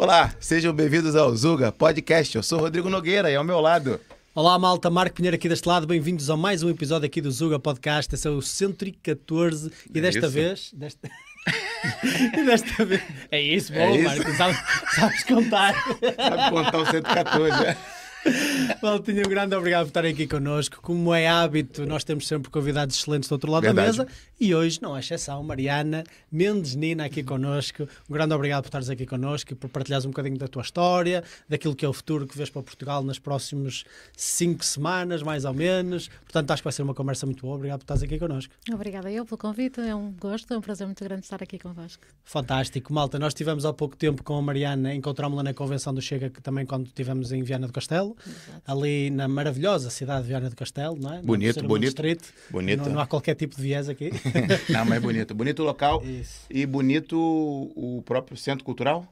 Olá, sejam bem-vindos ao Zuga Podcast. Eu sou Rodrigo Nogueira e ao meu lado. Olá, malta, Marco Pinheiro aqui deste lado. Bem-vindos a mais um episódio aqui do Zuga Podcast. Esse é o 114 e É desta isso? vez. Desta... e desta vez. É isso, bom, É isso. Marco. Sabes, sabes contar. Sabe contar o 114, né? Maltinha, um grande obrigado por estarem aqui connosco. Como é hábito, nós temos sempre convidados excelentes do outro lado Verdade. da mesa e hoje, não é exceção, Mariana Mendes Nina aqui connosco. Um grande obrigado por estares aqui connosco e por partilhares um bocadinho da tua história, daquilo que é o futuro que vês para Portugal nas próximas cinco semanas, mais ou menos. Portanto, acho que vai ser uma conversa muito boa. Obrigado por estares aqui connosco. Obrigada eu pelo convite, é um gosto, é um prazer muito grande estar aqui convosco. Fantástico, malta. Nós tivemos há pouco tempo com a Mariana, encontramos-la na convenção do Chega, que também quando estivemos em Viana do Castelo, ali na maravilhosa cidade de Viana do Castelo, não é? Bonito, bonito. distrito. Bonito. Não, não há qualquer tipo de viés aqui. Não, mas bonito. Bonito o local Isso. e bonito o próprio Centro Cultural.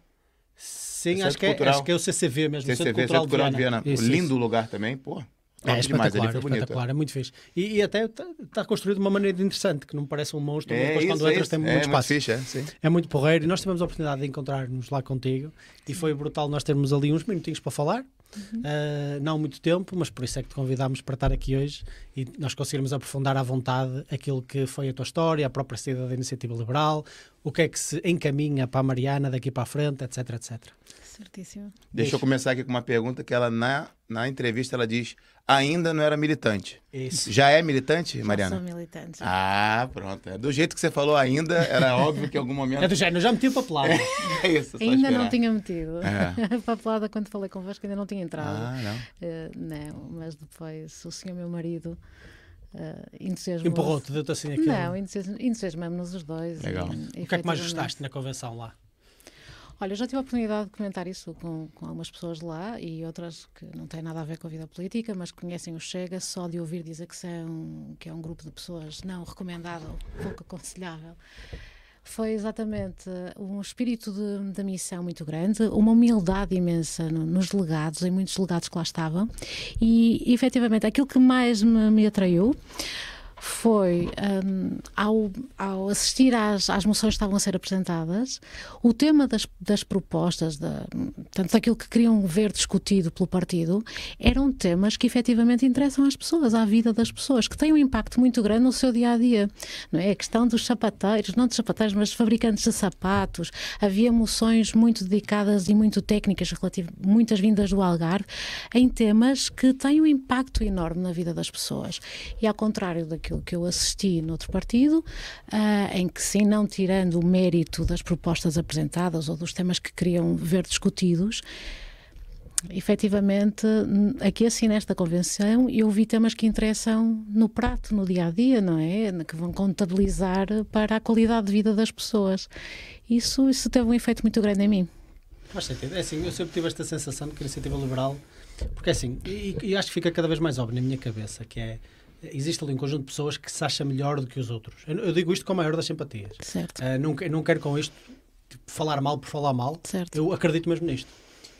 Sim, Centro acho que, é, Cultural. acho que é o CCV mesmo, o CCV, Centro Cultural Centro Cultural de Viana. Viana. Isso, Lindo isso. lugar também, pô. É Top demais, ali espetacular, foi bonito. espetacular, é muito fixe. E, e até está construído de uma maneira interessante, que não me parece um monstro, mas É depois isso, quando é entras isso. tem é muito muito espaço. fixe, é, sim. É muito porreiro e nós tivemos a oportunidade de encontrar-nos lá contigo e foi brutal nós termos ali uns minutinhos para falar. Uh, não muito tempo, mas por isso é que te convidámos para estar aqui hoje e nós conseguirmos aprofundar à vontade aquilo que foi a tua história, a própria saída da iniciativa liberal, o que é que se encaminha para a Mariana daqui para a frente, etc, etc. Certíssimo. Deixa eu começar aqui com uma pergunta que ela, na, na entrevista, ela diz: ainda não era militante. Isso. Já é militante, Já Mariana? sou militante. Ah, pronto. É Do jeito que você falou ainda, era óbvio que em algum momento. É do género, já meti o papelado. É isso, ainda não tinha metido. É. A papelada, quando falei convosco, ainda não tinha entrado. Ah, não. Eh, não, mas depois o senhor, meu marido, uh, entusiasmou. Empurrou-te, deu-te assim aquilo. Não, entusias- entusiasmamos os dois. Legal. e, O que é que mais gostaste na convenção lá? Olha, já tive a oportunidade de comentar isso com, com algumas pessoas lá e outras que não têm nada a ver com a vida política, mas conhecem o Chega só de ouvir dizer que, são, que é um grupo de pessoas não recomendável, pouco aconselhável. Foi exatamente um espírito de, de missão muito grande, uma humildade imensa no- nos delegados, em muitos delegados que lá estavam, e efetivamente aquilo que mais me, me atraiu foi hum, ao, ao assistir às, às moções que estavam a ser apresentadas, o tema das, das propostas, da, tanto daquilo que queriam ver discutido pelo partido, eram temas que efetivamente interessam às pessoas, à vida das pessoas, que têm um impacto muito grande no seu dia a dia. Não é? A questão dos sapateiros, não dos sapateiros, mas fabricantes de sapatos. Havia moções muito dedicadas e muito técnicas, relativ- muitas vindas do Algarve, em temas que têm um impacto enorme na vida das pessoas. E ao contrário daquilo que eu assisti noutro partido, ah, em que sim, não tirando o mérito das propostas apresentadas ou dos temas que queriam ver discutidos, efetivamente, aqui assim nesta convenção, eu vi temas que interessam no prato, no dia a dia, não é? Que vão contabilizar para a qualidade de vida das pessoas. Isso, isso teve um efeito muito grande em mim. Faz sentido. É assim, eu sempre tive esta sensação de que a iniciativa liberal, porque é assim, e, e acho que fica cada vez mais óbvio na minha cabeça, que é, existe ali um conjunto de pessoas que se acha melhor do que os outros. Eu, eu digo isto com a maior das simpatias. Certo, Ah, não, não quero com isto tipo, falar mal por falar mal, certo. eu acredito mesmo nisto.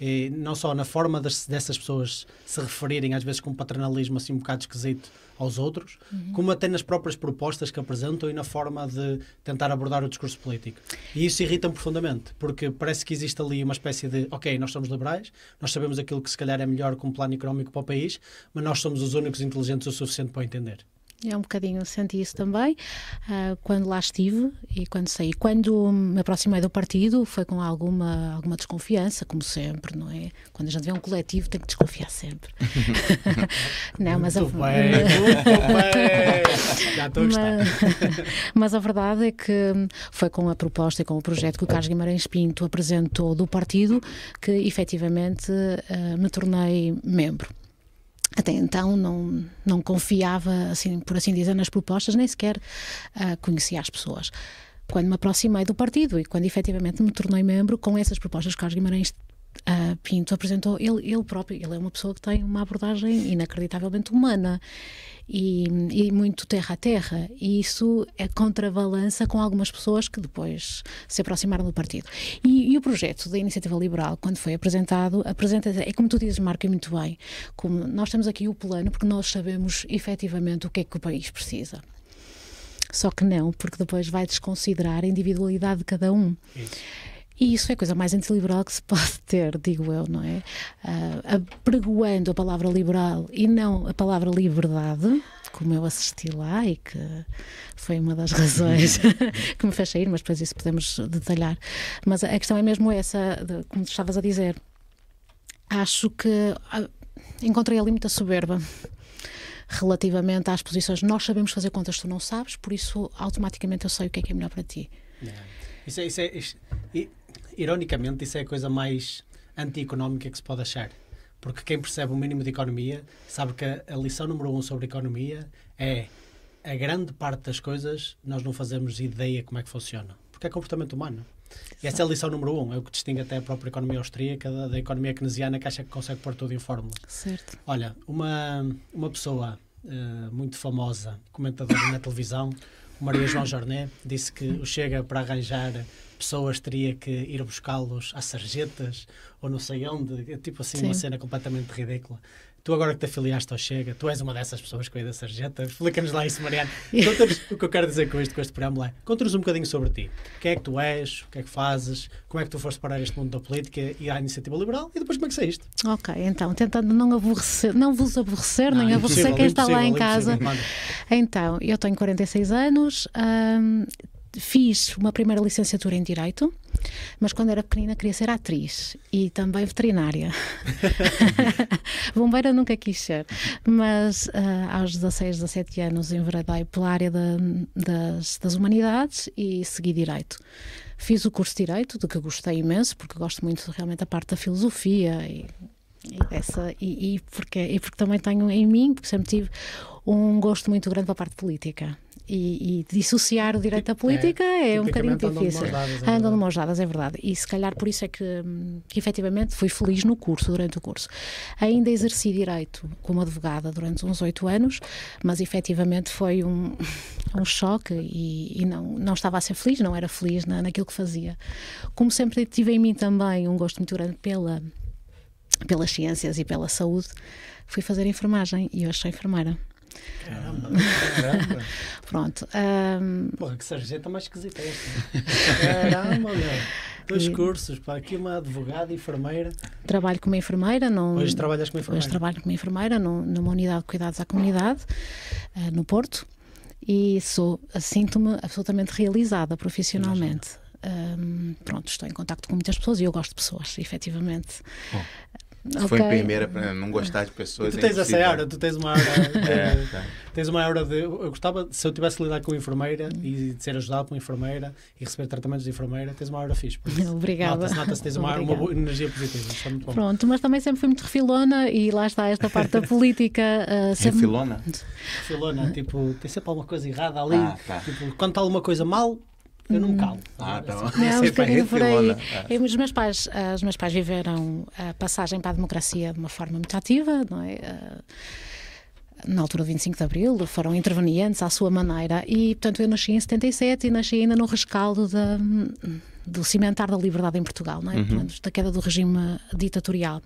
E não só na forma das- dessas pessoas se referirem, às vezes com um paternalismo assim um bocado esquisito aos outros, como até nas próprias propostas que apresentam e na forma de tentar abordar o discurso político. E isso irrita-me profundamente, porque parece que existe ali uma espécie de, ok, nós somos liberais, nós sabemos aquilo que se calhar é melhor como plano económico para o país, mas nós somos os únicos inteligentes o suficiente para entender. É um bocadinho, senti isso também ah, quando lá estive e quando saí. Quando me aproximei do partido foi com alguma, alguma desconfiança, como sempre, não é? Quando a gente vê um coletivo tem que desconfiar sempre. não, mas a, bem, bem! Já estou mas, mas a verdade é que foi com a proposta e com o projeto que o Carlos Guimarães Pinto apresentou do partido que efetivamente ah, me tornei membro. Até então não, não confiava, assim, por assim dizer, nas propostas, nem sequer ah, conhecia as pessoas. Quando me aproximei do partido e quando efetivamente me tornei membro, com essas propostas que Carlos Guimarães ah, Pinto apresentou, ele, ele próprio, ele é uma pessoa que tem uma abordagem inacreditavelmente humana e, e muito terra a terra, e isso é contrabalança com algumas pessoas que depois se aproximaram do partido. E, e o projeto da Iniciativa Liberal, quando foi apresentado, apresenta é como tu dizes, Marco, e muito bem, como nós temos aqui o plano porque nós sabemos efetivamente o que é que o país precisa. Só que não, porque depois vai desconsiderar a individualidade de cada um. Isso. E isso é a coisa mais antiliberal que se pode ter, digo eu, não é? Uh, apregoando a palavra liberal e não a palavra liberdade, como eu assisti lá e que foi uma das razões que me fez sair, mas depois isso podemos detalhar. Mas a questão é mesmo essa, de, como tu estavas a dizer. Acho que uh, encontrei ali muita soberba relativamente às posições. Nós sabemos fazer contas, tu não sabes, por isso automaticamente eu sei o que é que é melhor para ti. É. Isso é, isso é, isso, ironicamente, isso é a coisa mais anti-económica que se pode achar. Porque quem percebe o mínimo de economia sabe que a, lição número um sobre economia é a grande parte das coisas nós não fazemos ideia como é que funciona. Porque é comportamento humano. E essa é a lição número um, é o que distingue até a própria economia austríaca da, da economia keynesiana que acha que consegue pôr tudo em fórmula. Certo. Olha, uma, uma pessoa uh, muito famosa, comentadora na televisão, Maria João Jornet, disse que o Chega para arranjar pessoas teria que ir buscá-los às sarjetas ou não sei onde, é tipo assim, Sim. uma cena completamente ridícula. Tu agora que te afiliaste ao Chega, tu és uma dessas pessoas que veio da sarjeta. Explica-nos lá isso, Mariana. o que eu quero dizer com isto, com este preâmbulo é, conta-nos um bocadinho sobre ti. Quem é que tu és, o que é que fazes, como é que tu foste parar este mundo da política e à iniciativa liberal e depois como é que saíste. Ok, então, tentando não aborrecer, não vos aborrecer, não, nem aborrecer quem está lá em casa. Então, eu tenho 46 anos, hum, fiz uma primeira licenciatura em Direito, mas quando era pequenina queria ser atriz e também veterinária. Bombeira nunca quis ser, mas uh, aos 16, 17 anos enveredei pela área das, das humanidades e segui Direito. Fiz o curso de Direito, do que gostei imenso, porque gosto muito realmente da parte da filosofia e, e, dessa, e, e, porque, e porque também tenho em mim, porque sempre tive um gosto muito grande pela parte política e, e, dissociar o direito da política é, é um bocadinho difícil. É andam de mãos dadas, é verdade. E se calhar por isso é que, que efetivamente fui feliz no curso, durante o curso. Ainda exerci direito como advogada durante uns oito anos, mas efetivamente foi um, um choque e, e, não, não estava a ser feliz, não era feliz na, naquilo que fazia. Como sempre tive em mim também um gosto muito grande pela, pelas ciências e pela saúde, fui fazer enfermagem e hoje sou enfermeira. Caramba, caramba. Pronto. Um... Porra, que sarjeta mais esquisita é esta. Caramba, meu. Dois e... cursos, pá, aqui uma advogada enfermeira. Trabalho como enfermeira. Num... Hoje trabalhas como enfermeira? Hoje trabalho como enfermeira num, numa unidade de cuidados à comunidade, uh, no Porto, e sou, sinto-me absolutamente realizada profissionalmente. Um, pronto, estou em contato com muitas pessoas e eu gosto de pessoas, efetivamente. Bom. Se okay. primeira para não gostar de pessoas. tu é tens é essa aura, tu tens uma aura. De, é, tá. Tens uma aura de. Eu gostava, se eu tivesse que lidar com enfermeira e de ser ajudado por uma enfermeira e receber tratamentos de enfermeira, tens uma aura fixe. Obrigada. Nota-se, nota tens uma, uma boa energia positiva. Está muito bom. Pronto, mas também sempre fui muito refilona e lá está esta parte da política. Uh, sempre... Refilona? Refilona, tipo, tem sempre alguma coisa errada ali. Ah, tá. tipo, quando está alguma coisa mal, eu não me calo. Ah, tá Não, um bocadinho por aí. É. Os, meus pais, uh, os meus pais viveram a passagem para a democracia de uma forma muito ativa, não é? Uh, na altura do 25 de Abril, foram intervenientes à sua maneira. E, portanto, eu nasci em 77 e nasci ainda no rescaldo da, do cimentar da liberdade em Portugal, não é? Uhum. da queda do regime ditatorial.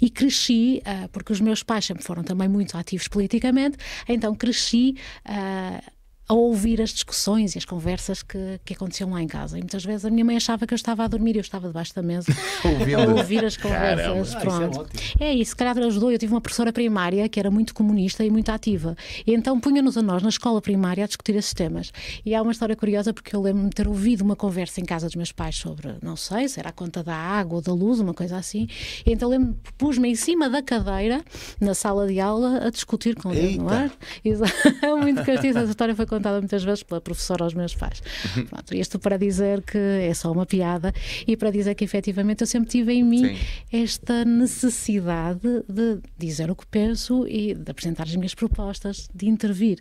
E cresci, uh, porque os meus pais sempre foram também muito ativos politicamente, então cresci. Uh, a ouvir as discussões e as conversas que, que aconteciam lá em casa. E muitas vezes a minha mãe achava que eu estava a dormir e eu estava debaixo da mesa a ouvir as conversas. Pronto. Ah, isso é, é, isso, se calhar ajudou. Eu tive uma professora primária que era muito comunista e muito ativa. E então punha-nos a nós, na escola primária, a discutir esses temas. E há uma história curiosa porque eu lembro-me de ter ouvido uma conversa em casa dos meus pais sobre, não sei, se era a conta da água ou da luz, uma coisa assim. E então lembro-me, pus-me em cima da cadeira, na sala de aula, a discutir com eles, não é? muito castigo. Essa história foi contada muitas vezes pela professora aos meus pais. Uhum. Pronto, isto para dizer que é só uma piada e para dizer que efetivamente eu sempre tive em mim Sim. esta necessidade de dizer o que penso e de apresentar as minhas propostas, de intervir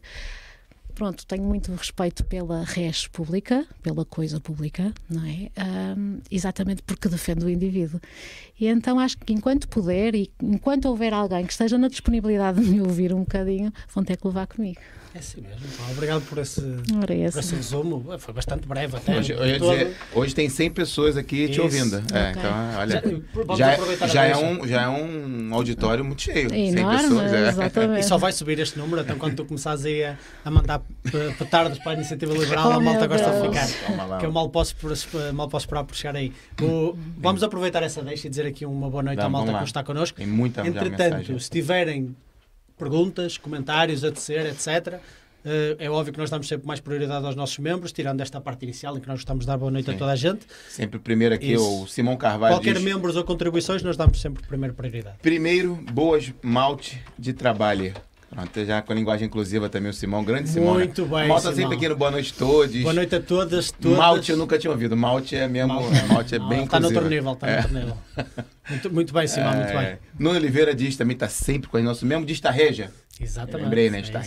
pronto, tenho muito respeito pela res pública, pela coisa pública, não é? Um, exatamente porque defendo o indivíduo. E então acho que enquanto puder e enquanto houver alguém que esteja na disponibilidade de me ouvir um bocadinho, vão ter que levar comigo. É assim mesmo. Pá. Obrigado por esse, é por esse resumo. Foi bastante breve até. Hoje, eu ia Todo- dizer, hoje tem 100 pessoas aqui te Isso. ouvindo. É, Ok. então, olha, Já, vamos já, já, é deixa. um, já é um auditório muito cheio. 100 Enorme, pessoas. é. E exatamente. só vai subir este número, então quando tu começares aí a, a mandar pe- petardos para a iniciativa liberal, Oh, a malta gosta de Deus. ficar. Calma lá. Que eu mal posso, por- mal posso esperar por chegar aí. O- vamos aproveitar essa deixa e dizer aqui uma boa noite à Vamos malta que está connosco. Tem muita já Entretanto, se tiverem perguntas, comentários a tecer, etc., eh, é óbvio que nós damos sempre mais prioridade aos nossos membros, tirando esta parte inicial em que nós gostamos de dar boa noite a Sim. toda a gente. Sempre primeiro aqui, Isso. o Simão Carvalho Qualquer diz, membros ou contribuições, nós damos sempre primeiro prioridade. Primeiro, boas malte de trabalho. Pronto, já com a linguagem inclusiva também o Simão, grande Simão. né? Muito bem, Malta Simão. sempre aqui no Boa Noite Todos. Boa noite a todas, todas. Malte eu nunca tinha ouvido. Malte é mesmo. Malte, é Não, bem Está noutro inclusiva. nível, está É. noutro nível. Muito, muito bem, Simão, muito É. bem. Nuno Oliveira diz também, está sempre com gente. Nosso mesmo diz Tarreja. Exatamente. Lembrei, né? É Está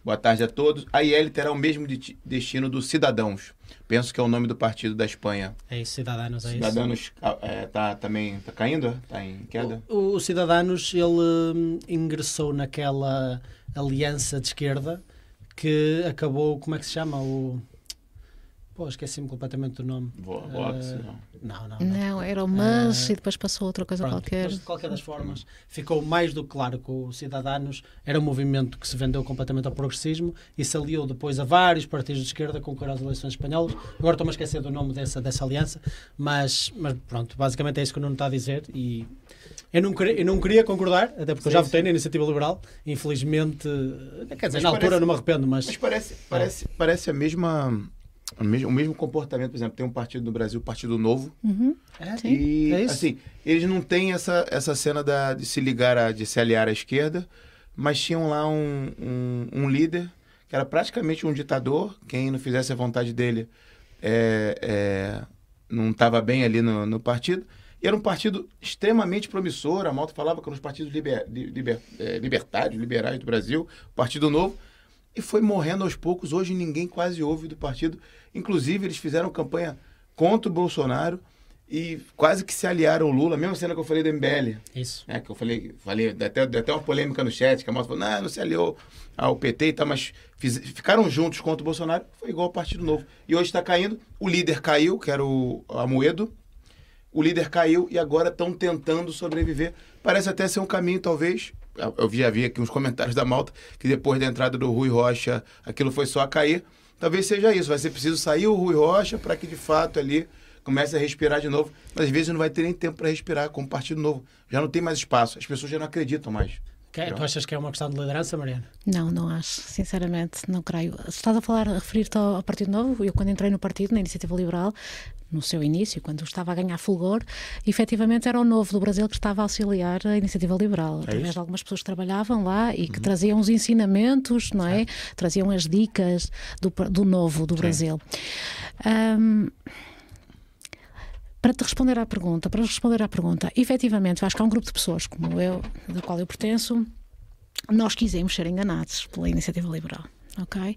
Está. Boa tarde a todos. A IL terá o mesmo de- destino dos Cidadãos. Penso que é o nome do partido da Espanha. É isso, Cidadanos, é isso. Cidadãos ah, é, tá, também tá caindo? Está em queda? O, o Cidadanos, ele hum, ingressou naquela aliança de esquerda que acabou, como é que se chama? O... Pô, esqueci-me completamente do nome. Vo- Vox, Eh, não. Não, não, não. Não, era o mas Ah, e depois passou outra coisa Pronto, qualquer. mas de qualquer das formas, ficou mais do que claro que o Cidadanos era um movimento que se vendeu completamente ao progressismo e se aliou depois a vários partidos de esquerda a concorrer às eleições espanholas. Agora estou-me a esquecer do nome dessa, dessa aliança, mas, mas pronto, basicamente é isso que o Nuno está a dizer e eu não queria, eu não queria concordar, até porque eu já Sim, votei na Iniciativa Liberal, infelizmente, quer dizer, Mas na altura parece- não me arrependo, mas Mas parece, parece, parece a mesma. O mesmo, o mesmo comportamento, por exemplo, tem um partido no Brasil, o Partido Novo, Uhum. é, Sim. e é isso. assim, eles não têm essa, essa cena da, de se ligar, a, de se aliar à esquerda, mas tinham lá um, um, um líder que era praticamente um ditador, quem não fizesse a vontade dele é, é, não estava bem ali no, no partido. E era um partido extremamente promissor. A Malta falava que eram os partidos liber, li- liber, eh, libertários, liberais do Brasil, o Partido Novo. E foi morrendo aos poucos. Hoje ninguém quase ouve do partido. Inclusive, eles fizeram campanha contra o Bolsonaro e quase que se aliaram ao Lula. A mesma cena que eu falei do MBL. isso. É, que eu falei, falei até, até uma polêmica no chat, que a moça falou, não, não se aliou ao PT e tal, mas fiz- ficaram juntos contra o Bolsonaro, foi igual ao Partido Novo. E hoje está caindo, o líder caiu, que era o Amoedo, o líder caiu e agora estão tentando sobreviver. Parece até ser um caminho, talvez, eu já vi aqui uns comentários da malta, que depois da entrada do Rui Rocha, aquilo foi só a cair. Talvez seja isso, vai ser preciso sair o Rui Rocha para que de fato ali comece a respirar de novo. Mas às vezes não vai ter nem tempo para respirar como partido novo. Já não tem mais espaço, as pessoas já não acreditam mais. Que- tu achas que é uma questão de liderança, Mariana? Não, não acho, sinceramente, não creio. Se estás a falar, a referir-te ao, ao Partido Novo, eu quando entrei no partido, na Iniciativa Liberal, no seu início, quando estava a ganhar fulgor, efetivamente era o Novo do Brasil que estava a auxiliar a Iniciativa Liberal, através isso? de algumas pessoas que trabalhavam lá e que traziam os ensinamentos, não é? Traziam as dicas do, do Novo do Brasil. Ahm, para te responder à pergunta, para responder à pergunta, efetivamente, acho que há um grupo de pessoas como eu, do qual eu pertenço, nós quisemos ser enganados pela iniciativa liberal, ok?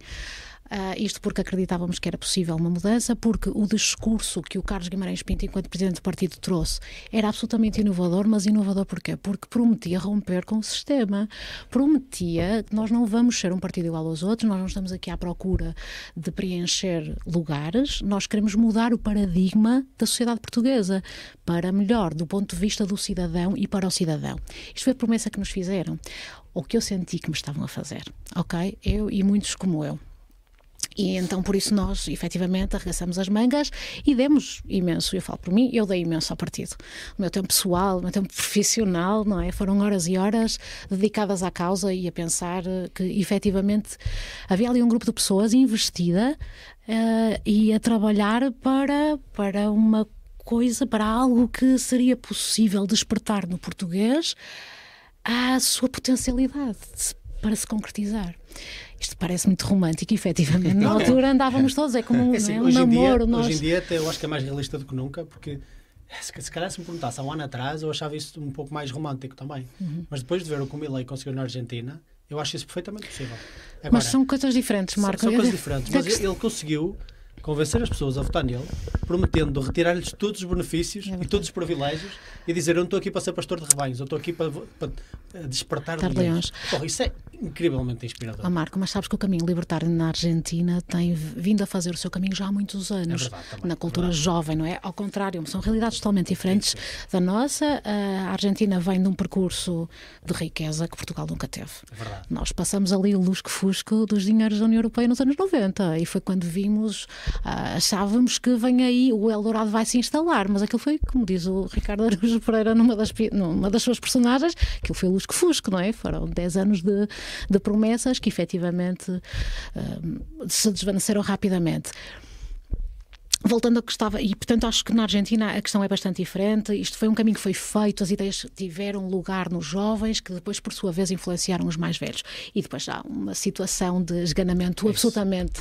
Ah, isto porque acreditávamos que era possível uma mudança, porque o discurso que o Carlos Guimarães Pinto, enquanto presidente do partido, trouxe era absolutamente inovador, mas inovador porquê? Porque prometia romper com o sistema, prometia que nós não vamos ser um partido igual aos outros, nós não estamos aqui à procura de preencher lugares, nós queremos mudar o paradigma da sociedade portuguesa para melhor do ponto de vista do cidadão e para o cidadão. Isto foi a promessa que nos fizeram, o que eu senti que me estavam a fazer, ok? Eu e muitos como eu. E então, por isso, nós efetivamente arregaçamos as mangas e demos imenso. Eu falo por mim, eu dei imenso ao partido. O meu tempo pessoal, o meu tempo profissional, não é? Foram horas e horas dedicadas à causa e a pensar eh, que efetivamente havia ali um grupo de pessoas investida eh, e a trabalhar para, para uma coisa, para algo que seria possível despertar no português a sua potencialidade para se concretizar. Isto parece muito romântico, efetivamente. Na altura andávamos todos, é como um, É assim, não é? um em dia, namoro. nós... hoje em dia até eu acho que é mais realista do que nunca, porque se, se calhar se me perguntasse há um ano atrás, eu achava isso um pouco mais romântico também. Uhum. Mas depois de ver o que o Milley conseguiu na Argentina, eu acho isso perfeitamente possível. Agora, Mas são coisas diferentes, são- Marco. são Eu- coisas diferentes. é Mas que- ele conseguiu convencer as pessoas a votar nele, prometendo retirar-lhes todos os benefícios É e todos os privilégios e dizer: Eu não estou aqui para ser pastor de rebanhos, eu estou aqui para, para despertar Despertar leões. leões. Isso é incrivelmente inspirador. Ah, Marco, mas sabes que o caminho libertário na Argentina tem vindo a fazer o seu caminho já há muitos anos. É verdade, também, na é cultura jovem, não é? Ao contrário, são realidades totalmente diferentes da nossa. A Argentina vem de um percurso de riqueza que Portugal nunca teve. É verdade. Nós passamos ali o lusco-fusco dos dinheiros da União Europeia nos anos 90 e foi quando vimos, ah, achávamos que vem aí, o Eldorado vai se instalar, mas aquilo foi, como diz o Ricardo Araújo Pereira numa das, numa das suas personagens, aquilo foi o lusco-fusco, não é? Foram 10 anos de, de promessas que efetivamente ah, se desvaneceram rapidamente. Voltando ao que estava, e portanto acho que na Argentina a questão é bastante diferente. Isto foi um caminho que foi feito, as ideias tiveram lugar nos jovens, que depois, por sua vez, influenciaram os mais velhos. E depois há uma situação de esganamento absolutamente.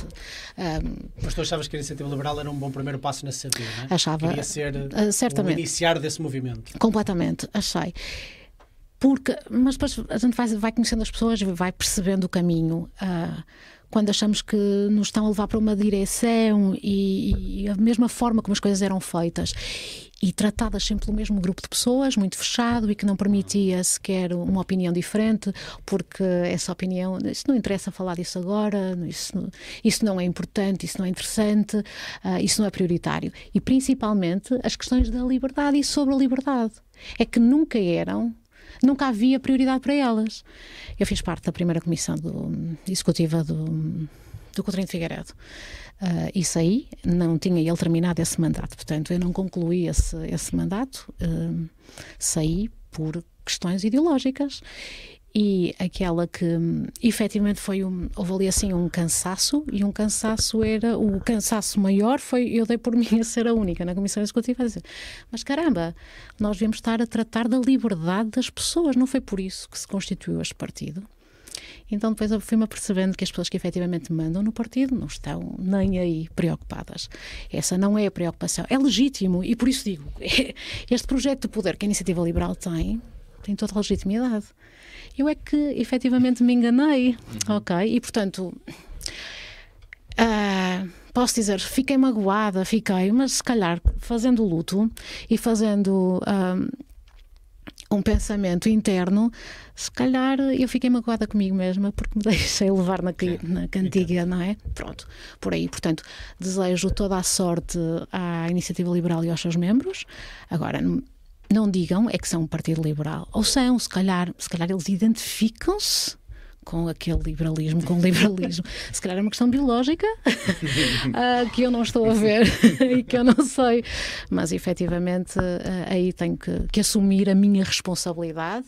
ahm, Mas tu achavas que a iniciativa liberal era um bom primeiro passo nesse sentido, não é? Achava, Queria ser o certamente. iniciar desse movimento. Completamente, achei. Porque, mas depois a gente vai, vai conhecendo as pessoas vai percebendo o caminho. ah, quando achamos que nos estão a levar para uma direção e, e a mesma forma como as coisas eram feitas e tratadas sempre pelo mesmo grupo de pessoas, muito fechado e que não permitia sequer uma opinião diferente, porque essa opinião, isso não interessa falar disso agora, isso, isso não é importante, isso não é interessante, ah, isso não é prioritário. E principalmente as questões da liberdade e sobre a liberdade. É que nunca eram nunca havia prioridade para elas. Eu fiz parte da primeira comissão do, executiva do, do Coutinho de Figueiredo. Ah, e saí, não tinha ele terminado esse mandato, portanto eu não concluí esse, esse mandato, ah, saí por questões ideológicas e aquela que hum, efetivamente foi um, houve ali assim um cansaço e um cansaço era o cansaço maior foi eu dei por mim a ser a única na comissão executiva a dizer mas caramba nós devemos estar a tratar da liberdade das pessoas não foi por isso que se constituiu este partido então depois eu fui-me apercebendo que as pessoas que efetivamente mandam no partido não estão nem aí preocupadas. Essa não é a preocupação. É legítimo e por isso digo, este projeto de poder que a Iniciativa Liberal tem, tem toda a legitimidade. Eu é que efetivamente me enganei, ok? E portanto, ah, posso dizer, fiquei magoada, fiquei, mas se calhar fazendo luto e fazendo ah, um pensamento interno, se calhar eu fiquei magoada comigo mesma porque me deixei levar na, na cantiga, não é? Pronto, por aí. Portanto, desejo toda a sorte à Iniciativa Liberal e aos seus membros. Agora, não digam é que são um partido liberal. Ou são, se calhar, se calhar eles identificam-se com aquele liberalismo, com o liberalismo. Se calhar é uma questão biológica ah, que eu não estou a ver e que eu não sei. Mas efetivamente ah, aí tenho que, que assumir a minha responsabilidade,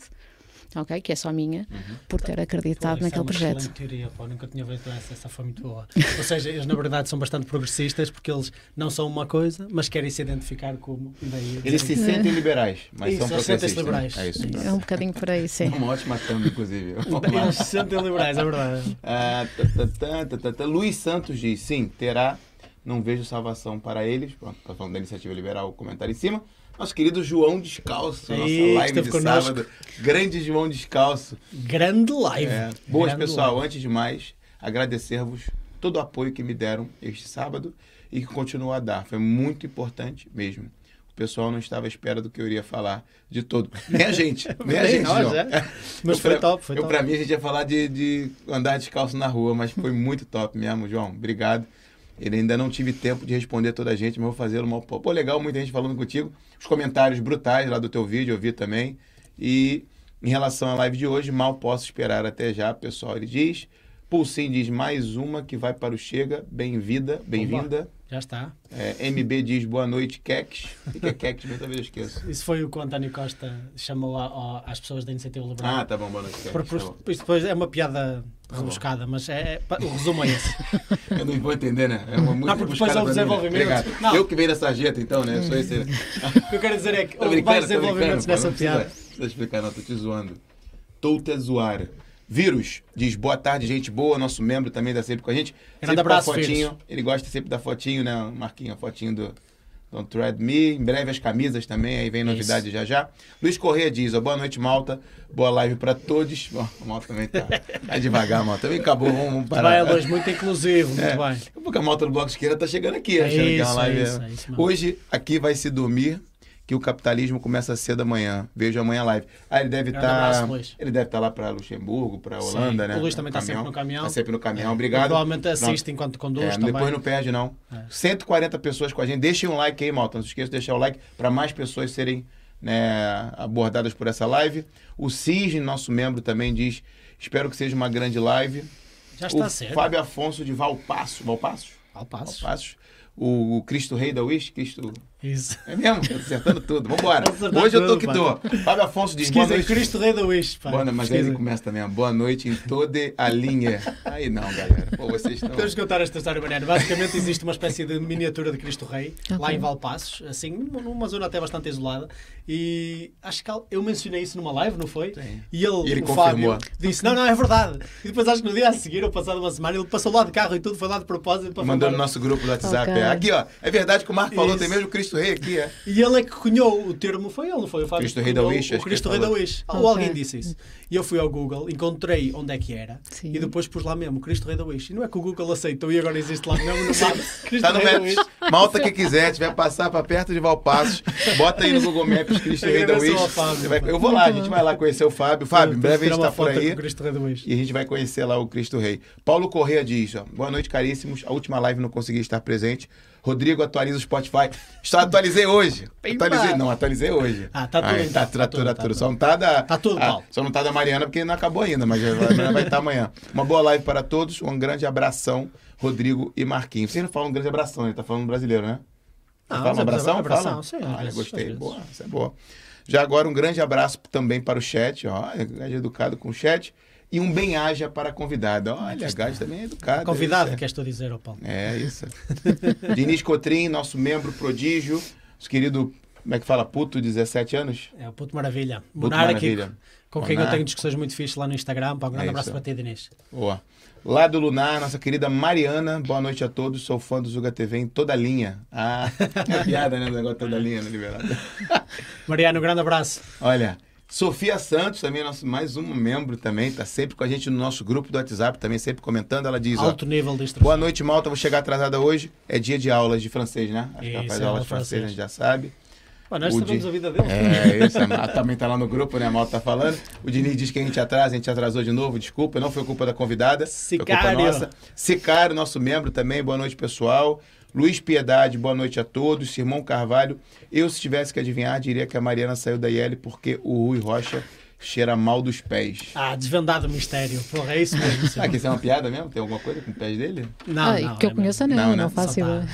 ok? Que é só minha, por ter acreditado Pô, essa é naquele uma projeto. excelente teoria, pô, nunca tinha visto essa, essa foi muito boa. Ou seja, eles na verdade são bastante progressistas porque eles não são uma coisa, mas querem se identificar como. daí- Eles se sentem liberais, mas Isso, são progressistas. né? liberais. É isso. É um bocadinho por aí, sim. Uma ótima thumb, inclusive. Eles se sentem liberais, é verdade. Ah, tá, tá, tá. Luiz Santos diz, sim, terá, não vejo salvação para eles. Pronto, tá falando da iniciativa liberal, o comentário em cima. Nosso querido João Descalço, nossa live de connosco. sábado. Grande João Descalço. Grande live. É. Boas, Grande pessoal. live. Antes de mais, agradecer-vos todo o apoio que me deram este sábado e que continuam a dar. Foi muito importante mesmo. O pessoal não estava à espera do que eu iria falar de todo. Nem a gente. Nem a gente, nós, João. é. Mas Eu foi pra- top, foi eu, top. Pra mim, a gente ia falar de, de andar descalço na rua, mas foi muito top mesmo, João. Obrigado. Ele ainda não tive tempo de responder toda a gente, mas vou fazer uma. Pô, legal, muita gente falando contigo. Os comentários brutais lá do teu vídeo, eu vi também. E em relação à live de hoje, mal posso esperar até já, pessoal. Ele diz. Pulsim diz mais uma que vai para o Chega. Bem-vinda, bem-vinda. Já está. É, MB diz boa noite, Kex. O que é Kex? Muita vez eu esqueço. Isso foi o que o António Costa chamou a- a- às pessoas da Iniciativa Liberal. Ah, tá bom, boa noite, Kex. Por- por- Tá bom. isto depois é uma piada. Rebuscada, mas é, é- o resumo é esse. Eu não vou entender, né? É uma música Não, porque depois é o mim, desenvolvimento. Eu que venho da sarjeta, então, né? Sou esse. O que eu quero dizer é que houve vários desenvolvimentos nessa piada. Não precisa explicar, não, tô te zoando. Tô a zoar. Vírus diz boa tarde, gente boa. Nosso membro também dá sempre com a gente. Sempre a fotinho. Vírus. Ele gosta sempre da fotinho, né? Marquinho, a fotinho do Don't Tread Me. Em breve as camisas também, aí vem novidade já já. Luiz Corrêa diz, ó, boa noite, Malta. Boa live pra todos. Bom, o Malta também tá, tá devagar, Malta. Também acabou, vamos, vamos parar. Vai, Luís, muito inclusivo, muito É. bem. Porque a malta do Bloco Esquerda tá chegando aqui, É achando que é isso, uma live. é isso, é isso. Hoje, aqui vai se dormir que o capitalismo começa cedo amanhã. Vejo amanhã a live. Ah, ele deve estar. abraço, Luís. ele deve estar lá para Luxemburgo, para Sim. Holanda, né? O Luís também está sempre no caminhão. Tá sempre no caminhão. É. Obrigado. Provavelmente assiste enquanto conduz É, também. depois não perde, não. É. 140 pessoas com a gente. Deixem um like aí, malta. Não se esqueça de deixar o like para mais pessoas serem né, abordadas por essa live. O Cisne, nosso membro, também diz: Espero que seja uma grande live. Já está o certo. Fábio Afonso de Valpasso. Valpasso? Valpasso. O, o Cristo Rei da Wish. Cristo. Isso. É mesmo? Acertando tudo. Vambora. Acertar Hoje eu tô tudo, que tô. Fábio Afonso diz: Boa Pesquisa noite. Cristo Rei da Wish. pá. Boa, mas aí ele começa também. Boa noite em toda a linha. Aí não, galera. Pô, vocês estão. Temos que contar esta história, Mariana. Basicamente existe uma espécie de miniatura de Cristo Rei lá Ok. em Valpassos, assim, numa, zona até bastante isolada. E acho que eu mencionei isso numa live, não foi? Sim. E ele, E ele o confirmou. Fábio, disse: Não, não, é verdade. E depois acho que no dia a seguir, ou passado uma semana, ele passou lá de carro e tudo, foi lá de propósito para Mandou no nosso grupo do WhatsApp. Ok. é. Aqui, ó. É verdade que o Marco falou, Isso. tem mesmo o Cristo Rei aqui, é. E ele é que cunhou o termo, foi ele, não foi o Fábio? Cristo Rei da Wish, O Cristo ele Rei da. Wish. Ou alguém disse isso. E eu fui ao Google, encontrei onde é que era Sim. e depois pus lá mesmo, Cristo Rei da Wish. E não é que o Google aceitou e agora existe lá mesmo no mapa. Cristo Tá no Rei da Maps. Malta que quiser, tiver passar pra perto de Valpassos, bota aí no Google Maps Cristo Rei da Wish. Fábio. Vai- Eu vou lá, a gente vai lá conhecer o Fábio. Fábio, em breve a gente Tirar uma tá por aí. o Cristo Rei da Wish. E a gente vai conhecer lá o Cristo Rei. Paulo Correia diz, ó, boa noite, caríssimos. A última live não consegui estar presente. Rodrigo, atualiza o Spotify. Só atualizei hoje. Atualizei, não, atualizei hoje. Ah, tá tudo tá, tá tá, tudo, tudo, tá tudo. tudo. Só não tá da... Tá tudo, ah, Paulo. Só não tá da Mariana, porque não acabou ainda, mas vai, estar amanhã. Uma boa live para todos. Um grande abração, Rodrigo e Marquinhos. Vocês não falam um grande abração, ele tá falando brasileiro, né? Ah, Fala um abração? abração, Fala? sim, Ah, vezes, gostei. vezes. Boa, isso é boa. Já agora um grande abraço também para o chat, ó, Gade educado com o chat. E um bem-aja para a convidada. Olha, a Gade também é educada. Convidado, isso queres tu dizer, ó Paulo? É, é isso. Diniz Cotrim, nosso membro prodígio, nosso querido, como é que fala, puto, 17 anos? É o Puto Maravilha. Puto Maravilha. com quem eu tenho discussões muito fixas lá no Instagram. Pá, um grande É abraço para ti, Denise. Boa. Lá do Lunar, nossa querida Mariana. Boa noite a todos. Sou fã do Zuga TV em toda a linha. Ah, é piada, né? O negócio toda a linha, né, liberado? Mariano, um grande abraço. Olha, Sofia Santos, também nosso, mais um membro também, tá sempre com a gente no nosso grupo do WhatsApp, também sempre comentando. Ela diz, ó, Alto nível de instrução. boa noite, Malta, vou chegar atrasada hoje. É dia de aulas de francês, né? Acho que ela faz é aula aula de francês, francês. a gente já sabe. Nós o sabemos Di- a vida dele. É, isso, a também tá lá no grupo, né? A Malta tá falando. O Diniz diz que a gente atrasa, a gente atrasou de novo, desculpa, não foi culpa da convidada. Foi culpa Sicário. nossa. Sicário, nosso membro também, boa noite, pessoal. Luiz Piedade, boa noite a todos. Simão Carvalho, eu se tivesse que adivinhar, diria que a Mariana saiu da IL porque o Rui Rocha cheira mal dos pés. Ah, desvendado o mistério. Porra, é isso mesmo. Ah, que isso é uma piada mesmo? Tem alguma coisa com os pés dele? Não, Ah, não. que eu é conheça, mesmo. não, Não, não, né? faço Só ideia.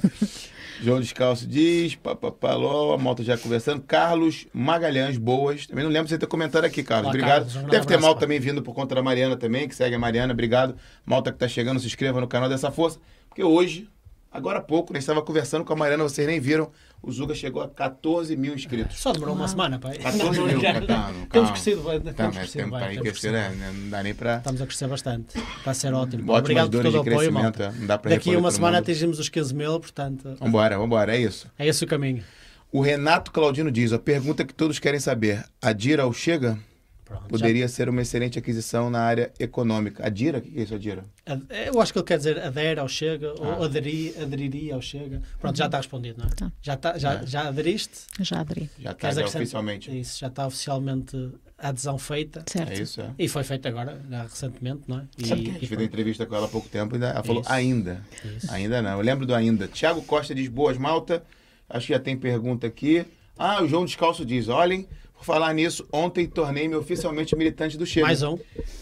João Descalço diz, papapaló, a malta já conversando. Carlos Magalhães, boas. Também não lembro de você ter comentado aqui, Carlos. Olá, Obrigado. Carlos, um Deve ter malta também vindo por conta da Mariana também, que segue a Mariana. Obrigado. Malta que tá chegando, se inscreva no canal dessa força. Porque hoje, agora há pouco, nós estava conversando com a Mariana, vocês nem viram. O Zuga chegou a 14 mil inscritos. Só demorou uma Uau. semana, pá. 14 mil, calma, Temos calma. crescido, Tá, temos crescido temos crescer, né? Não dá nem pra. Estamos a crescer bastante. Vai ser ótimo. Ótimas Obrigado por dores todo o de apoio, crescimento. malta. Não dá Daqui a uma semana mundo. atingimos os 15 mil, portanto, Vambora, vambora, é isso. é esse o caminho. O Renato Claudino diz: a pergunta que todos querem saber: a Dira ou chega? Pronto, já- Poderia ser uma excelente aquisição na área econômica. A Dira? O que é isso, a Dira? Ad- Eu acho que ele quer dizer adere ao Chega Ah. ou aderi, aderiria ao Chega. Pronto, já está respondido, não é? Tá. Já, tá, já, É. já aderiste? Já aderi. Já está já oficialmente. Isso, já está oficialmente a adesão feita. Certo. É isso, é. E foi feita agora, já recentemente, não é? E, Sabe e foi- entrevista com ela há pouco tempo e ela falou Isso. ainda. Isso. Ainda não. Eu lembro do ainda. Tiago Costa diz: boas, malta. Acho que já tem pergunta aqui. Ah, o João Descalço diz: olhem, por falar nisso, ontem tornei-me oficialmente militante do Chega. Mais um.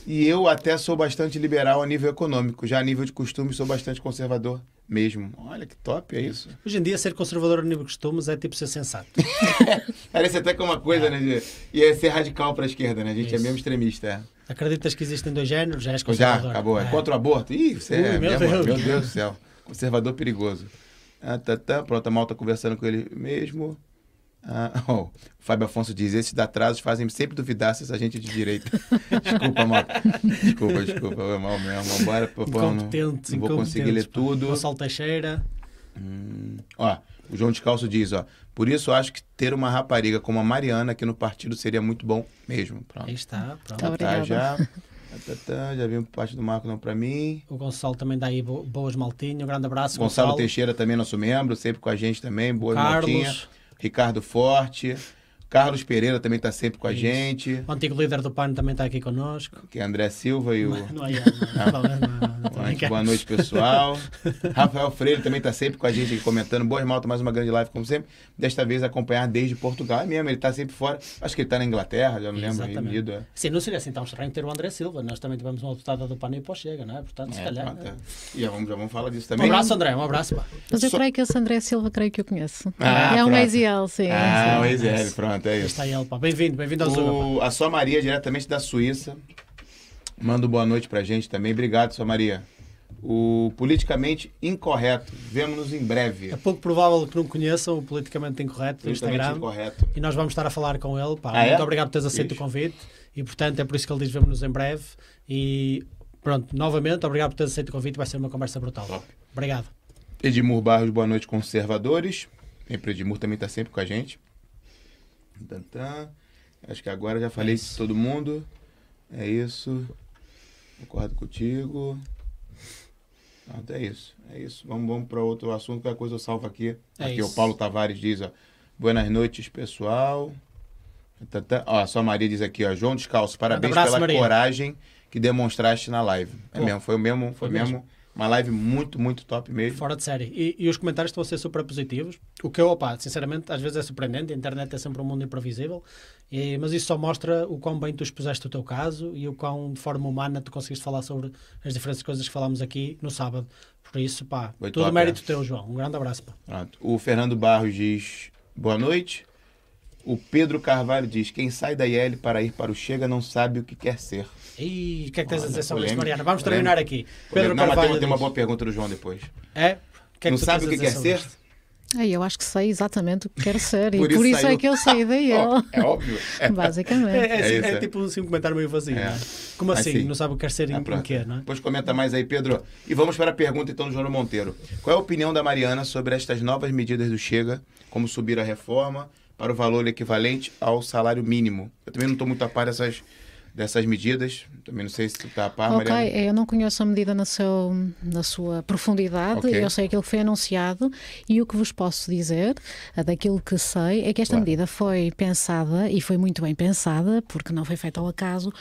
E eu até sou bastante liberal a nível econômico. Já a nível de costume, sou bastante conservador mesmo. Olha que top, é isso. Hoje em dia, ser conservador a nível de costumes é tipo ser sensato. Parece até que é uma coisa, né? De, e é ser radical para a esquerda, né? A gente é Isso. mesmo extremista. É. Acreditas que existem dois géneros? Já és Já, conservador. acabou. É. É. contra o aborto? Ih, você Ui, é meu mesmo, Deus. meu Deus do céu. Conservador perigoso. Ah, tá, tá. Pronto, a malta conversando com ele mesmo. Ah, oh, o Fábio Afonso diz: esses atrasos fazem sempre duvidar se essa gente é de direita. desculpa, malta. Desculpa, desculpa. É mal mesmo. Vambora, pô, não, não vou conseguir ler tudo. Gonçalo Teixeira. Hum, ó, o João Descalço diz, ó. Por isso acho que ter uma rapariga como a Mariana aqui no partido seria muito bom mesmo. Pronto. Aí está. Pronto. Tá Tá, já. Tá, tá, já vimos parte do Marco não pra mim. O Gonçalo também dá aí bo- boas maltinhas. Um grande abraço, Gonçalo Gonçalo. Teixeira também, nosso membro, sempre com a gente também. Boa maltinha. Carlos. Ricardo Forte, Carlos Pereira também está sempre com a Isso. gente, O antigo líder do PAN também está aqui connosco. que é André Silva e o... Não é não, não, Boa noite, boa pessoal. Rafael Freire também está sempre com a gente aqui comentando. Boas malta, mais uma grande live, como sempre. Desta vez acompanhar desde Portugal. É mesmo, ele está sempre fora. Acho que ele está na Inglaterra, já não lembro. Exatamente. Reino Unido, é. Sim, não seria assim tão estranho ter o André Silva. Nós também tivemos uma deputada do PAN e pós chega, não é? Portanto, se É, calhar. pronto, é. E já vamos, já vamos falar disso Um também. abraço, André, um abraço. Pá. Mas eu Só- creio que esse André Silva, creio que eu conheço. Ah, é um pronto. ex-IEL, sim. Ah, sim. o Ex-L, pronto, é Aí isso. está pá. Bem-vindo, bem-vindo ao. O, a sua Maria, diretamente da Suíça, manda um boa noite pra gente também. Obrigado, sua Maria. O politicamente incorreto. Vemo-nos em breve. É pouco provável que não conheçam o Politicamente Incorreto do Instagram. incorreto. E nós vamos estar a falar com ele. Pá. Ah, é? Muito obrigado por teres aceito Fixe. o convite. E, portanto, é por isso que ele diz vemo-nos em breve. E, pronto, novamente, obrigado por teres aceito o convite. Vai ser uma conversa brutal. Top. Obrigado. Edmur Barros, boa noite, conservadores. Sempre Edmur também está sempre com a gente. Tantã. Acho que agora já falei É com isso. todo mundo. É isso. Concordo contigo. Pronto, é isso. É isso. Vamos, vamos para outro assunto. Qualquer coisa eu salvo aqui. É aqui isso. o Paulo Tavares diz, ó. Boas noites, pessoal. Tantã. Ó, a sua Maria diz aqui, ó. João Descalço, parabéns abraço, pela Maria. coragem que demonstraste na live. É Pô, mesmo, foi o mesmo, foi foi mesmo. Uma live muito, muito top mesmo. Fora de série. E, e os comentários estão a ser super positivos. O que eu, opá, sinceramente, às vezes é surpreendente. A internet é sempre um mundo imprevisível. E- mas isso só mostra o quão bem tu expuseste o teu caso e o quão, de forma humana, tu conseguiste falar sobre as diferentes coisas que falámos aqui no sábado. Por isso, pá, Foi todo top, mérito é. teu, João. Um grande abraço, pá. Pronto. O Fernando Barros diz boa noite. O Pedro Carvalho diz: quem sai da IL para ir para o Chega não sabe o que quer ser. E o que é que tens a Olha, dizer sobre isso, Mariana? Vamos polêmica. terminar aqui. Pedro não, mas Carvalho tem, tem uma boa pergunta do João depois. É? O que é não tu sabe o que a quer ser? isto? Eu acho que sei exatamente o que quero ser e Por por, isso isso, saiu. é que eu saí da IEL, Ó, é óbvio. É. basicamente. É, é, É é isso, é. tipo assim, um comentário meio vazio, É. não é? Como assim? sim. Não sabe o que quer ser em, Ah, em pronto. quê, não é? Depois comenta mais aí, Pedro. E vamos para a pergunta então do João Monteiro. Qual é a opinião da Mariana sobre estas novas medidas do Chega, como subir a reforma para o valor equivalente ao salário mínimo? Eu também não estou muito a par dessas, dessas medidas. Também não sei se tu está a par, Ok, Mariana. eu não conheço a medida na, seu, na sua profundidade, Ok. eu sei aquilo que foi anunciado e o que vos posso dizer, eh, daquilo que sei, é que esta Claro. medida foi pensada e foi muito bem pensada, porque não foi feita ao acaso,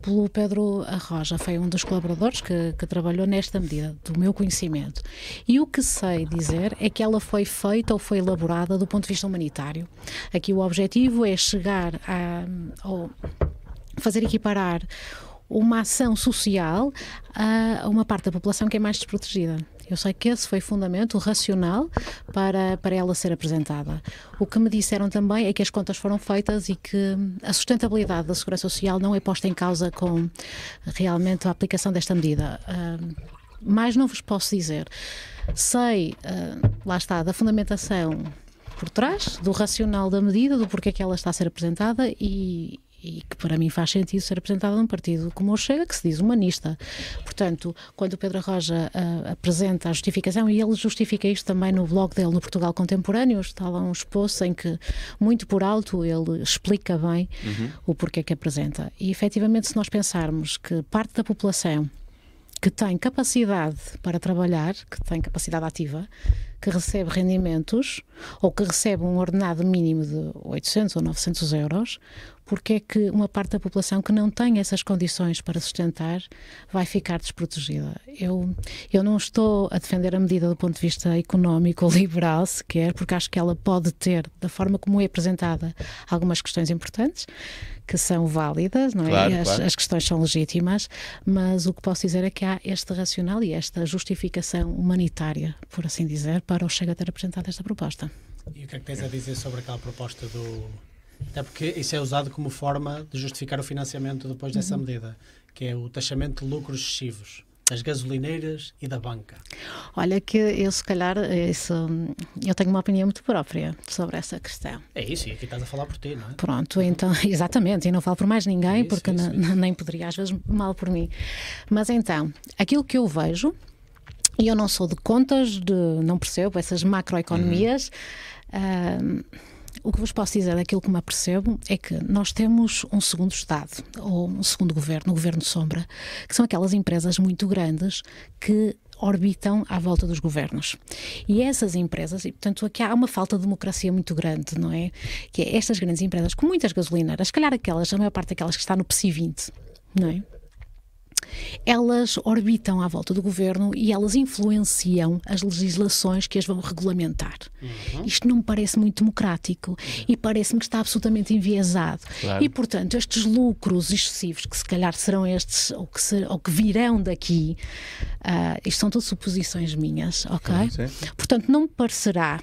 pelo Pedro Arroja, foi um dos colaboradores que, que trabalhou nesta medida, do meu conhecimento. E o que sei dizer é que ela foi feita ou foi elaborada do ponto de vista humanitário. Aqui o objetivo é chegar a, ao, fazer equiparar uma ação social a uma parte da população que é mais desprotegida. Eu sei que esse foi fundamento, racional, para, para ela ser apresentada. O que me disseram também é que as contas foram feitas e que a sustentabilidade da Segurança Social não é posta em causa com realmente a aplicação desta medida. Ah, mais não vos posso dizer. Sei, ah, lá está, da fundamentação por trás, do racional da medida, do porquê que ela está a ser apresentada e, e que para mim faz sentido ser apresentada num partido como o Chega, que se diz humanista. Portanto, quando o Pedro Roja ah, apresenta a justificação, e ele justifica isto também no blog dele no Portugal Contemporâneo, está lá um esposo em que, muito por alto, ele explica bem o porquê que apresenta. E efetivamente, se nós pensarmos que parte da população que tem capacidade para trabalhar, que tem capacidade ativa, que recebe rendimentos ou que recebe um ordenado mínimo de 800 ou 900 euros, porque é que uma parte da população que não tem essas condições para sustentar vai ficar desprotegida? Eu, eu não estou a defender a medida do ponto de vista económico ou liberal sequer, porque acho que ela pode ter, da forma como é apresentada, algumas questões importantes que são válidas, não é? Claro, as, claro. as questões são legítimas, mas o que posso dizer é que há este racional e esta justificação humanitária, por assim dizer, para o Chega ter apresentado esta proposta. E o que é que tens a dizer sobre aquela proposta do. Até porque isso é usado como forma de justificar o financiamento depois dessa Uhum. medida, que é o taxamento de lucros excessivos das gasolineiras e da banca. Olha que eu se calhar isso, eu tenho uma opinião muito própria sobre essa questão. É isso, e aqui estás a falar por ti, não é? Pronto, então, exatamente, e não falo por mais ninguém, Isso, porque isso, n- n- nem poderia, às vezes, mal por mim. Mas então, aquilo que eu vejo, e eu não sou de contas, de, não percebo essas macroeconomias, ahm, o que vos posso dizer daquilo que me apercebo é que nós temos um segundo Estado, ou um segundo governo, um governo sombra, que são aquelas empresas muito grandes que orbitam à volta dos governos. E essas empresas, e portanto aqui há uma falta de democracia muito grande, não é? Que é estas grandes empresas, com muitas gasolineiras, se calhar aquelas, a maior parte daquelas que está no PSI 20, não é? Elas orbitam à volta do governo e elas influenciam as legislações que as vão regulamentar. Uhum. Isto não me parece muito democrático uhum. e parece-me que está absolutamente enviesado. Claro. E, portanto, estes lucros excessivos, que se calhar serão estes ou que, ser, ou que virão daqui, uh, isto são todas suposições minhas, ok? Sim, sim. Portanto, não me parecerá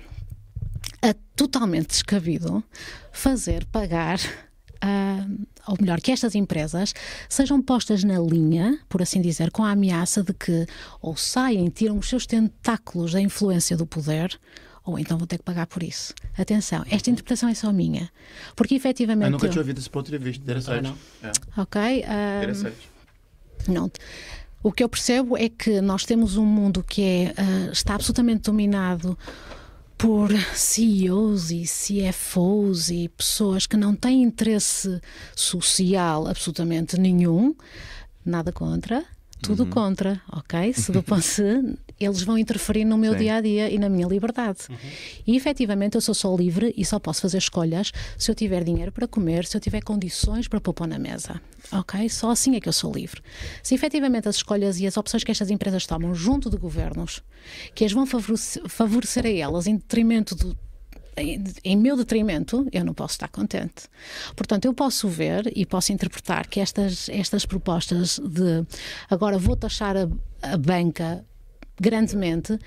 uh, totalmente descabido fazer pagar uh, ou melhor, que estas empresas sejam postas na linha, por assim dizer, com a ameaça de que ou saem, tiram os seus tentáculos da influência do poder, ou então vão ter que pagar por isso. Atenção, esta interpretação é só minha. Porque efetivamente. Eu nunca tinha ouvido esse ponto de vista. Interessante. Não, não. É. Ok. Um, Interessante. Não. O que eu percebo é que nós temos um mundo que é, uh, está absolutamente dominado por CEOs e CFOs e pessoas que não têm interesse social absolutamente nenhum, nada contra, tudo uhum. contra, ok? Se do se eles vão interferir no meu Sim. dia a dia e na minha liberdade. Uhum. E efetivamente eu sou só livre e só posso fazer escolhas se eu tiver dinheiro para comer, se eu tiver condições para pôr na mesa, ok? Só assim é que eu sou livre. Se efetivamente as escolhas e as opções que estas empresas tomam junto de governos, que as vão favorecer, a elas em detrimento do em meu detrimento, eu não posso estar contente. Portanto, eu posso ver e posso interpretar que estas, estas propostas de agora vou taxar a, a banca grandemente.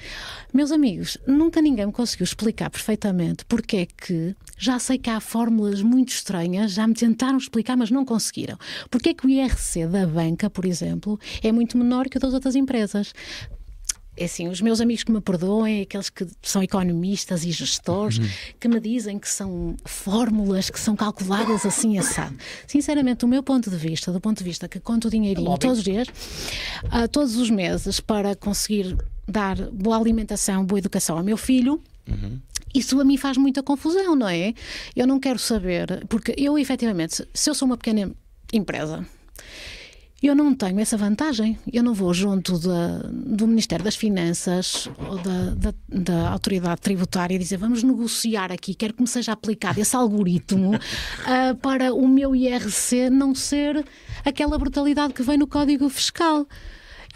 Meus amigos, nunca ninguém me conseguiu explicar perfeitamente porque é que já sei que há fórmulas muito estranhas, já me tentaram explicar, mas não conseguiram. Porque é que o IRC da banca, por exemplo, é muito menor que o das outras empresas? É assim, os meus amigos que me perdoem, aqueles que são economistas e gestores, uhum. que me dizem que são fórmulas que são calculadas assim assado. Sinceramente, do meu ponto de vista, do ponto de vista que conto dinheirinho todos os dias, uh, todos os meses, para conseguir dar boa alimentação, boa educação ao meu filho, uhum. Isso a mim faz muita confusão, não é? Eu não quero saber, porque eu efetivamente, se eu sou uma pequena empresa eu não tenho essa vantagem. Eu não vou junto do Ministério das Finanças ou da, da, da, Autoridade Tributária e dizer vamos negociar aqui, quero que me seja aplicado esse algoritmo uh, para o meu IRC não ser aquela brutalidade que vem no Código Fiscal.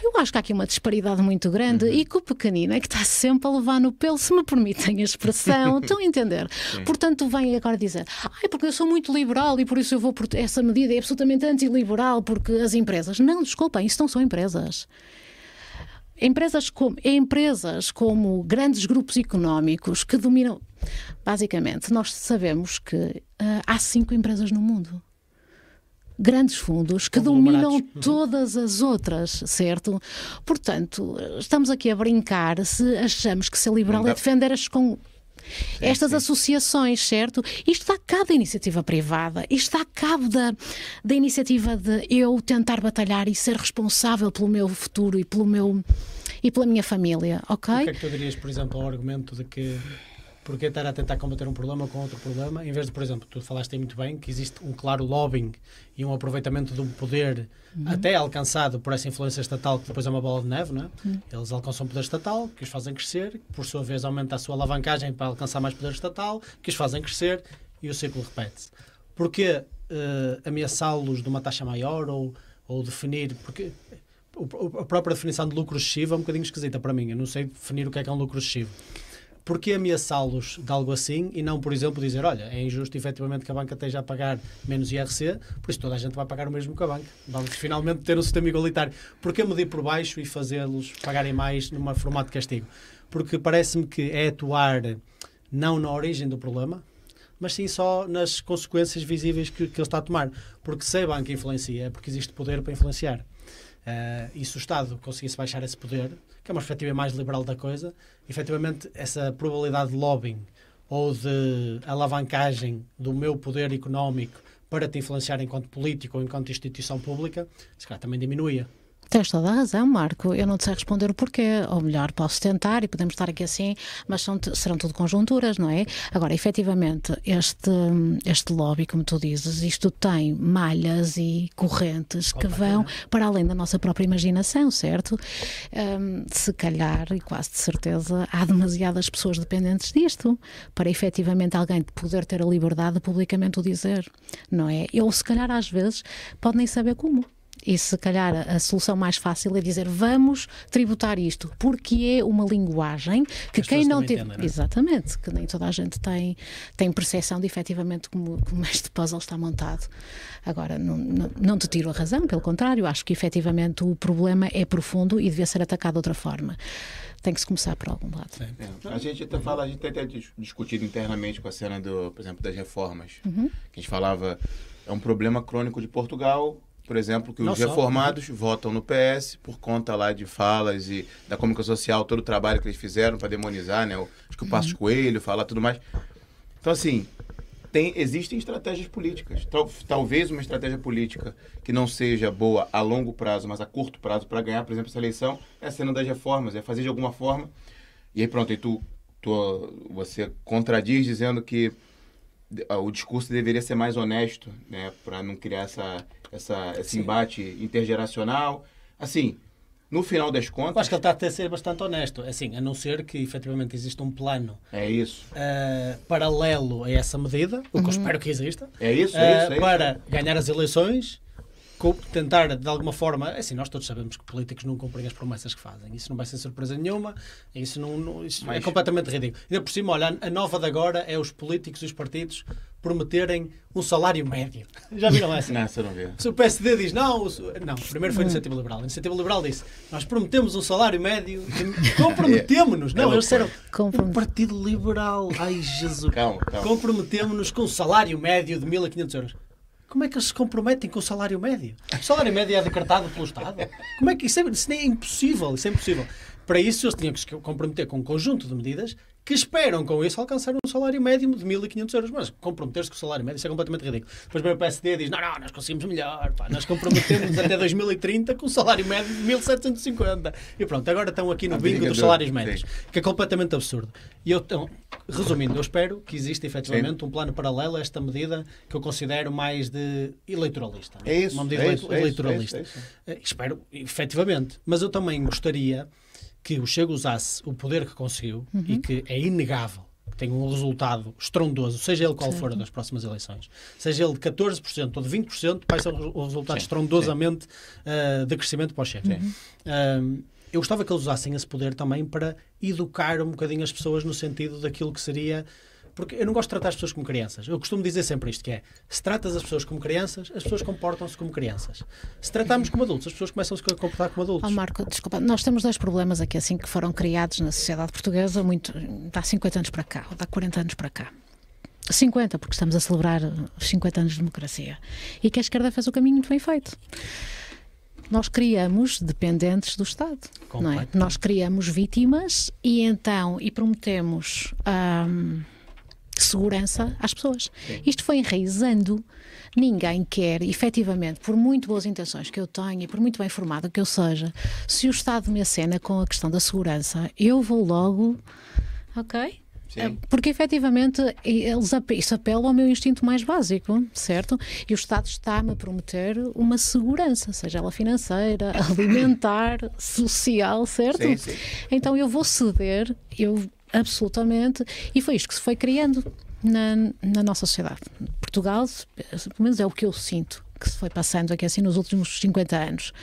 Eu acho que há aqui uma disparidade muito grande uhum. e que o pequenino é que está sempre a levar no pelo, se me permitem a expressão. Estão a entender? Sim. Portanto, vem agora dizer, ai, porque eu sou muito liberal e por isso eu vou por essa medida é absolutamente antiliberal, porque as empresas. Não, desculpem, isso não são empresas. Empresas como, empresas como grandes grupos económicos que dominam. Basicamente, nós sabemos que uh, há cinco empresas no mundo grandes fundos que dominam todas as outras, certo? Portanto, estamos aqui a brincar se achamos que ser liberal é defender as com Sim, estas sim. associações, certo? Isto está a cabo da iniciativa privada, isto está a cabo da, da iniciativa de eu tentar batalhar e ser responsável pelo meu futuro e pelo meu e pela minha família, ok? O que é que tu dirias, por exemplo, ao argumento de que porque estar a tentar combater um problema com outro problema, em vez de, por exemplo, tu falaste aí muito bem que existe um claro lobbying e um aproveitamento de um poder uhum. até alcançado por essa influência estatal, que depois é uma bola de neve, não é? Uhum. Eles alcançam poder estatal, que os fazem crescer, que por sua vez aumenta a sua alavancagem para alcançar mais poder estatal, que os fazem crescer e o ciclo repete-se. Porquê uh, ameaçá-los de uma taxa maior ou, ou definir. Porque a própria definição de lucro excessivo é um bocadinho esquisita para mim. Eu não sei definir o que é que é um lucro excessivo porquê ameaçá-los de algo assim e não, por exemplo, dizer, olha, é injusto efetivamente que a banca esteja a pagar menos IRC, por isso toda a gente vai pagar o mesmo que a banca. Vamos finalmente ter um sistema igualitário. Porquê medir por baixo e fazê-los pagarem mais numa formato de castigo? Porque parece-me que é atuar não na origem do problema, mas sim só nas consequências visíveis que, que ele está a tomar. Porque se a banca influencia, é porque existe poder para influenciar. Uh, e se o Estado conseguisse baixar esse poder, que é uma perspectiva mais liberal da coisa, efetivamente essa probabilidade de lobbying ou de alavancagem do meu poder económico para te influenciar enquanto político ou enquanto instituição pública, se calhar também diminuía. Tens toda a razão, Marco. Eu não te sei responder o porquê. Ou melhor, posso tentar e podemos estar aqui assim, mas são, serão tudo conjunturas, não é? Agora, efetivamente, este, este lobby, como tu dizes, isto tem malhas e correntes que vão para além da nossa própria imaginação, certo? Um, se calhar, e quase de certeza, há demasiadas pessoas dependentes disto para efetivamente alguém poder ter a liberdade de publicamente o dizer, não é? Ou se calhar às vezes pode nem saber como. E se calhar a solução mais fácil é dizer vamos tributar isto, porque é uma linguagem que As quem não entendem, não é? Exatamente, que nem toda a gente tem, tem percepção de efetivamente como, como este puzzle está montado. Agora, não, não, não te tiro a razão, pelo contrário, acho que efetivamente o problema é profundo e devia ser atacado de outra forma. Tem que se começar por algum lado. É, a gente até fala, a gente tem até dis- discutido internamente com a cena do, por exemplo, das reformas. Uhum. Que a gente falava, é um problema crônico de Portugal, por exemplo, que Não os só, reformados votam no PS por conta lá de falas e da comunicação social, todo o trabalho que eles fizeram para demonizar, né? O, acho que o Passos Coelho, falar tudo mais. Então, assim, tem, existem estratégias políticas. Tal- talvez uma estratégia política que não seja boa a longo prazo, mas a curto prazo para ganhar, por exemplo, essa eleição, é a cena das reformas, é fazer de alguma forma. E aí pronto, tu, tu você contradiz dizendo que ah, o discurso deveria ser mais honesto, né, para não criar essa, essa, esse embate intergeracional. Assim, no final das Eu contas, acho que ele está a ser bastante honesto. Assim, a não ser que efetivamente exista um plano é isso. eh, paralelo a essa medida, o que eu espero que exista, É isso, eh, é isso, é isso. para ganhar as eleições, tentar de alguma forma. Assim, nós todos sabemos que políticos não cumprem as promessas que fazem. Isso não vai ser surpresa nenhuma, isso, não, não- isso é Mas- completamente ridículo. Ainda por cima, olha, a nova de agora é os políticos e os partidos prometerem um salário médio. Já viram essa? Não, você não vê. Se o PSD diz não, o não, primeiro foi a Iniciativa Liberal. A Iniciativa Liberal disse: Nós prometemos um salário médio, comprometemos-nos. Não, É eles disseram: O Partido Liberal, ai Jesus, Calma, calma. comprometemos-nos com um salário médio de 1500 euros. Como é que eles se comprometem com o salário médio? O salário médio é decretado pelo Estado. Como é que isso é, isso é impossível? Isso é impossível. Para isso, eles tinham que se comprometer com um conjunto de medidas que esperam com isso alcançar um salário médio de 1.500 euros. Mas comprometer-se com o salário médio isso é completamente ridículo. Depois vem o PSD e diz: não, não, nós conseguimos melhor. Pá. Nós comprometemos até 2030 com um salário médio de 1.750. E pronto, agora estão aqui no A bingo dos do- salários sim. médios, que é completamente absurdo. E eu, então, resumindo, eu espero que exista efetivamente um plano paralelo a esta medida que eu considero mais de eleitoralista. É isso, Uma medida é isso, é eleitoralista. é isso, é isso. Eh, Espero, efetivamente. Mas eu também gostaria que o Chega usasse o poder que conseguiu e que é inegável que tem um resultado estrondoso, seja ele qual for das próximas eleições, seja ele de 14% ou de 20%, vai ser um resultado Sim, estrondosamente eh, de crescimento para o Chega. Um, eu gostava que eles usassem esse poder também para educar um bocadinho as pessoas no sentido daquilo que seria. Porque eu não gosto de tratar as pessoas como crianças. Eu costumo dizer sempre isto: que é se tratas as pessoas como crianças, as pessoas comportam-se como crianças. Se tratarmos como adultos, as pessoas começam a se comportar como adultos. Oh, Marco, desculpa, nós temos dois problemas aqui, assim, que foram criados na sociedade portuguesa muito, há 50 anos para cá, ou há 40 anos para cá. 50, porque estamos a celebrar os 50 anos de democracia. E que a esquerda fez o caminho muito bem feito. Nós criamos dependentes do Estado. Não é? Nós criamos vítimas e então, e prometemos hum, segurança às pessoas. Isto foi enraizando. Ninguém quer, efetivamente, por muito boas intenções que eu tenha e por muito bem formada que eu seja, se o Estado me acena com a questão da segurança, eu vou logo. Ok? Sim. Eh, Porque efetivamente eles ape- isso apela ao meu instinto mais básico, certo? E o Estado está-me a prometer uma segurança, seja ela financeira, alimentar, social, certo? Sim, sim. Então eu vou ceder, eu absolutamente, e foi isto que se foi criando na, na nossa sociedade. Portugal, pelo menos é o que eu sinto que se foi passando aqui assim nos últimos 50 anos.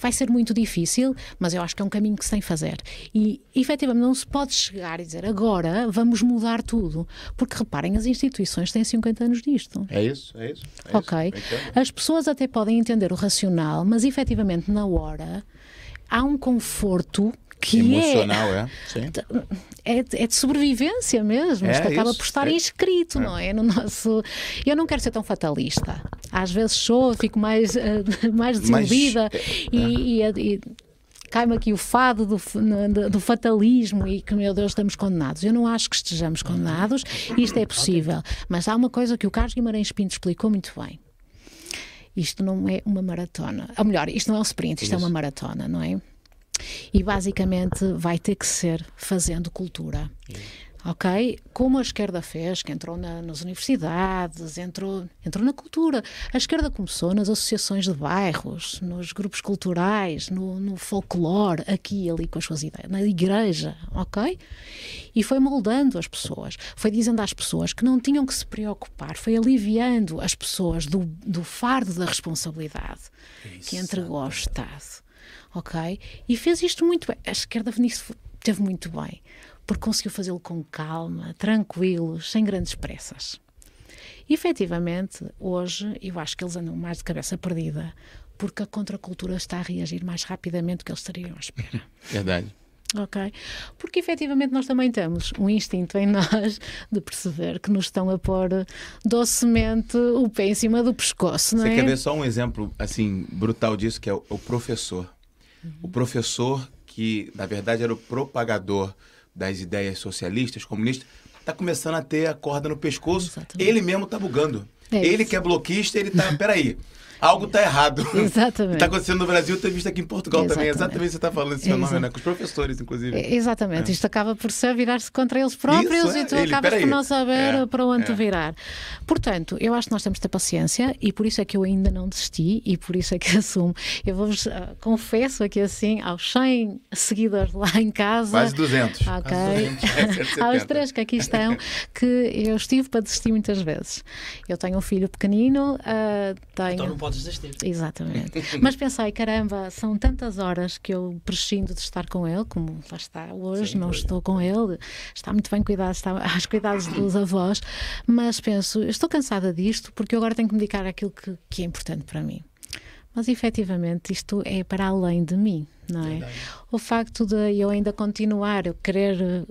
Vai ser muito difícil, mas eu acho que é um caminho que se tem que fazer. E efetivamente não se pode chegar e dizer agora vamos mudar tudo, porque reparem, as instituições têm 50 anos disto. É isso, é isso. é Ok. isso. As pessoas até podem entender o racional, mas efetivamente na hora há um conforto que Emocional, é. Sim. é, é, de- é de sobrevivência mesmo. É Isto acaba isso, por estar é. inscrito, não é? No nosso. Eu não quero ser tão fatalista. Às vezes sou, fico mais, eh, mais desiludida é, e, e- e cai-me aqui o fado do- do fatalismo e que, meu Deus, estamos condenados. Eu não acho que estejamos condenados, isto é possível. Mas há uma coisa que o Carlos Guimarães Pinto explicou muito bem. isto não é uma maratona. Ou melhor, isto não é um sprint, isto Isso. é uma maratona, não é? E basicamente vai ter que ser fazendo cultura. ok? Como a esquerda fez, que entrou na, nas universidades, entrou, entrou na cultura. A esquerda começou nas associações de bairros, nos grupos culturais, no, no folclore, aqui e ali com as suas ideias, na igreja, ok? E foi moldando as pessoas, foi dizendo às pessoas que não tinham que se preocupar, foi aliviando as pessoas do, do fardo da responsabilidade que entregou ao Estado ok? E fez isto muito bem. A esquerda nisso teve muito bem, porque conseguiu fazê-lo com calma, tranquilo, sem grandes pressas. E, efetivamente, hoje, eu acho que eles andam mais de cabeça perdida, porque a contracultura está a reagir mais rapidamente do que eles estariam à espera. Verdade. Ok? Porque efetivamente nós também temos um instinto em nós de perceber que nos estão a pôr docemente o pé em cima do pescoço, não Você é? quer ver só um exemplo assim brutal disso, que é o, o professor. O professor, que na verdade era o propagador das ideias socialistas, comunistas, está começando a ter a corda no pescoço. Exatamente. Ele mesmo está bugando. É ele que é bloquista, ele está. Peraí algo está errado. Exatamente. Está acontecendo no Brasil, tem visto aqui em Portugal Exatamente. também. Exatamente você está falando esse fenômeno, né? Com os professores, inclusive. Exatamente. É. Isto acaba por se virar-se contra eles próprios Isso, e tu é. acabas por não saber é. para onde é. virar. Portanto, eu acho que nós temos de ter paciência e por isso é que eu ainda não desisti e por isso é que assumo. Eu vos uh, confesso aqui assim, aos 100 seguidores lá em casa. Quase 200. Ok. Quase 200. aos três que aqui estão, que eu estive para desistir muitas vezes. Eu tenho um filho pequenino, uh, tenho. Então podes desistir. Exatamente. Mas pensei, caramba, são tantas horas que eu prescindo de estar com ele, como lá está hoje, Sim, não estou com ele, está muito bem cuidado, está aos cuidados dos avós, mas penso, estou cansada disto porque eu agora tenho que me dedicar àquilo que, que é importante para mim. Mas efetivamente isto é para além de mim, não é? Verdade. O facto de eu ainda continuar, eu querer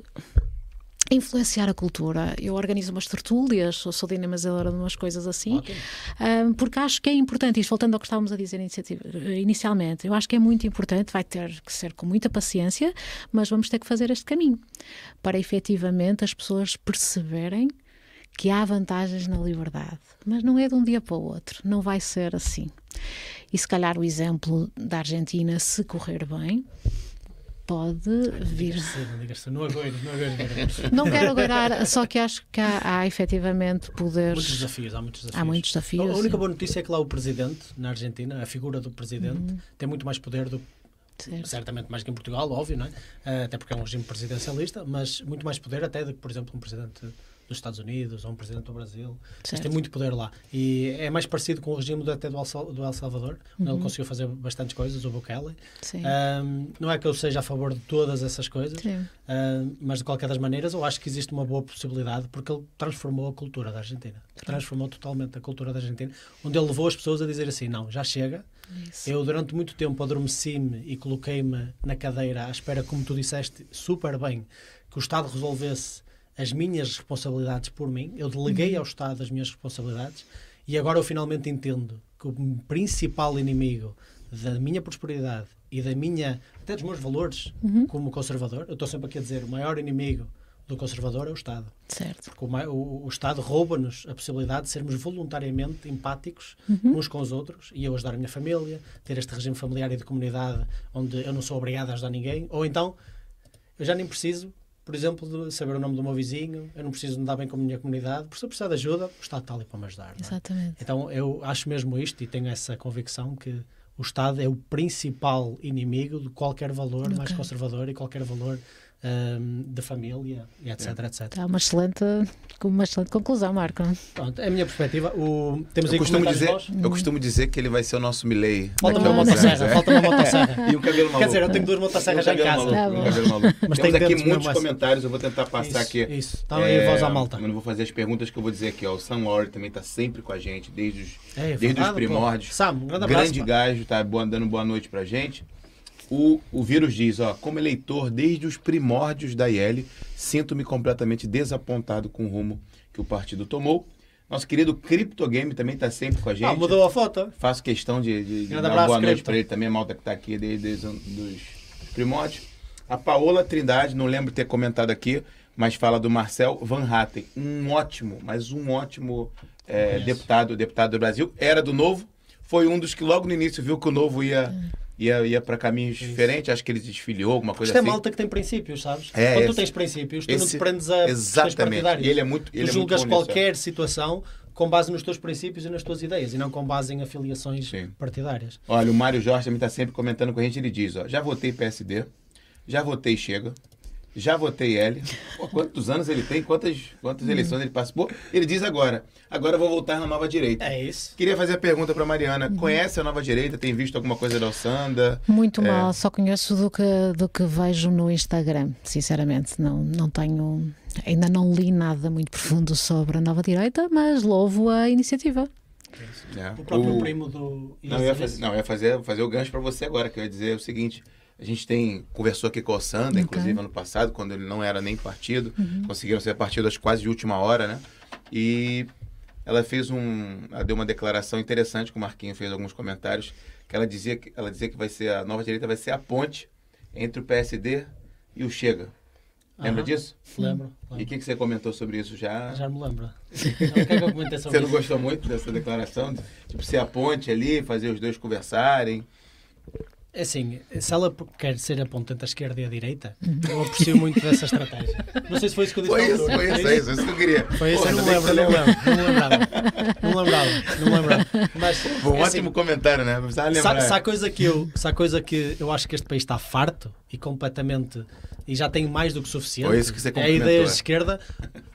influenciar a cultura. Eu organizo umas tertúlias, sou, sou dinamizadora de umas coisas assim, um, porque acho que é importante, isto voltando ao que estávamos a dizer inicialmente, eu acho que é muito importante, vai ter que ser com muita paciência, mas vamos ter que fazer este caminho para efetivamente as pessoas perceberem que há vantagens na liberdade, mas não é de um dia para o outro, não vai ser assim. E se calhar o exemplo da Argentina, se correr bem, pode vir. Não agoiro, não quero agoirar, só que acho que há, há efetivamente poderes. Muitos desafios, há muitos desafios. Há muitos desafios. A, única boa notícia é que lá o presidente, na Argentina, a figura do presidente, uhum. tem muito mais poder do Certo. certamente mais que em Portugal, óbvio, não é? Uh, até porque é um regime presidencialista, mas muito mais poder até do que, por exemplo, um presidente dos Estados Unidos ou um presidente do Brasil. Certo. tem muito poder lá. E é mais parecido com o regime do, até do El, do El Salvador, onde uhum. ele conseguiu fazer bastantes coisas, o Bukele. Um, não é que eu seja a favor de todas essas coisas, um, mas de qualquer das maneiras eu acho que existe uma boa possibilidade porque ele transformou a cultura da Argentina. Transformou totalmente a cultura da Argentina, onde ele levou as pessoas a dizer assim, não, já chega. Isso. Eu durante muito tempo adormeci-me e coloquei-me na cadeira à espera, como tu disseste, super bem, que o Estado resolvesse as minhas responsabilidades por mim, eu deleguei uhum. ao Estado as minhas responsabilidades e agora eu finalmente entendo que o principal inimigo da minha prosperidade e da minha, até dos meus valores uhum. como conservador, eu estou sempre aqui a dizer, o maior inimigo do conservador é o Estado. Certo. Porque o, o, o Estado rouba-nos a possibilidade de sermos voluntariamente empáticos uhum. uns com os outros e eu ajudar a minha família, ter este regime familiar e de comunidade onde eu não sou obrigado a ajudar ninguém, ou então eu já nem preciso por exemplo, de saber o nome do meu vizinho, eu não preciso me dar bem com a minha comunidade, porque se eu precisar de ajuda, o Estado está ali para me ajudar. É? Exatamente. Então eu acho mesmo isto e tenho essa convicção que o Estado é o principal inimigo de qualquer valor okay. mais conservador e qualquer valor um, de família, e etc, é. etc. É uma excelente, uma excelente conclusão, Marco. Pronto, é a minha perspectiva. O, temos eu, costumo dizer, eu costumo dizer que ele vai ser o nosso Milley. Falta uma motosserra, falta uma motosserra. e um cabelo maluco. Quer dizer, eu tenho duas motosserras já em casa. Maluco, um cabelo maluco. Mas temos aqui muitos comentários, eu vou tentar passar isso, aqui. Isso, está aí é, voz à malta. Eu não vou fazer as perguntas que eu vou dizer aqui. Ó. O Sam Lord também está sempre com a gente, desde os, é, desde os primórdios. Pô. Sam, um grande abraço. Grande gajo, tá dando boa noite pra gente. O, o vírus diz, ó, como eleitor desde os primórdios da IL, sinto-me completamente desapontado com o rumo que o partido tomou. Nosso querido Cryptogame também está sempre com a gente. Ah, mudou a foto. Faço questão de, de, de dar abraço, boa noite para ele também, a malta que está aqui desde, desde os primórdios. A Paola Trindade, não lembro ter comentado aqui, mas fala do Marcel Van Hatten. Um ótimo, mas um ótimo é, deputado, deputado do Brasil. Era do Novo, foi um dos que logo no início viu que o novo ia, ia, ia para caminhos diferentes. Acho que ele desfiliou, alguma coisa Isto é assim. malta que tem princípios, sabes? É, Quando tu esse- tens princípios, tu não te esse- prendes a Exatamente. E ele é muito. Ele tu é julgas muito bom nisso, é. qualquer situação com base nos teus princípios e nas tuas ideias e não com base em afiliações Sim. partidárias. Olha, o Mário Jorge também está sempre comentando com a gente. Ele diz: ó, já votei PSD, já votei Chega, já votei L. Pô, quantos anos ele tem? Quantas, quantas eleições ele participou? Ele diz agora: agora eu vou voltar na nova direita. É isso. Queria fazer a pergunta para Mariana: conhece a nova direita? Tem visto alguma coisa da Alçanda? Muito É. mal, só conheço do que, do que vejo no Instagram, sinceramente. Não, não tenho. Ainda não li nada muito profundo sobre a nova direita, mas louvo a iniciativa. É. O próprio O- primo do. Não, eu ia fazer, não, eu ia fazer, fazer o gancho para você agora, que eu ia dizer o seguinte. A gente tem conversou aqui com o Alçanda, Ok. inclusive ano passado, quando ele não era nem partido. Conseguiram ser partido às quase de última hora, né? E ela fez um. Ela deu uma declaração interessante, que o Marquinho fez alguns comentários, que ela dizia que, ela dizia que vai ser a nova direita vai ser a ponte entre o PSD e o Chega. Lembra Aham. disso? Lembro. E o lembro. que, que você comentou sobre isso já? Já me lembro. O que é que eu comentei sobre Você não isso? gostou muito dessa declaração? Tipo, ser a ponte ali, fazer os dois conversarem. É assim, se ela quer ser a ponte entre a esquerda e a direita, eu aprecio muito dessa estratégia. Não sei se foi isso que eu disse Foi isso, foi isso, é isso, é isso que eu queria. Foi isso, Pô, eu não lembro, não lembro, não lembrava. Não lembrava, não lembrava. Mas, Foi um é assim, ótimo comentário, né? Se, se há coisa que eu, se há coisa que eu acho que este país está farto e completamente e já tem mais do que suficiente. Foi isso que você é a ideia de esquerda.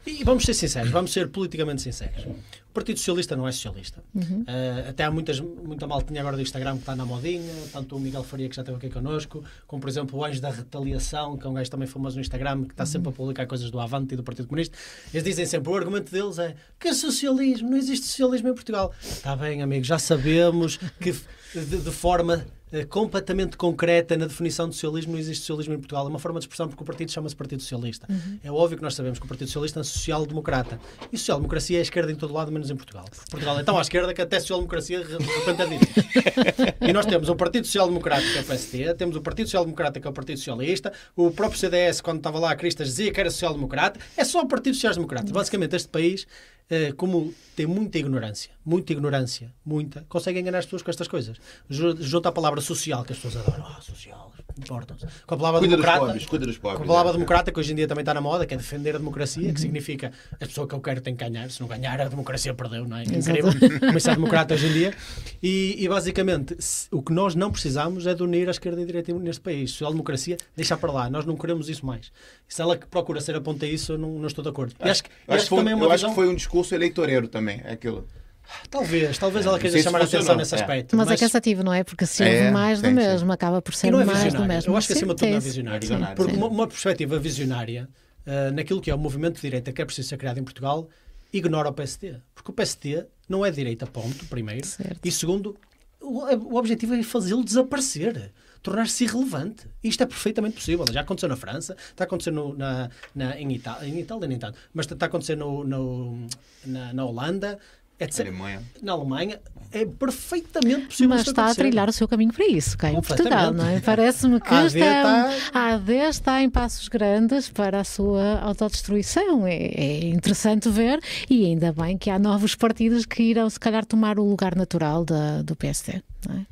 E vamos ser sinceros, vamos ser politicamente sinceros. O Partido Socialista não é socialista. Eh, até há muitas, muita maltinha agora do Instagram que está na modinha, tanto o Miguel Faria que já esteve aqui connosco, como por exemplo o Anjo da Retaliação, que é um gajo também famoso no Instagram, que está sempre a publicar coisas do Avante e do Partido Comunista. Eles dizem sempre, o argumento deles é que é socialismo, não existe socialismo em Portugal. Está bem, amigo, já sabemos que de, de forma completamente concreta na definição de socialismo não existe socialismo em Portugal. É uma forma de expressão porque o partido chama-se Partido Socialista. É óbvio que nós sabemos que o Partido Socialista é social-democrata. E social-democracia é a esquerda em todo lado, menos em Portugal. Portugal é tão à esquerda que até social-democracia de repente direita. E nós temos o Partido Social-Democrata, que é o PSD, temos o Partido Social-Democrata, que é o Partido Socialista, o próprio CDS, quando estava lá a Cristas, dizia que era social-democrata. É só o Partido Social-Democrata. Basicamente, este país, eh, como tem muita ignorância, muita ignorância, muita, consegue enganar as pessoas com estas coisas. Ju- Junta a palavra social, que as pessoas adoram. Ah, social, importam-se. Com a palavra Cuida dos democrata. pobres, cuida dos pobres. Com a palavra é. democrata, que hoje em dia também está na moda, que é defender a democracia, que significa a pessoa que eu quero tem que ganhar, se não ganhar, a democracia perdeu, não é? Incrível. Começar democrata hoje em dia. E, e, basicamente, se- o que nós não precisamos é de unir a esquerda e a direita neste país. Social-democracia, deixa para lá. Nós não queremos isso mais. E se ela que procura ser a ponta a isso, eu não, não estou de acordo. E acho, que- Eu e acho, acho que foi, também é uma eu acho visão... que foi um discurso eleitoreiro também, é aquilo. Talvez, talvez É, ela não queira chamar a atenção nesse é. aspecto. Mas, é cansativo, não é? Porque se houve É, mais do sim, sim. mesmo, acaba por ser E não é mais do mesmo. Eu acho que acima de tudo Sim, não é sim. visionário. É visionário, Porque sim. uma, uma perspectiva visionária ah, naquilo que é o movimento de direita que é preciso ser criado em Portugal ignora o PSD. Porque o PSD não é direita, ponto, primeiro. Certo. E segundo, o, o objetivo é fazê-lo desaparecer. Tornar-se irrelevante. Isto é perfeitamente possível. Já aconteceu na França, está acontecendo na, na, em, Itália, em Itália, nem tanto, mas está acontecendo no, no- na, na Holanda, etc. Alemanha. Na Alemanha. É perfeitamente possível Mas está a trilhar o seu caminho para isso, cá em. Portugal, não é? Parece-me que A AD está, está- a AD está em passos grandes para a sua autodestruição. É, é interessante ver e ainda bem que há novos partidos que irão, se calhar, tomar o lugar natural da, do PSD. Não é?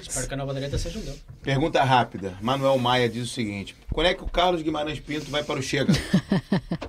Espero que a nova direita seja um deles. Pergunta rápida. Manuel Maia diz o seguinte: quando é que o Carlos Guimarães Pinto vai para o Chega?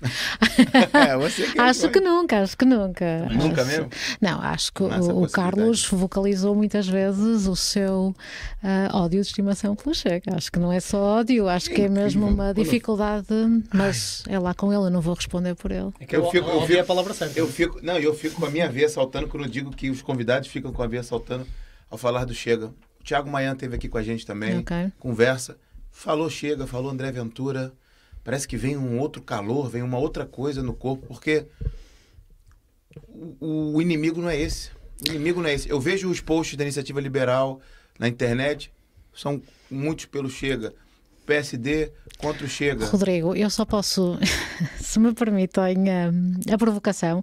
é, você que Acho que responde. nunca, acho que nunca. Nunca Acho- mesmo? Não, acho que o. Carlos vocalizou muitas vezes o seu ah, ódio de estimação pelo Chega. Acho que não é só ódio, acho que é mesmo uma dificuldade, mas é lá com ele, eu não vou responder por ele. É que Eu eu, fico- eu fico- a palavra certa. Eu fico, não, eu fico com a minha veia saltando quando eu digo que os convidados ficam com a veia saltando ao falar do Chega. O Thiago Maia esteve aqui com a gente também, Ok. conversa, falou Chega, falou André Ventura. Parece que vem um outro calor, vem uma outra coisa no corpo, porque o, o inimigo não é esse. O inimigo não é esse. Eu vejo os posts da iniciativa liberal na internet, são muitos pelo Chega. PSD contra o Chega. Rodrigo, eu só posso se me permitem hum, a provocação,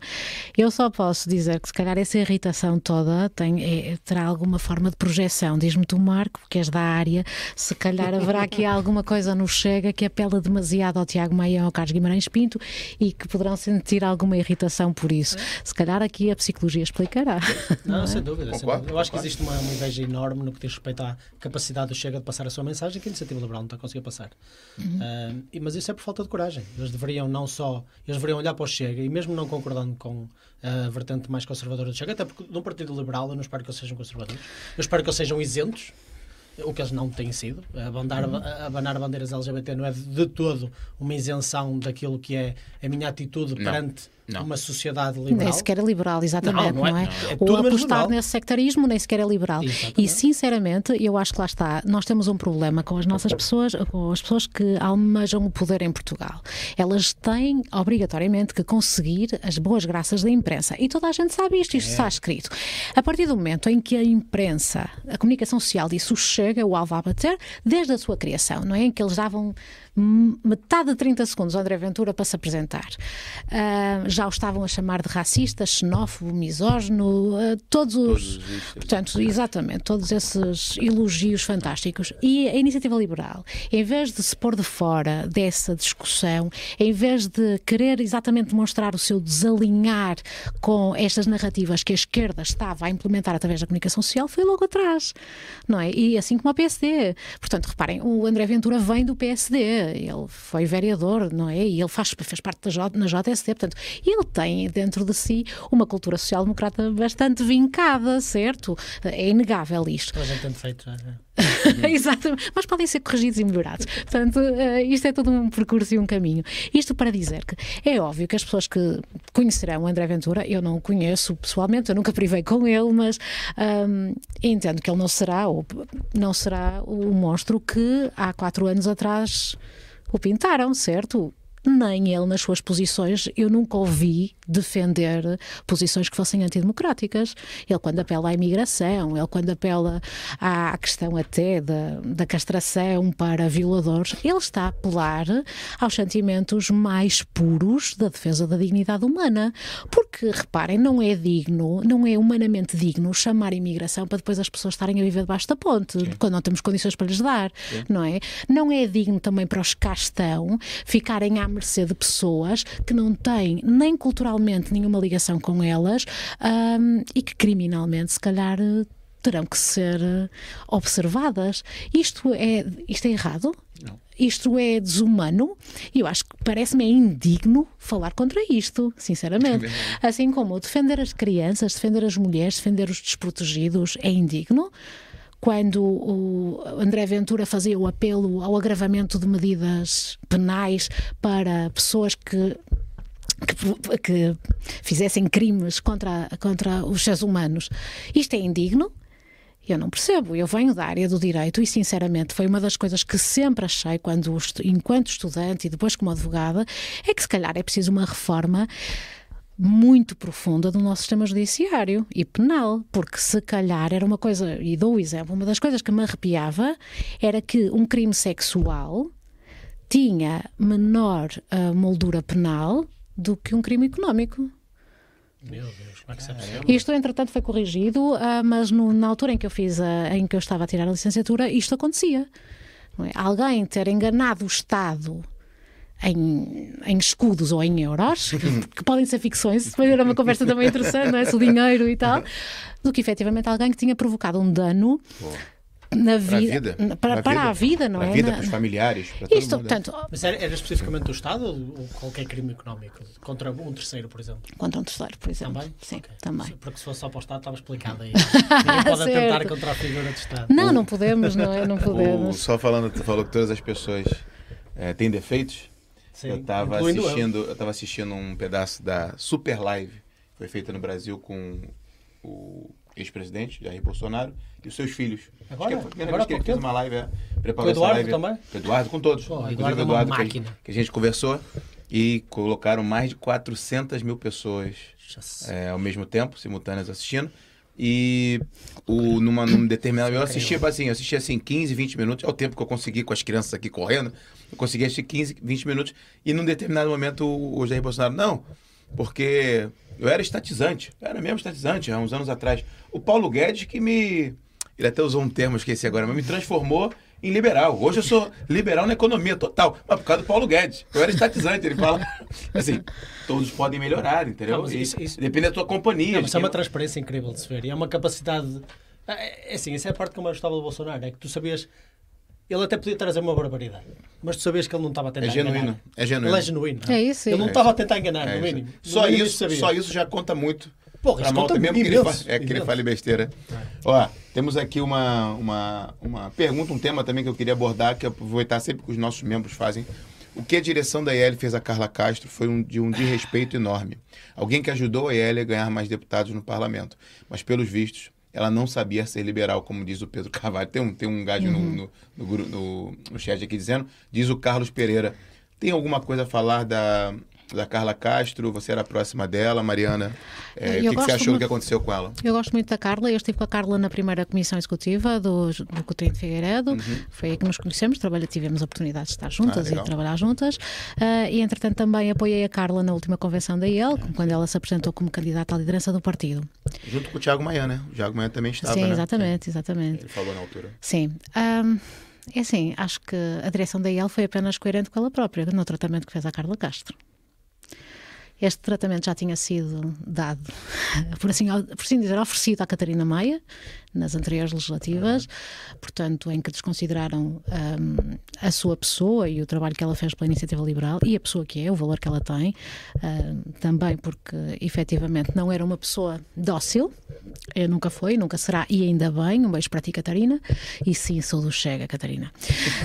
eu só posso dizer que se calhar essa irritação toda tem, é, terá alguma forma de projeção. Diz-me tu, Marco, que és da área, se calhar haverá aqui alguma coisa no Chega que apela demasiado ao Tiago Maia ou ao Carlos Guimarães Pinto e que poderão sentir alguma irritação por isso. Se calhar aqui a psicologia explicará. Não, não é? sem dúvida. sem dúvida. Eu acho que existe uma, uma inveja enorme no que diz respeito à capacidade do Chega de passar a sua mensagem que a Iniciativa Liberal não está a conseguir passar. Ah, e- mas isso é por falta de coragem. Eles deveriam não só, eles deveriam olhar para o Chega e mesmo não concordando com a vertente mais conservadora do Chega, até porque num partido liberal eu não espero que eles sejam conservadores, eu espero que eles sejam isentos, o que eles não têm sido. Abanar, abanar bandeiras LGBT não é de todo uma isenção daquilo que é a minha atitude Não, perante não. uma sociedade liberal. Nem sequer é liberal, exatamente, Não, não, não é- é? não, é Ou tudo menos apostar liberal. nesse sectarismo nem sequer é liberal. Exatamente. E sinceramente, eu acho que lá está, nós temos um problema com as nossas pessoas, com as pessoas que almejam o poder em Portugal. Elas têm obrigatoriamente que conseguir as boas graças da imprensa. E toda a gente sabe isto, isto está escrito. A partir do momento em que a imprensa, a comunicação social disso chega, o alvo a bater, desde a sua criação, não é? Em que eles davam metade de 30 segundos André Ventura para se apresentar. Ah, já o estavam a chamar de racista, xenófobo, misógino, ah, todos os. Portanto, exatamente, todos esses elogios fantásticos. E a iniciativa liberal, em vez de se pôr de fora dessa discussão, em vez de querer exatamente demonstrar o seu desalinhar com estas narrativas que a esquerda estava a implementar através da comunicação social, foi logo atrás, não é? E assim como a PSD. Portanto, reparem, o André Ventura vem do PSD, ele foi vereador, não é? E ele faz, fez parte da J, na JSD, portanto, ele tem dentro de si uma cultura social-democrata bastante vincada, certo? É inegável isto. Tem feito. já. Exatamente, mas podem ser corrigidos e melhorados. Portanto, eh, isto é todo um percurso e um caminho. Isto para dizer que é óbvio que as pessoas que conhecerão o André Ventura, eu não o conheço pessoalmente, eu nunca privei com ele, mas hum, entendo que ele não será, ou não será o monstro que há quatro anos atrás o pintaram, certo? Nem ele nas suas posições, eu nunca ouvi defender posições que fossem antidemocráticas. Ele, quando apela à imigração, ele, quando apela à questão até da, da castração para violadores, ele está a apelar aos sentimentos mais puros da defesa da dignidade humana. Porque, reparem, não é digno, não é humanamente digno chamar imigração para depois as pessoas estarem a viver debaixo da ponte, quando não temos condições para lhes dar, não é? Não é digno também para os que cá estão ficarem à mercê de pessoas que não têm nem culturalmente nenhuma ligação com elas hum, e que criminalmente, se calhar, eh, terão que ser eh, observadas. Isto é, isto é errado? Isto é desumano e eu acho que parece-me é indigno falar contra isto, sinceramente. Assim como defender as crianças, defender as mulheres, defender os desprotegidos é indigno. Quando o André Ventura fazia o apelo ao agravamento de medidas penais para pessoas que que, que fizessem crimes contra, contra os seres humanos. Isto é indigno? Eu não percebo. Eu venho da área do direito e, sinceramente, foi uma das coisas que sempre achei, quando, enquanto estudante e depois como advogada, é que se calhar é preciso uma reforma muito profunda do nosso sistema judiciário e penal, porque se calhar era uma coisa, e dou o exemplo, uma das coisas que me arrepiava era que um crime sexual tinha menor ah, moldura penal do que um crime económico. Meu Deus, como é que é possível? Isto, entretanto, foi corrigido, ah, mas no- na altura em que eu fiz, a- em que eu estava a tirar a licenciatura, isto acontecia. não é? Alguém ter enganado o Estado em, em escudos ou em euros, que, que podem ser ficções, isso era uma conversa também interessante, não é? Se o dinheiro e tal, do que efetivamente alguém que tinha provocado um dano na Para a vida, vida. na- para, para a vida, não para é? a vida, Na- para os familiares, para todo isto, mundo. portanto, Mas era, era especificamente do Estado ou qualquer crime económico? Contra um terceiro, por exemplo? contra um terceiro, por exemplo. Também? Sim, Ok. também. Porque se fosse só para o Estado estava explicado aí. Ninguém pode atentar contra a figura do Estado. Não, não podemos, não é? Não O- podemos. só falando, tu falou que todas as pessoas eh, têm defeitos. Sim, eu estava eu. assistindo, eu tava assistindo um pedaço da Super Live, que foi feita no Brasil com o ex-presidente Jair Bolsonaro e os seus filhos. Agora? Acho que a Agora que ele fez uma live, é, preparou Com o essa Eduardo live. também? Com Eduardo, com todos. Pô, Eduardo é Eduardo que a, máquina. gente- que a gente conversou e colocaram mais de 400 mil pessoas é, ao mesmo tempo, simultâneas assistindo, E o, numa, num determinado. Eu assistia assim, eu assistia assim 15, 20 minutos. É o tempo que eu consegui com as crianças aqui correndo. Eu consegui assistir 15, 20 minutos. E num determinado momento o Jair Bolsonaro, não, porque eu era estatizante. Eu era mesmo estatizante há uns anos atrás. O Paulo Guedes que me. Ele até usou um termo, esqueci agora, mas me transformou em liberal. Hoje eu sou liberal na economia total, mas por causa do Paulo Guedes. Eu era estatizante, ele fala. Assim, todos podem melhorar, entendeu? Não, isso, isso... Depende da tua companhia. Não, mas é uma transparência incrível de se ver. E é uma capacidade. É, é assim, essa é a parte que eu mais gostava do Bolsonaro, é que tu sabias. Ele até podia trazer uma barbaridade, mas tu sabias que ele não estava a tentar é genuíno, enganar. É genuíno. Ele é genuíno. É isso. Ele não é. estava a tentar enganar, É no isso. mínimo. No Só mínimo isso, só isso já conta muito. Porra, pra isso malta, conta mesmo que ele, é que ele fale besteira. Ó, temos aqui uma, uma, uma pergunta, um tema também que eu queria abordar, que eu aproveitar sempre que os nossos membros fazem. O que a direção da IEL fez a Carla Castro foi um, de um desrespeito enorme. Alguém que ajudou a IEL a ganhar mais deputados no parlamento. Mas, pelos vistos, ela não sabia ser liberal, como diz o Pedro Carvalho. Tem um, tem um gajo no, no, no, gru- no- no chat aqui dizendo, diz o Carlos Pereira. Tem alguma coisa a falar da, da Carla Castro? Você era próxima dela, Mariana? É, o que, que você gosto achou do que aconteceu com ela? Eu gosto muito da Carla. Eu estive com a Carla na primeira comissão executiva do, do Coutinho de Figueiredo. Foi aí que nos conhecemos. Trabalha, tivemos a oportunidade de estar juntas Uhum. Ah, e de trabalhar juntas. Ah, e, entretanto, também apoiei a Carla na última convenção da IEL, quando ela se apresentou como candidata à liderança do partido. Junto com o Thiago Maia, né? O Thiago Maia também estava, Sim, né? exatamente, exatamente. Ele falou na altura. Sim. Ahm, é assim, acho que a direção da IEL foi apenas coerente com ela própria no tratamento que fez à Carla Castro. Este tratamento já tinha sido dado, por assim, por assim dizer, oferecido à Catarina Maia nas anteriores legislativas, portanto, em que desconsideraram ahm, a sua pessoa e o trabalho que ela fez pela iniciativa liberal e a pessoa que é, o valor que ela tem, ahm, também porque efetivamente não era uma pessoa dócil, eu nunca foi, nunca será, e ainda bem, um beijo para ti, Catarina, e sim, sou do Chega, Catarina.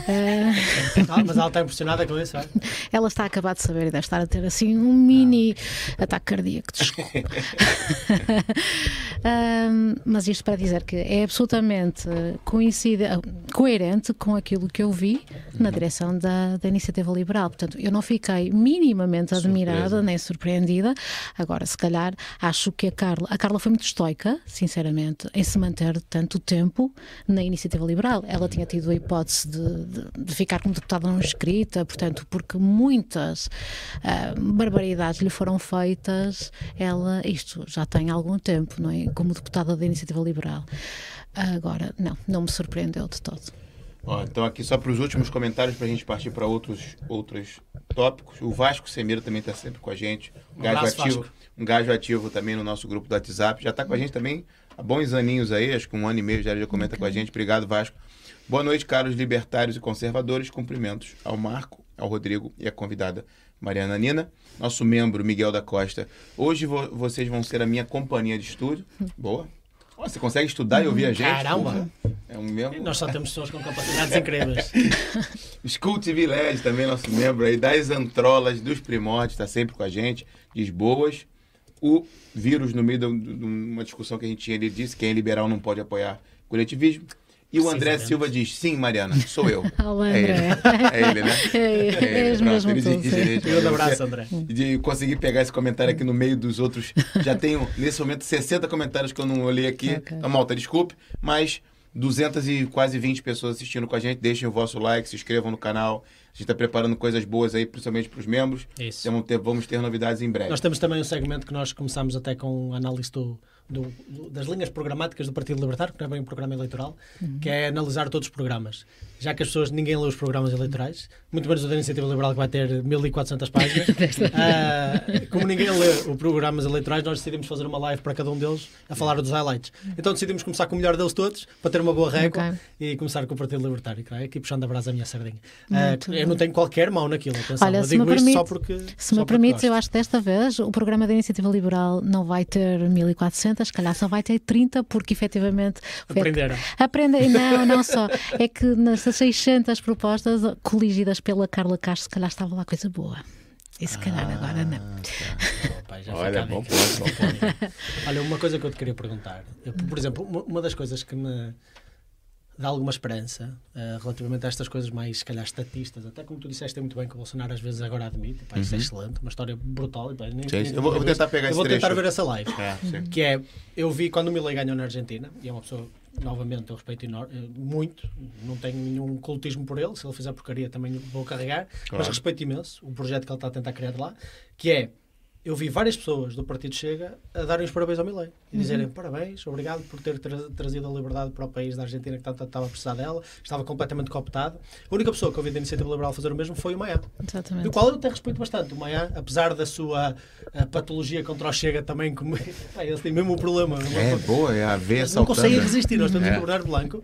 Ah, Ah, mas ela está impressionada com isso, é? ela está a acabar de saber e deve estar a ter assim um mini ataque cardíaco. Desculpa. Ahm, mas isto para dizer que é absolutamente coincide, coerente com aquilo que eu vi na direção da, da iniciativa liberal. Portanto, eu não fiquei minimamente admirada Surpresa. nem surpreendida. Agora, se calhar, acho que a Carla, a Carla foi muito estoica, sinceramente, em se manter tanto tempo na iniciativa liberal. Ela tinha tido a hipótese de, de- de ficar como deputada não escrita, portanto, porque muitas ah, barbaridades lhe foram feitas, ela, isto já tem algum tempo, não é? Como deputada da iniciativa liberal. Agora, não, não me surpreendeu de todo. Ó, então aqui só para os últimos comentários para a gente partir para outros, outros tópicos. O Vasco Semeira também está sempre com a gente. Um Um gajo abraço, ativo, Vasco. um gajo ativo também no nosso grupo do WhatsApp. Já está com a gente também há bons aninhos aí, acho que um ano e meio já já comenta com a gente. Obrigado, Vasco. Boa noite, caros libertários e conservadores. Cumprimentos ao Marco, ao Rodrigo e à convidada Mariana Nina. Nosso membro Miguel da Costa. Hoje vo- vocês vão ser a minha companhia de estúdio. Boa. Você consegue estudar e ouvir a gente? Caramba! É um membro. Nós só temos pessoas com capacidades incríveis. TV LED também, nosso membro aí, das antrolas, dos primórdios, está sempre com a gente, diz boas. O vírus, no meio de de uma discussão que a gente tinha, ele disse que quem é liberal não pode apoiar coletivismo. E o André. Silva diz, sim, Mariana, sou eu. Olá, É ele. André. É ele, né? É, é, mesmo ele. Um grande abraço, André. De conseguir pegar esse comentário aqui no meio dos outros. Já tenho, nesse momento, 60 comentários que eu não olhei aqui. Ok. Então, malta, desculpe, mas 200 e quase 20 pessoas assistindo com a gente. Deixem o vosso like, se inscrevam no canal. A gente está preparando coisas boas aí, principalmente para os membros. Isso. Vamos ter, vamos ter novidades em breve. Nós temos também um segmento que nós começamos até com análise do, do- das linhas programáticas do Partido Libertário, que não é bem um programa eleitoral, que é analisar todos os programas. Já que as pessoas, ninguém lê os programas eleitorais, muito menos o da Iniciativa Liberal, que vai ter 1400 páginas. Ah, como ninguém lê os programas eleitorais, nós decidimos fazer uma live para cada um deles a falar dos highlights. Então decidimos começar com o melhor deles todos, para ter uma boa régua, Ok. e começar com o Partido Libertário, que é aqui puxando a brasa a minha sardinha. Muito eu não tenho qualquer mão naquilo, atenção. Olha, eu se me digo isto permite- só porque. Se me permites, eu acho que desta vez o programa da Iniciativa Liberal não vai ter 1400, se calhar só vai ter 30, porque efetivamente. Aprenderam. Aprendem, não, não só. É que nessas 600 propostas coligidas pela Carla Castro, se calhar estava lá coisa boa. E se calhar agora não. Já Olha, bom dica. ponto, bom ponto. Olha, uma coisa que eu te queria perguntar. Eu, por exemplo, uma, uma das coisas que me. Dá alguma esperança uh, relativamente a estas coisas mais, se calhar, estatistas. Até como tu disseste muito bem que o Bolsonaro às vezes agora admite. Pá, isso é uhum. excelente, uma história brutal. Pá, nem, sim, eu, vou, eu vou tentar pegar Eu vou tentar ver essa live. É, que é, eu vi quando o Milei ganhou na Argentina, e é uma pessoa, novamente, eu respeito enorme, eh, muito, não tenho nenhum cultismo por ele, se ele fizer porcaria também vou carregar, claro. mas respeito imenso o projeto que ele está a tentar criar lá, que é eu vi várias pessoas do Partido Chega a darem os parabéns ao Milei e uhum. dizerem parabéns, obrigado por ter tra trazido a liberdade para o país da Argentina que tanto estava a precisar dela, estava completamente cooptado. A única pessoa que eu vi da Iniciativa Liberal fazer o mesmo foi o Maia, Exatamente. do qual eu até respeito bastante. O Maia, apesar da sua patologia contra o Chega também, como, ele tem mesmo um problema. É, boa, é a ver Não consegue resistir, nós temos é. o Bernardo Blanco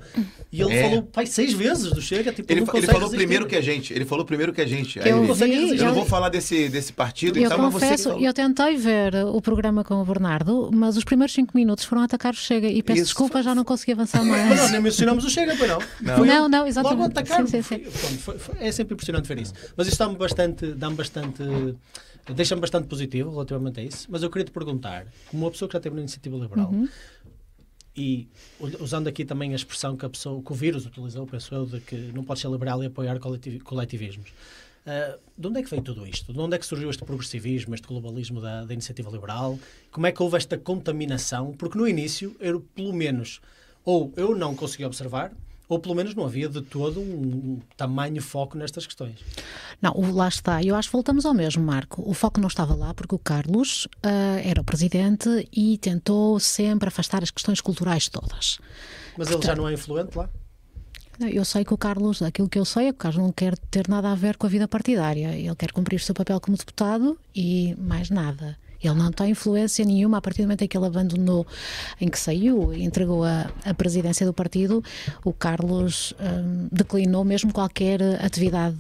e ele é. falou pai, seis vezes do Chega. Tipo, ele, ele falou resistir. primeiro que a gente, ele falou primeiro que a gente. Eu, ele, vi, eu não vou falar desse, desse partido, eu então, confesso, mas você Eu tentei ver o programa com o Bernardo, mas os primeiros cinco minutos foram atacar o Chega e peço Isso desculpa, já não consegui avançar mais. Mas nós nem mencionamos o Chega, pois não? Não, não, não, exatamente. Logo atacar. Sim, sim, sim. Foi, foi, é sempre impressionante ver isso. Mas isso dá-me bastante, dá-me bastante deixa-me bastante positivo relativamente a isso. Mas eu queria te perguntar, como uma pessoa que já teve na iniciativa liberal, uhum. e usando aqui também a expressão que, a pessoa, que o vírus utilizou, penso eu, de que não pode ser liberal e apoiar coletivismos. Uh, de onde é que veio tudo isto? De onde é que surgiu este progressivismo, este globalismo da, da iniciativa liberal? Como é que houve esta contaminação? Porque no início, eu, pelo menos, ou eu não consegui observar, ou pelo menos não havia de todo um tamanho foco nestas questões. Não, lá está. Eu acho que voltamos ao mesmo, Marco. O foco não estava lá porque o Carlos uh, era o presidente e tentou sempre afastar as questões culturais todas. Mas Portanto, ele já não é influente lá? Eu sei que o Carlos, aquilo que eu sei é que o Carlos não quer ter nada a ver com a vida partidária. Ele quer cumprir o seu papel como deputado e mais nada. Ele não tem influência nenhuma a partir do momento em que ele abandonou, em que saiu e entregou a, a presidência do partido, o Carlos um, declinou mesmo qualquer atividade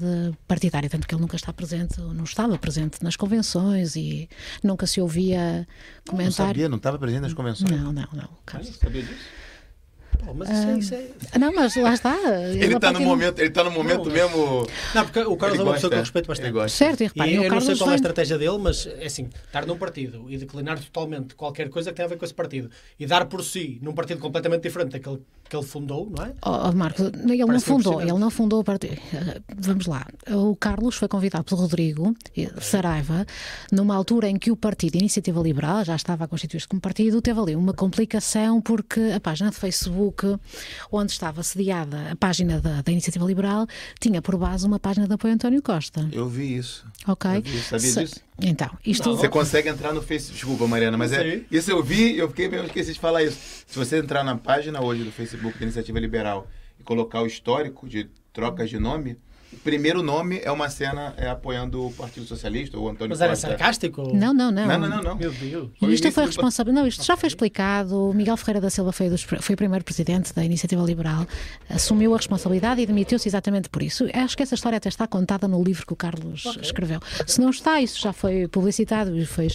partidária, tanto que ele nunca está presente, não estava presente nas convenções e nunca se ouvia comentar. Não sabia, não estava presente nas convenções? Não, não, não. Carlos... sabia disso? Mas isso, é, isso é... Não, mas lá está. Ele está no, momento, ele tá no momento não, mesmo. Não, porque o Carlos é uma pessoa que eu respeito bastante. Certo, e, repare, e eu não sei qual é a estratégia dele, mas é assim, estar num partido e declinar totalmente qualquer coisa que tenha a ver com esse partido e dar por si num partido completamente diferente daquele que ele fundou, não é? Oh, oh Marcos, ele não fundou, ele não fundou o partido. Vamos lá. O Carlos foi convidado pelo Rodrigo Saraiva numa altura em que o partido Iniciativa Liberal já estava a constituir-se como partido, teve ali uma complicação porque a página de Facebook onde estava sediada a página da, da Iniciativa Liberal, tinha por base uma página de apoio a António Costa. Eu vi isso. Ok. Eu vi, sabia Se, disso? Então, isto... Não, você consegue entrar no Facebook. Desculpa, Mariana, mas é. Isso eu vi, eu fiquei mesmo esqueci de falar isso. Se você entrar na página hoje do Facebook da Iniciativa Liberal e colocar o histórico de trocas de nome, o primeiro nome é uma cena é, apoiando o Partido Socialista, o Antônio Mas era sarcástico? Não, não, não. Não, não, não. não. Meu Deus. E isto foi responsável. Não, isto já foi explicado. O Miguel Ferreira da Silva foi, dos, foi o primeiro presidente da Iniciativa Liberal, assumiu a responsabilidade e demitiu-se exatamente por isso. Acho que essa história até está contada no livro que o Carlos okay. escreveu. Se não está, isso já foi publicitado e foi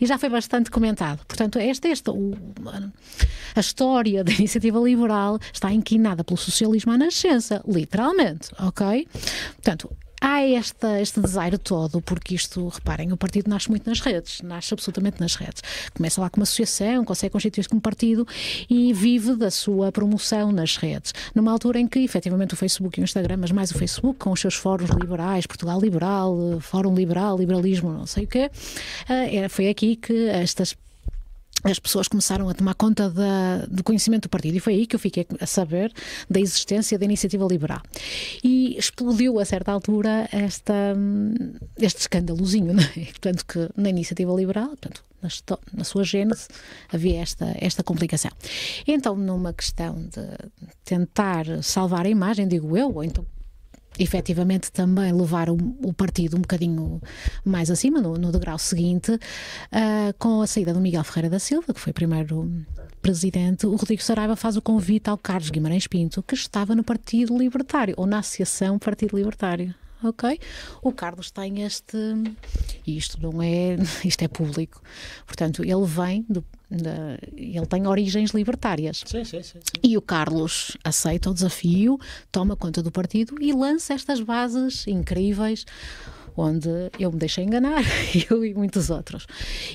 e já foi bastante comentado. Portanto, esta, esta o, a história da iniciativa liberal está inquinada pelo socialismo à nascença, literalmente, ok? Portanto, há esta, este desaire todo, porque isto, reparem, o partido nasce muito nas redes, nasce absolutamente nas redes. Começa lá como associação, consegue constituir-se como partido e vive da sua promoção nas redes. Numa altura em que, efetivamente, o Facebook e o Instagram, mas mais o Facebook, com os seus fóruns liberais, Portugal Liberal, Fórum Liberal, Liberalismo, não sei o quê, eh, foi aqui que estas as pessoas começaram a tomar conta da, do conhecimento do partido e foi aí que eu fiquei a saber da existência da iniciativa liberal. E explodiu a certa altura esta, este escândalozinho, não é? Portanto, que na iniciativa liberal, portanto, na, na sua gênese, havia esta, esta complicação. Então, numa questão de tentar salvar a imagem, digo eu, ou então efetivamente também levar o, o, partido um bocadinho mais acima, no, no degrau seguinte, uh, com a saída do Miguel Ferreira da Silva, que foi primeiro presidente, o Rodrigo Saraiva faz o convite ao Carlos Guimarães Pinto, que estava no Partido Libertário, ou na Associação Partido Libertário ok? O Carlos tem este, isto não é, isto é público, portanto ele vem do, ele tem origens libertárias. Sim, sim, sim, e o Carlos aceita o desafio, toma conta do partido e lança estas bases incríveis onde eu me deixei enganar, eu e muitos outros.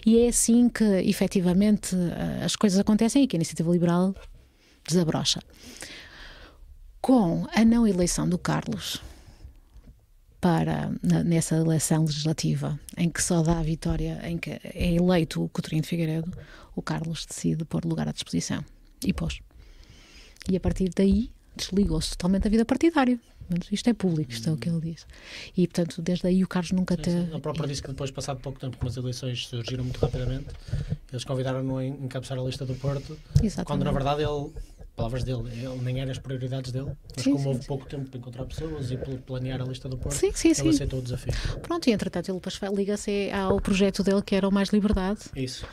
E é assim que, efetivamente, as coisas acontecem e que a iniciativa liberal desabrocha. Com a não eleição do Carlos para nessa eleição legislativa, em que só dá a vitória, em que é eleito o Coutinho de Figueiredo, o Carlos decide pôr lugar à disposição e pôs. E a partir daí desligou-se totalmente da vida partidária. Isto é público, isto é o que ele diz. E, portanto, desde aí o Carlos nunca teve. A própria disse que depois, passado pouco tempo, como as eleições surgiram muito rapidamente, eles convidaram-no a encabeçar a lista do Porto, Exatamente. quando na verdade ele palavras dele, ele nem era as prioridades dele, mas sim, como sim, houve sim. pouco tempo para encontrar pessoas e planear a lista do Porto, sim, sim, ele aceitou o desafio. Pronto, e entretanto ele liga-se ao projeto dele que era o Mais Liberdade. Isso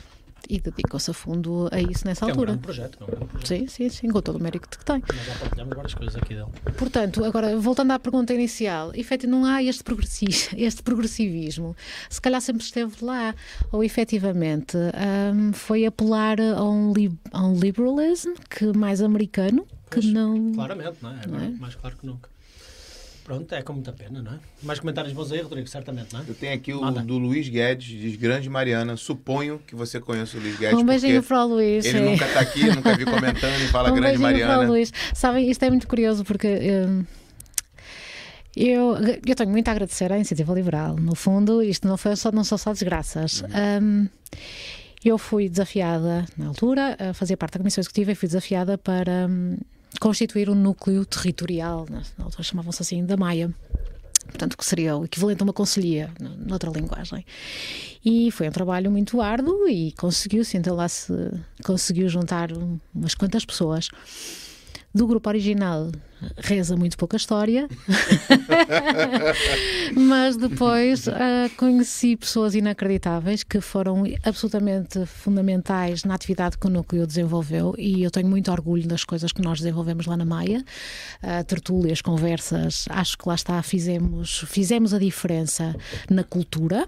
e dedicou-se a fundo a isso nessa que altura. É um projeto, é um projeto. Sim, sim, sim, com todo o mérito que tem. Nós já partilhamos várias coisas aqui dele. Portanto, agora, voltando à pergunta inicial, efetivamente não há este, progressismo, este progressivismo. Se calhar sempre esteve lá, ou efetivamente um, foi apelar a um, li, a um liberalismo que mais americano, que pois, não. Claramente, não é? Agora, não é? mais claro que nunca. Pronto, é com muita pena, não é? Mais comentários bons aí, Rodrigo, certamente, não é? Eu tenho aqui o Manda. do Luiz Guedes, diz Grande Mariana. Suponho que você conheça o Luiz Guedes. Um beijinho para o Luiz. Ele é. nunca está aqui, nunca vi comentando e fala um Grande Mariana. Para o Luís. Sabem, isto é muito curioso porque. Hum, eu, eu tenho muito a agradecer à Iniciativa Liberal. No fundo, isto não, foi só, não são só desgraças. Uhum. Um, eu fui desafiada, na altura, a fazer parte da Comissão Executiva e fui desafiada para. Um, constituir um núcleo territorial, na altura chamavam-se assim, da Maia. Portanto, que seria o equivalente a uma conselhia, noutra linguagem. E foi um trabalho muito árduo e conseguiu-se, então lá se conseguiu juntar umas quantas pessoas do grupo original reza muito pouca história, mas depois uh, conheci pessoas inacreditáveis que foram absolutamente fundamentais na atividade que o núcleo desenvolveu e eu tenho muito orgulho das coisas que nós desenvolvemos lá na Maia, uh, tertúlias, conversas, acho que lá está, fizemos, fizemos a diferença na cultura,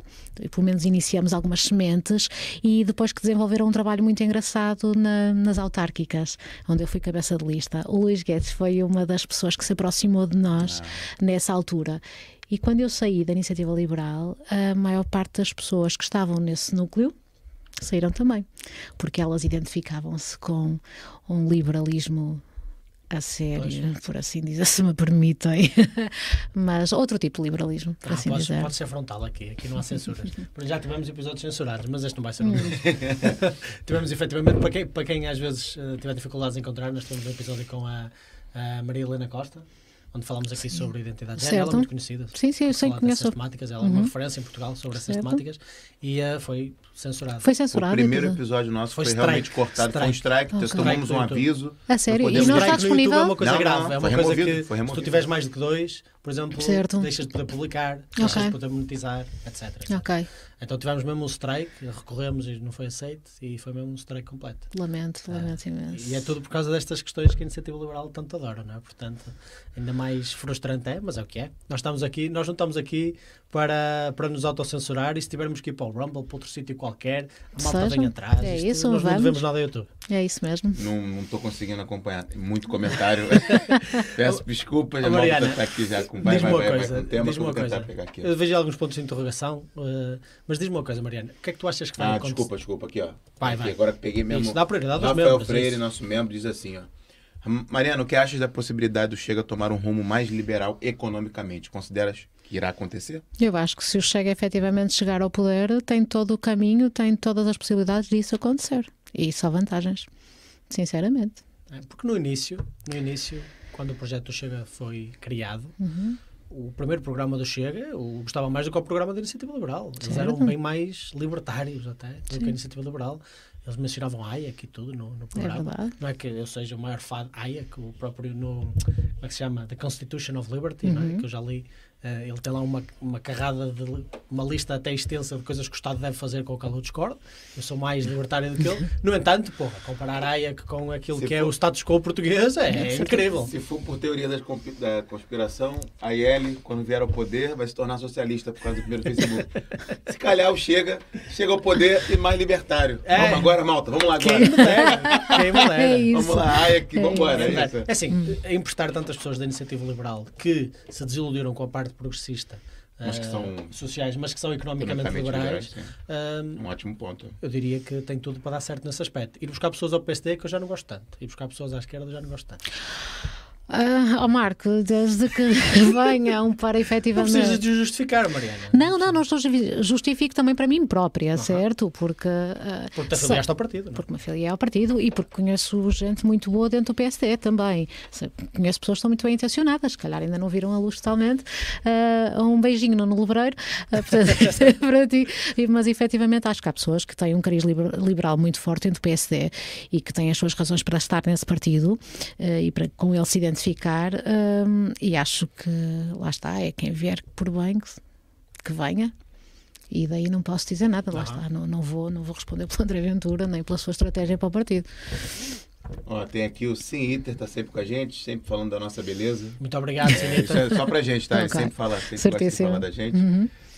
pelo menos iniciamos algumas sementes e depois que desenvolveram um trabalho muito engraçado na, nas autárquicas, onde eu fui cabeça de lista. O Luís Guedes foi uma das pessoas que se aproximou de nós ah. nessa altura. E quando eu saí da iniciativa liberal, a maior parte das pessoas que estavam nesse núcleo saíram também, porque elas identificavam-se com um liberalismo a sério, pois. por assim dizer, se me permitem. Mas outro tipo de liberalismo, por ah, assim pode, dizer. Pode ser frontal aqui, aqui não há censuras. Já tivemos episódios censurados, mas este não vai ser um hum. Tivemos efetivamente, para quem, para quem às vezes uh, tiver dificuldades em encontrar, nós temos um episódio com a a Maria Helena Costa, onde falamos aqui sim. sobre identidade de género. Ela é muito conhecida. Sim, sim, eu sei, conheço. temáticas. Ela uhum. é uma uhum. referência em Portugal sobre certo. essas temáticas e uh, foi censurado. Foi censurado. O primeiro episódio nosso foi, foi realmente cortado, strike. foi um strike, okay. tomamos um aviso. A sério? E não está disponível? é uma coisa não, grave, não, é uma coisa removido, que se tu tiveres mais do que dois, por exemplo, certo. deixas de poder publicar, okay. deixas de poder monetizar, etc. etc. Ok. Então tivemos mesmo um strike, recorremos e não foi aceito, e foi mesmo um strike completo. Lamento, ah, lamento imenso. E é tudo por causa destas questões que a Iniciativa Liberal tanto adora, não é? Portanto, ainda mais frustrante é, mas é o que é. Nós estamos aqui, nós não estamos aqui para, para nos autocensurar e se tivermos que ir para o Rumble, para outro sítio qualquer, a malta vem atrás. É Isto, isso, nós vamos. não devemos nada ao YouTube. É isso mesmo. Não estou conseguindo acompanhar muito comentário. Peço desculpas, a Mariana, está aqui já com vai, vai, uma vai, coisa, vai, tema, diz-me uma coisa. Eu vejo alguns pontos de interrogação, uh, mas diz-me uma coisa, Mariana, o que é que tu achas que vai ah, acontecer? Desculpa, desculpa, aqui ó. Vai, aqui, vai. Agora peguei mesmo. Isso, dá prioridade aos membros. Freire, isso. nosso membro, diz assim, ó. Mariana, o que achas da possibilidade do Chega tomar um rumo mais liberal economicamente? Consideras que irá acontecer? Eu acho que se o Chega efetivamente chegar ao poder, tem todo o caminho, tem todas as possibilidades disso acontecer. E só vantagens, sinceramente. É, porque no início, no início, quando o projeto do Chega foi criado, uhum. o primeiro programa do Chega o gostava mais do que o programa da Iniciativa Liberal. Eles certo. eram bem mais libertários até do Sim. que a Iniciativa Liberal. Eles mencionavam Hayek e tudo no, no programa. É não é que eu seja o maior fã de Hayek, o próprio no. Como é que se chama? The Constitution of Liberty, uhum. não é? Uhum. que eu já li Uh, ele tem lá uma, uma carrada de uma lista até extensa de coisas que o Estado deve fazer com o qual eu discordo. Eu sou mais libertário do que ele. No entanto, porra, comparar a Hayek com aquilo se que é for... é o status quo português é, incrível. Se for por teoria da conspiração, a IL, quando vier ao poder, vai se tornar socialista por causa do primeiro Facebook. se calhar o chega, chega ao poder e mais libertário. É. Vamos agora, malta, vamos lá agora. Quem me dera. Quem me dera. É vamos lá, Hayek, é vamos embora. É, é assim, emprestar tantas pessoas da iniciativa liberal que se desiludiram com a parte progressista mas que são uh, sociais, mas que são economicamente, liberais. liberais um, um ótimo ponto. Eu diria que tem tudo para dar certo nesse aspecto. Ir buscar pessoas ao PSD que eu já não gosto tanto. Ir buscar pessoas à esquerda eu já não gosto tanto. Ah, ó Marco, desde que venham para Não efetivamente. precisas de justificar, Mariana. Não, não, não estou justi- justifico também para mim própria, certo? Porque. ah, Porque te afiliaste ao partido, não é? porque me afiliei ao partido e porque conheço gente muito boa dentro do PSD também. Conheço pessoas que estão muito bem intencionadas, se calhar ainda não viram a luz totalmente. Ah, um beijinho no Lebreiro é para ti. Mas efetivamente acho que há pessoas que têm um cariz liber- liberal muito forte dentro do PSD e que têm as suas razões para estar nesse partido e para com ele se identificar. Ah, e acho que lá está, é quem vier por bem que, que venha. E daí não posso dizer nada, lá está. Não, não, vou, não vou responder pelo André Ventura nem pela sua estratégia para o partido. Ó, tem aqui o Sim Iter, tá sempre com a gente, sempre falando da nossa beleza. Muito obrigado, Isso Sinita. é só pra gente, tá? Ele Ok. sempre fala, sempre Certíssimo. da gente.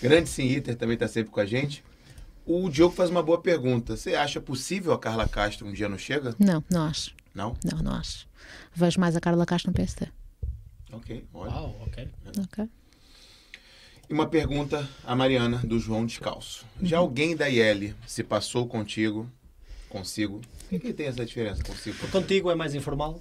Grande Sim Iter também tá sempre com a gente. O Diogo faz uma boa pergunta. Você acha possível a Carla Castro um dia não chega? Não, não acho. Não? Não, não acho. Vejo mais a Carla Castro no PSD. Ok, olha. Uau, ok. Ok. E uma pergunta à Mariana, do João Descalço. Já alguém da IL se passou contigo, consigo? O que, que tem essa diferença consigo? contigo? Contigo é mais informal.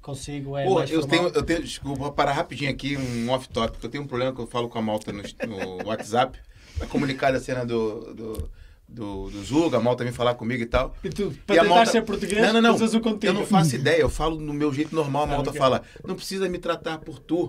Consigo é Pô, mais eu formal. tenho, eu tenho. Desculpa, vou parar rapidinho aqui, um off-topic. Eu tenho um problema que eu falo com a Malta no, no WhatsApp. Pra comunicar da cena do, do, do, do Zuga, a Malta vem falar comigo e tal. E tu, E para a tentar Malta- ser português, não, não, não. usas o contigo. Eu não faço ideia, eu falo no meu jeito normal. A Malta ok. fala, não precisa me tratar por tu.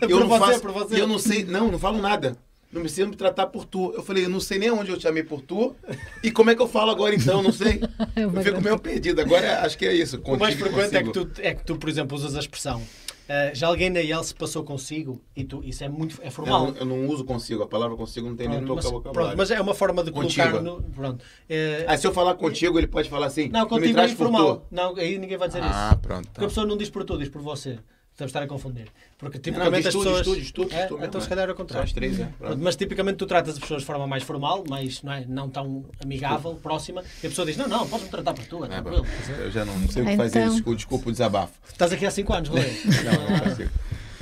Por eu não você, faço, por você. E eu não sei, não, não falo nada. Não precisa me tratar por tu. Eu falei, eu não sei nem onde eu te chamei por tu. E como é que eu falo agora então? Não sei. Eu fico meio perdido. Agora acho que é isso. O mais contigo, frequente é que, tu, é que tu, por exemplo, usas a expressão eh, já alguém na IEL se passou consigo e tu, isso é muito é formal. Eu, eu não uso consigo. A palavra consigo não tem nem no Pronto, mas, vocabulário. pronto, mas é uma forma de colocar Contigo. no. Pronto. Eh, Ah, se eu falar contigo, ele pode falar assim. não, contigo é informal. Não, aí ninguém vai dizer Ah, isso. pronto. Porque a pessoa não diz por tu, diz por você. Estamos a estar a confundir. Porque Não, tipicamente diz as tu, pessoas. diz tu, diz tu, diz É? mesmo, então é. se calhar é o contrário. as três, é. Mas tipicamente tu tratas as pessoas de forma mais formal, mais não, é, não tão amigável, próxima, e a pessoa diz: Não, não, podes-me tratar por tu, é É, tranquilo. eu já não sei o que fazer. Então- Desculpa, desculpa o desabafo. Estás aqui há 5 anos, Rui. Não, não consigo.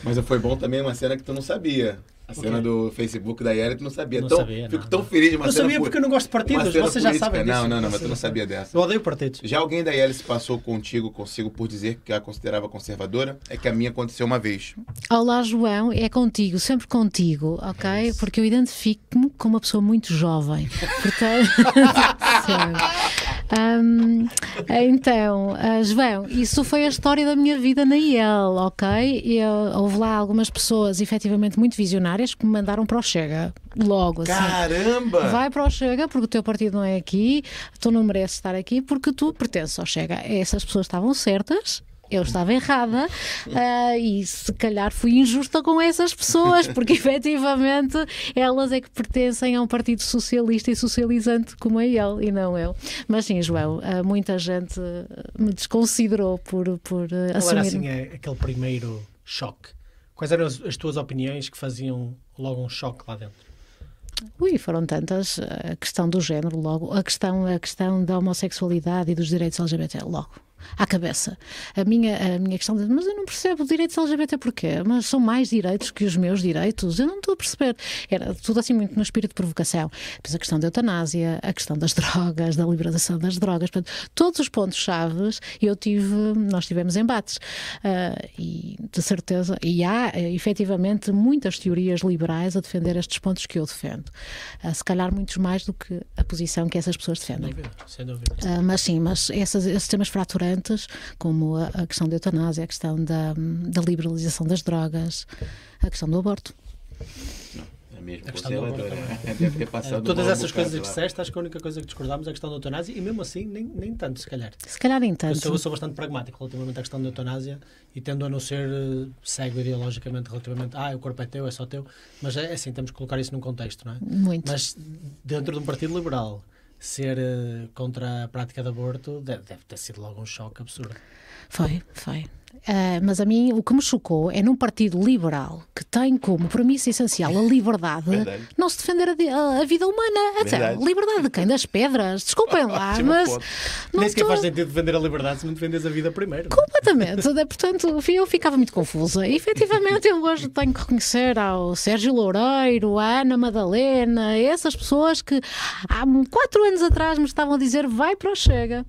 Mas foi bom também uma cena que tu não sabia. A cena do Facebook da Yara, tu não sabia. Não então, sabia, fico não, tão não. feliz de uma Não cena sabia po- porque eu não gosto de partidos, vocês já sabem disso. Não, não, não, mas tu não sabia dessa. Eu odeio partidos. Já alguém da IL se passou contigo, consigo, por dizer que a considerava conservadora? É que a minha aconteceu uma vez. Olá, João, é contigo, sempre contigo, ok? Porque eu identifico-me como uma pessoa muito jovem. Portanto, Hum, então, ah, João, isso foi a história da minha vida na IEL, ok? Eu, houve lá algumas pessoas efetivamente muito visionárias que me mandaram para o Chega, logo assim. Caramba! Vai para o Chega porque o teu partido não é aqui, tu não mereces estar aqui porque tu pertences ao Chega. Essas pessoas estavam certas. Eu estava errada ah, e se calhar fui injusta com essas pessoas, porque efetivamente elas é que pertencem a um partido socialista e socializante como é ele e não eu. Mas sim, João, ah, muita gente me desconsiderou por, por ah, Qual assumir. era assim é, aquele primeiro choque? Quais eram as, as tuas opiniões que faziam logo um choque lá dentro? Ui, foram tantas. A questão do género, logo. A questão, a questão da homossexualidade e dos direitos LGBT, logo. À cabeça. A minha, a minha questão de, mas eu não percebo direitos LGBT porquê? Mas são mais direitos que os meus direitos? Eu não estou a perceber. Era tudo assim muito no espírito de provocação. Depois a questão da eutanásia, a questão das drogas, da liberação das drogas, portanto, todos os pontos-chave eu tive, nós tivemos embates. Ah, e de certeza, e há efetivamente muitas teorias liberais a defender estes pontos que eu defendo. Ah, se calhar muitos mais do que a posição que essas pessoas defendem. Dúvida, sem dúvida. Ah, mas sim, mas essas, esses temas fraturantes, como a, a questão da eutanásia, a questão da, da liberalização das drogas, a questão do aborto. É mesmo A questão do aborto É, Deve ter passado Todas essas coisas que disseste, acho que a única coisa que discordámos é a questão da eutanásia e mesmo assim nem, nem tanto, se calhar. Se calhar nem Eu tanto. sou, eu sou bastante pragmático relativamente à questão da eutanásia e tendo a não ser eh, cego ideologicamente relativamente ah, o corpo é teu, é só teu, mas é assim, temos que colocar isso num contexto, não é? Muito. Mas dentro de um partido liberal, ser eh, contra a prática de aborto deve, deve ter sido logo um choque absurdo. Foi, foi. Ah, mas a mim o que me chocou é num partido liberal que tem como premissa essencial a liberdade Verdade. não se defender a, a- a vida humana. Até, liberdade de quem? Das pedras? Desculpem lá, Ótimo mas ponto. não Nem sequer estou- faz sentido defender a liberdade se não defendes a vida primeiro. Completamente. De- Portanto, eu ficava muito confusa. E, efetivamente, eu hoje tenho que reconhecer ao Sérgio Loureiro, à Ana Madalena, essas pessoas que há quatro anos atrás me estavam a dizer vai para o Chega.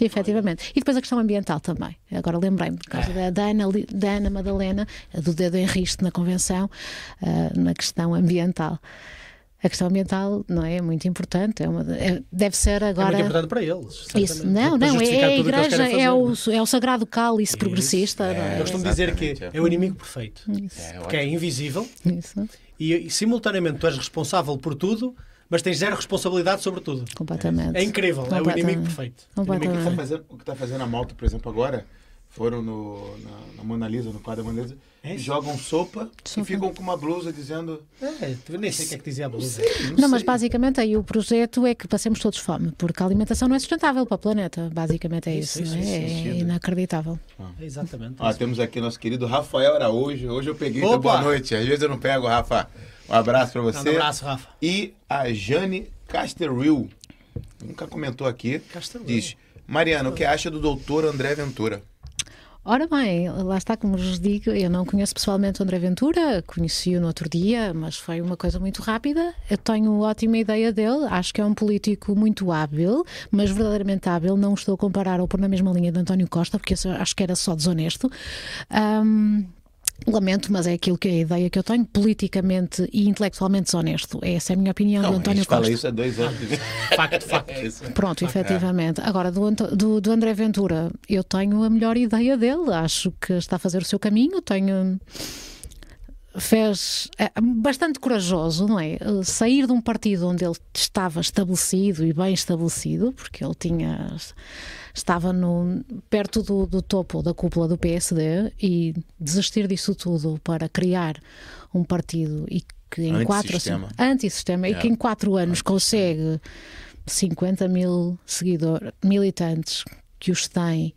E, efetivamente. E depois a questão ambiental também. Agora lembrei-me. Ah, da, da, Ana, da Ana Madalena, do dedo em risco na Convenção, uh, na questão ambiental a questão ambiental não é, é muito importante. É uma, é, deve ser agora. É muito importante para eles. Isso, não, não, é a igreja, é o, é o sagrado cálice progressista. É, é? Eu costumo dizer que é o inimigo perfeito. Isso. porque é invisível Isso. E, e simultaneamente tu és responsável por tudo, mas tens zero responsabilidade sobre tudo. Completamente. É incrível, é o inimigo perfeito. O, inimigo tá o que está fazendo a malta, por exemplo, agora, foram no, na, na Mona Lisa, no quadro da Mona Lisa, é jogam sopa, sopa, e ficam com uma blusa dizendo. É, nem sei o que é que dizia a blusa. Não, sei, não, não mas basicamente aí o projeto é que passemos todos fome, porque a alimentação não é sustentável para o planeta. Basicamente é isso. isso, isso é? é inacreditável. Ah. Exatamente. Ah, temos aqui nosso querido Rafael Araújo. Hoje eu peguei. Então, boa noite. Às vezes eu não pego, Rafa. Um abraço para você. Um abraço, Rafa. E a Jane Casterwill. Nunca comentou aqui. Diz: Mariana, o que acha do doutor André Ventura? Ora bem, lá está, como vos digo, eu não conheço pessoalmente o André Ventura, conheci-o no outro dia, mas foi uma coisa muito rápida. Eu tenho ótima ideia dele, acho que é um político muito hábil, mas verdadeiramente hábil. Não estou a comparar ou pôr na mesma linha de António Costa, porque acho que era só desonesto. Um, Lamento, mas é aquilo que é a ideia que eu tenho, politicamente e intelectualmente desonesto. Essa é a minha opinião não, do António Costa. Fala isso há dois anos. facto, facto. Pronto, efetivamente. Agora, do, do, do, André Ventura, eu tenho a melhor ideia dele. Acho que está a fazer o seu caminho. Tenho. Fez é, bastante corajoso, não é? Sair de um partido onde ele estava estabelecido e bem estabelecido, porque ele tinha estava no, perto do, do topo da cúpula do PSD e desistir disso tudo para criar um partido e que em quatro antissistema. e que em quatro anos consegue 50 mil seguidores, militantes que os têm.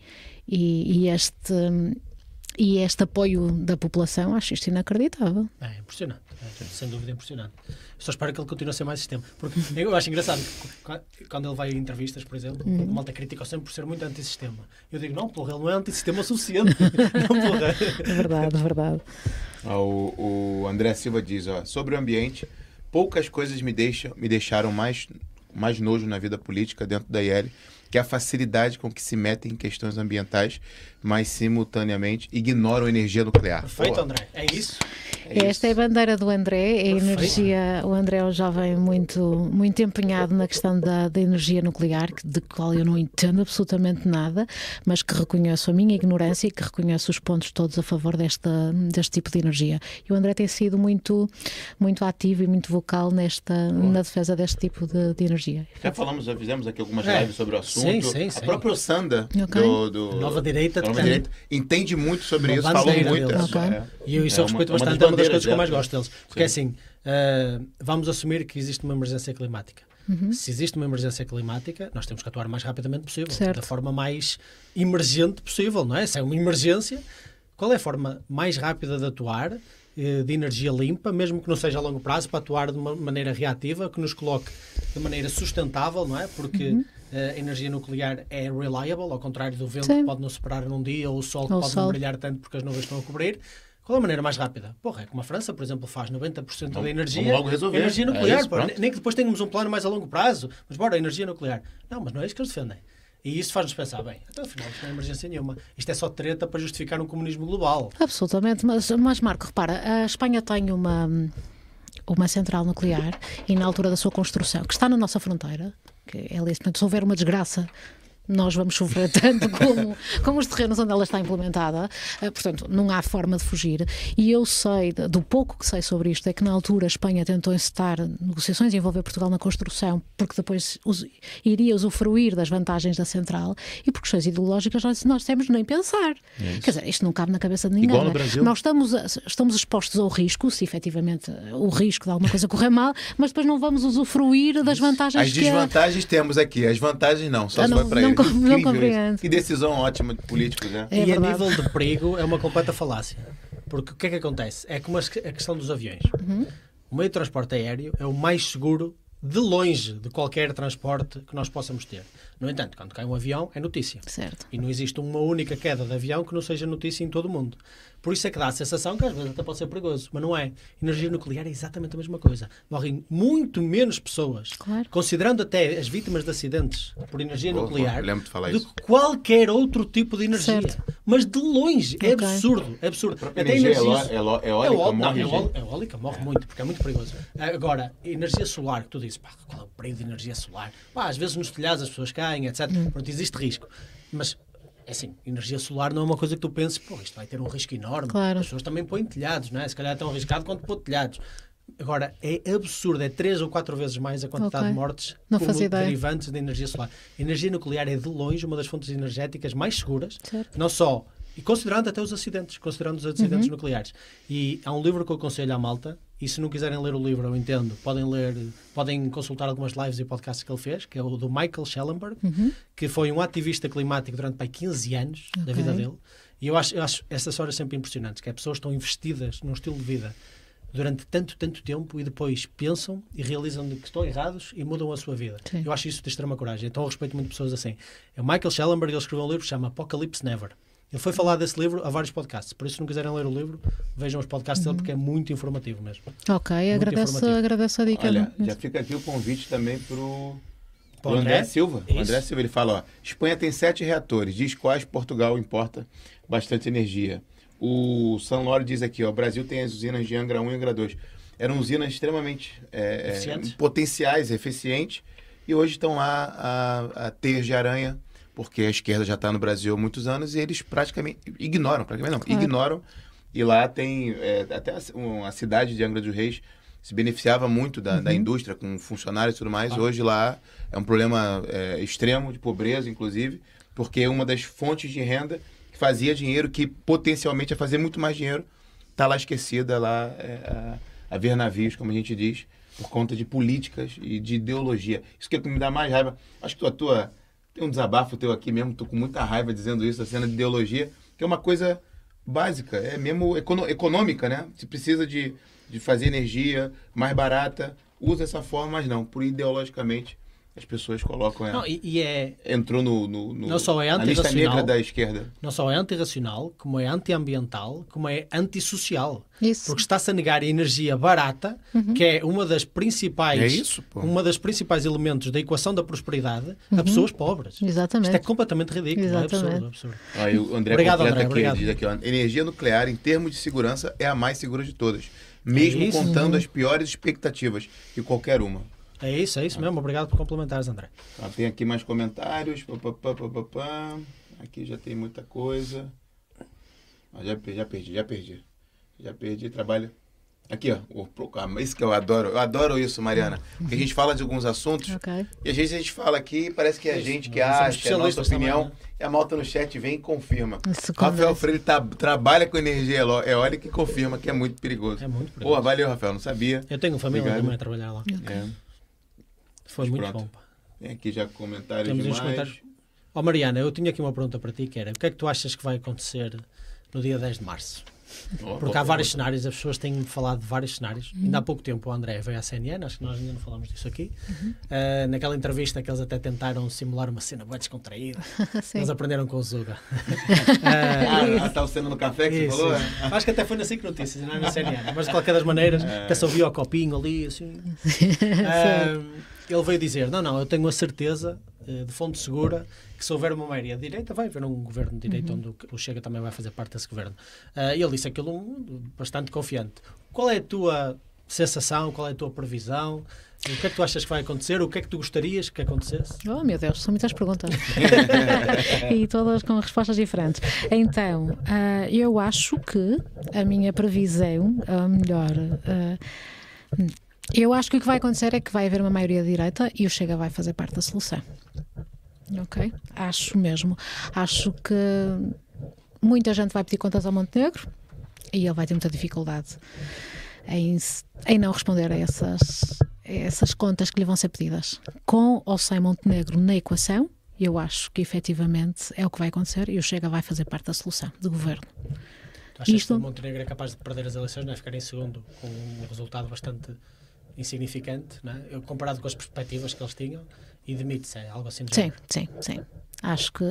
E, e este e este apoio da população, acho isto inacreditável. É impressionante, é, sem dúvida impressionante. Só espero que ele continue a ser mais sistema. Porque eu acho engraçado que quando ele vai em entrevistas, por exemplo, uhum. a malta critica sempre por ser muito antissistema. Eu digo, não, porra, ele não é antissistema o suficiente. não, porra. É verdade, é verdade. Ah, o, o André Silva diz, ó, sobre o ambiente, poucas coisas me, deixam, me deixaram mais, mais nojo na vida política dentro da IEL que é a facilidade com que se metem em questões ambientais, mas simultaneamente ignoram a energia nuclear. Perfeito, André. É isso? É Esta isso. é a bandeira do André, é a energia. O André é um jovem muito, muito empenhado na questão da, da energia nuclear, de qual eu não entendo absolutamente nada, mas que reconheço a minha ignorância e que reconheço os pontos todos a favor desta, deste tipo de energia. E o André tem sido muito, muito ativo e muito vocal nesta, na defesa deste tipo de, de energia. Já falamos, já fizemos aqui algumas é. lives sobre o assunto. Sim, sim, sim. A própria Sanda okay. do, do, Nova Direita, Direita entende muito sobre isso, falou muito. Okay. É, e eu isso é eu respeito bastante, é uma das coisas que eu mais gosto deles. Porque sim. assim, uh, vamos assumir que existe uma emergência climática. Uhum. Se existe uma emergência climática, nós temos que atuar o mais rapidamente possível, certo. da forma mais emergente possível, não é? Se é uma emergência, qual é a forma mais rápida de atuar? Eh, de energia limpa, mesmo que não seja a longo prazo, para atuar de uma maneira reativa, que nos coloque de maneira sustentável, não é? Porque uhum. Eh, a energia nuclear é reliable, ao contrário do vento Sim. que pode não separar num dia, ou o sol que o pode sol. não brilhar tanto porque as nuvens estão a cobrir. Qual é a maneira mais rápida? Porra, é como a França, por exemplo, faz 90% da energia. Vamos logo resolver. Energia nuclear. É isso, nem que depois tenhamos um plano mais a longo prazo, mas bora, energia nuclear. Não, mas não é isso que eles defendem. E isso faz-nos pensar, bem, até então, afinal não é emergência nenhuma. Isto é só treta para justificar um comunismo global. Absolutamente, mas, mas Marco, repara, a Espanha tem uma, uma central nuclear e na altura da sua construção, que está na nossa fronteira, que é ali, se houver uma desgraça nós vamos sofrer tanto como, como os terrenos onde ela está implementada. Uh, portanto, não há forma de fugir. E eu sei, do pouco que sei sobre isto, é que na altura a Espanha tentou encetar negociações e envolver Portugal na construção, porque depois us, iria usufruir das vantagens da central e por questões ideológicas nós, nós temos nem pensar. É Quer dizer, isto não cabe na cabeça de ninguém. Igual no é? Brasil. Nós estamos, estamos expostos ao risco, se efetivamente o risco de alguma coisa correr mal, mas depois não vamos usufruir das vantagens As que desvantagens temos aqui, as vantagens não, só ah, se vai para não, não compreendo. Que decisão ótima de políticos, né? É e verdade. a nível de perigo é uma completa falácia. Porque o que é que acontece? É como a questão dos aviões. Uhum. O meio de transporte aéreo é o mais seguro de longe de qualquer transporte que nós possamos ter. No entanto, quando cai um avião, é notícia. Certo. E não existe uma única queda de avião que não seja notícia em todo o mundo. Por isso é que dá a sensação que às vezes até pode ser perigoso, mas não é. Energia nuclear é exatamente a mesma coisa. Morrem muito menos pessoas, Claro. considerando até as vítimas de acidentes por energia nuclear, de falar do que qualquer outro tipo de energia. Certo. Mas de longe, é Ok. absurdo. É absurdo. Até energia energia eó- eó- eólica eó- não, morre, gente. eólica morre muito, porque é muito perigoso. Agora, energia solar, que tu dizes, pá, qual é o perigo de energia solar? Pá, às vezes nos telhados as pessoas caem, etc. Hum. Pronto, existe risco. Mas, é assim, energia solar não é uma coisa que tu penses, pô, isto vai ter um risco enorme. Claro. As pessoas também põem telhados, não é? Se calhar é tão arriscado quanto pôr telhados. Agora, é absurdo, é três ou quatro vezes mais a quantidade Ok. de mortes Não como derivantes da energia solar. A energia nuclear é de longe uma das fontes energéticas mais seguras, Certo. não só, e considerando até os acidentes, considerando os acidentes Uhum. nucleares. E há um livro que eu aconselho à malta, e se não quiserem ler o livro, eu entendo, podem ler, podem consultar algumas lives e podcasts que ele fez, que é o do Michael Schellenberg, que foi um ativista climático durante pai, 15 anos da Ok. vida dele. E eu acho, eu acho essas horas sempre impressionantes, que é pessoas estão investidas num estilo de vida durante tanto, tanto tempo e depois pensam e realizam que estão errados e mudam a sua vida. Sim. Eu acho isso de extrema coragem. Então eu respeito muito pessoas assim. É o Michael Schellenberg, ele escreveu um livro que se chama Apocalypse Never. Ele foi falar desse livro a vários podcasts. Por isso, se não quiserem ler o livro, vejam os podcasts dele porque é muito informativo mesmo. Ok, agradeço, informativo. agradeço a dica. Olha, já fica aqui o convite também pro Pro André, André? Silva. O Isso. André Silva, ele fala, ó, Espanha tem sete reatores, diz quais Portugal importa bastante energia. O San Loro diz aqui, ó, o Brasil tem as usinas de Angra 1 e Angra 2. Eram usinas extremamente é, é, potenciais, eficientes, e hoje estão lá a, a teias de aranha, porque a esquerda já está no Brasil há muitos anos, e eles praticamente ignoram, praticamente não, Claro. ignoram. E lá tem, é, até a, um, a cidade de Angra dos Reis se beneficiava muito da, da indústria, com funcionários e tudo mais. Hoje lá é um problema é, extremo de pobreza, inclusive, porque uma das fontes de renda que fazia dinheiro, que potencialmente ia fazer muito mais dinheiro, está lá esquecida, lá é, a, a ver navios, como a gente diz, por conta de políticas e de ideologia. Isso que é me dá mais raiva. Acho que a tua. Tem um desabafo teu aqui mesmo, tô com muita raiva dizendo isso, a cena de ideologia, que é uma coisa básica, é mesmo econo- econômica, né? Se precisa de, de fazer energia mais barata, usa essa forma, mas não, por ideologicamente as pessoas colocam. Não, É, e, e é, entrou no, no, no- Não só é na lista antirracional. negra da esquerda. não só é antirracional, como é antiambiental, como é antissocial. Isso. Porque está-se a negar a energia barata, que é uma das principais É isso, uma das principais elementos da equação da prosperidade a pessoas pobres. Exatamente. Isto é completamente ridículo, é Exatamente. absurdo, absurdo. Aí o André Obrigado, André, aqui, obrigado. diz aqui, ó, energia nuclear, em termos de segurança, é a mais segura de todas. Mesmo É contando as piores expectativas que qualquer uma. É isso, é isso mesmo. Obrigado por complementares, André. Tá, tem aqui mais comentários. Pá, pá, pá, pá, pá, pá. Aqui já tem muita coisa. Ah, já, já perdi, já perdi. Já perdi trabalho. Aqui, ó. o ah, Isso que eu adoro. Eu adoro isso, Mariana. Porque a gente fala de alguns assuntos Ok. e às vezes a gente fala aqui e parece que é a gente que acha, é a nossa especialistas também, opinião. né? E a malta no chat vem e confirma. Isso Rafael. Freire tá- trabalha com energia eó- eólica e confirma que é muito perigoso. É muito Pô, perigoso. valeu, Rafael. Não sabia. Eu tenho família Obrigado. também a trabalhar lá. É. Foi Mas muito pronto. bom. pá. Tem aqui já comentários Temos uns demais. comentários. Ó Mariana, eu tinha aqui uma pergunta para ti que era o que é que tu achas que vai acontecer no dia 10 de março? Ó, Porque há vários cenários, as pessoas têm falado de vários cenários. Ainda há pouco tempo o André veio à CNN, acho que nós ainda não falamos disso aqui. Ah, naquela entrevista que eles até tentaram simular uma cena bem descontraída. Sim. Eles aprenderam com o Zuga. Ah, tá o cena no café que Isso, falou? isso. Acho que até foi na 5 Notícias, não é na CNN. Mas de qualquer das maneiras, É. até só via o copinho ali, assim. Ah, ele veio dizer: Não, não, eu tenho a certeza, eh, de fonte segura, que se houver uma maioria de direita, vai haver um governo de direita onde o- Chega também vai fazer parte desse governo. Ah, E ele disse aquilo um, bastante confiante. Qual é a tua sensação? Qual é a tua previsão? O que é que tu achas que vai acontecer? O que é que tu gostarias que acontecesse? Oh, meu Deus, são muitas perguntas. e todas com respostas diferentes. Então, ah, eu acho que a minha previsão, ou melhor, ah, eu acho que o que vai acontecer é que vai haver uma maioria de direita e o Chega vai fazer parte da solução. Ok? Acho mesmo. Acho que muita gente vai pedir contas ao Montenegro e ele vai ter muita dificuldade em, em não responder a essas, a essas contas que lhe vão ser pedidas. Com ou sem Montenegro na equação, eu acho que efetivamente é o que vai acontecer e o Chega vai fazer parte da solução do governo. Tu achas Isto- que o Montenegro é capaz de perder as eleições, não é? Ficar em segundo com um resultado bastante insignificante, é? Eu, comparado com as perspectivas que eles tinham, e demite-se, é algo assim Sim, sim, sim. Acho que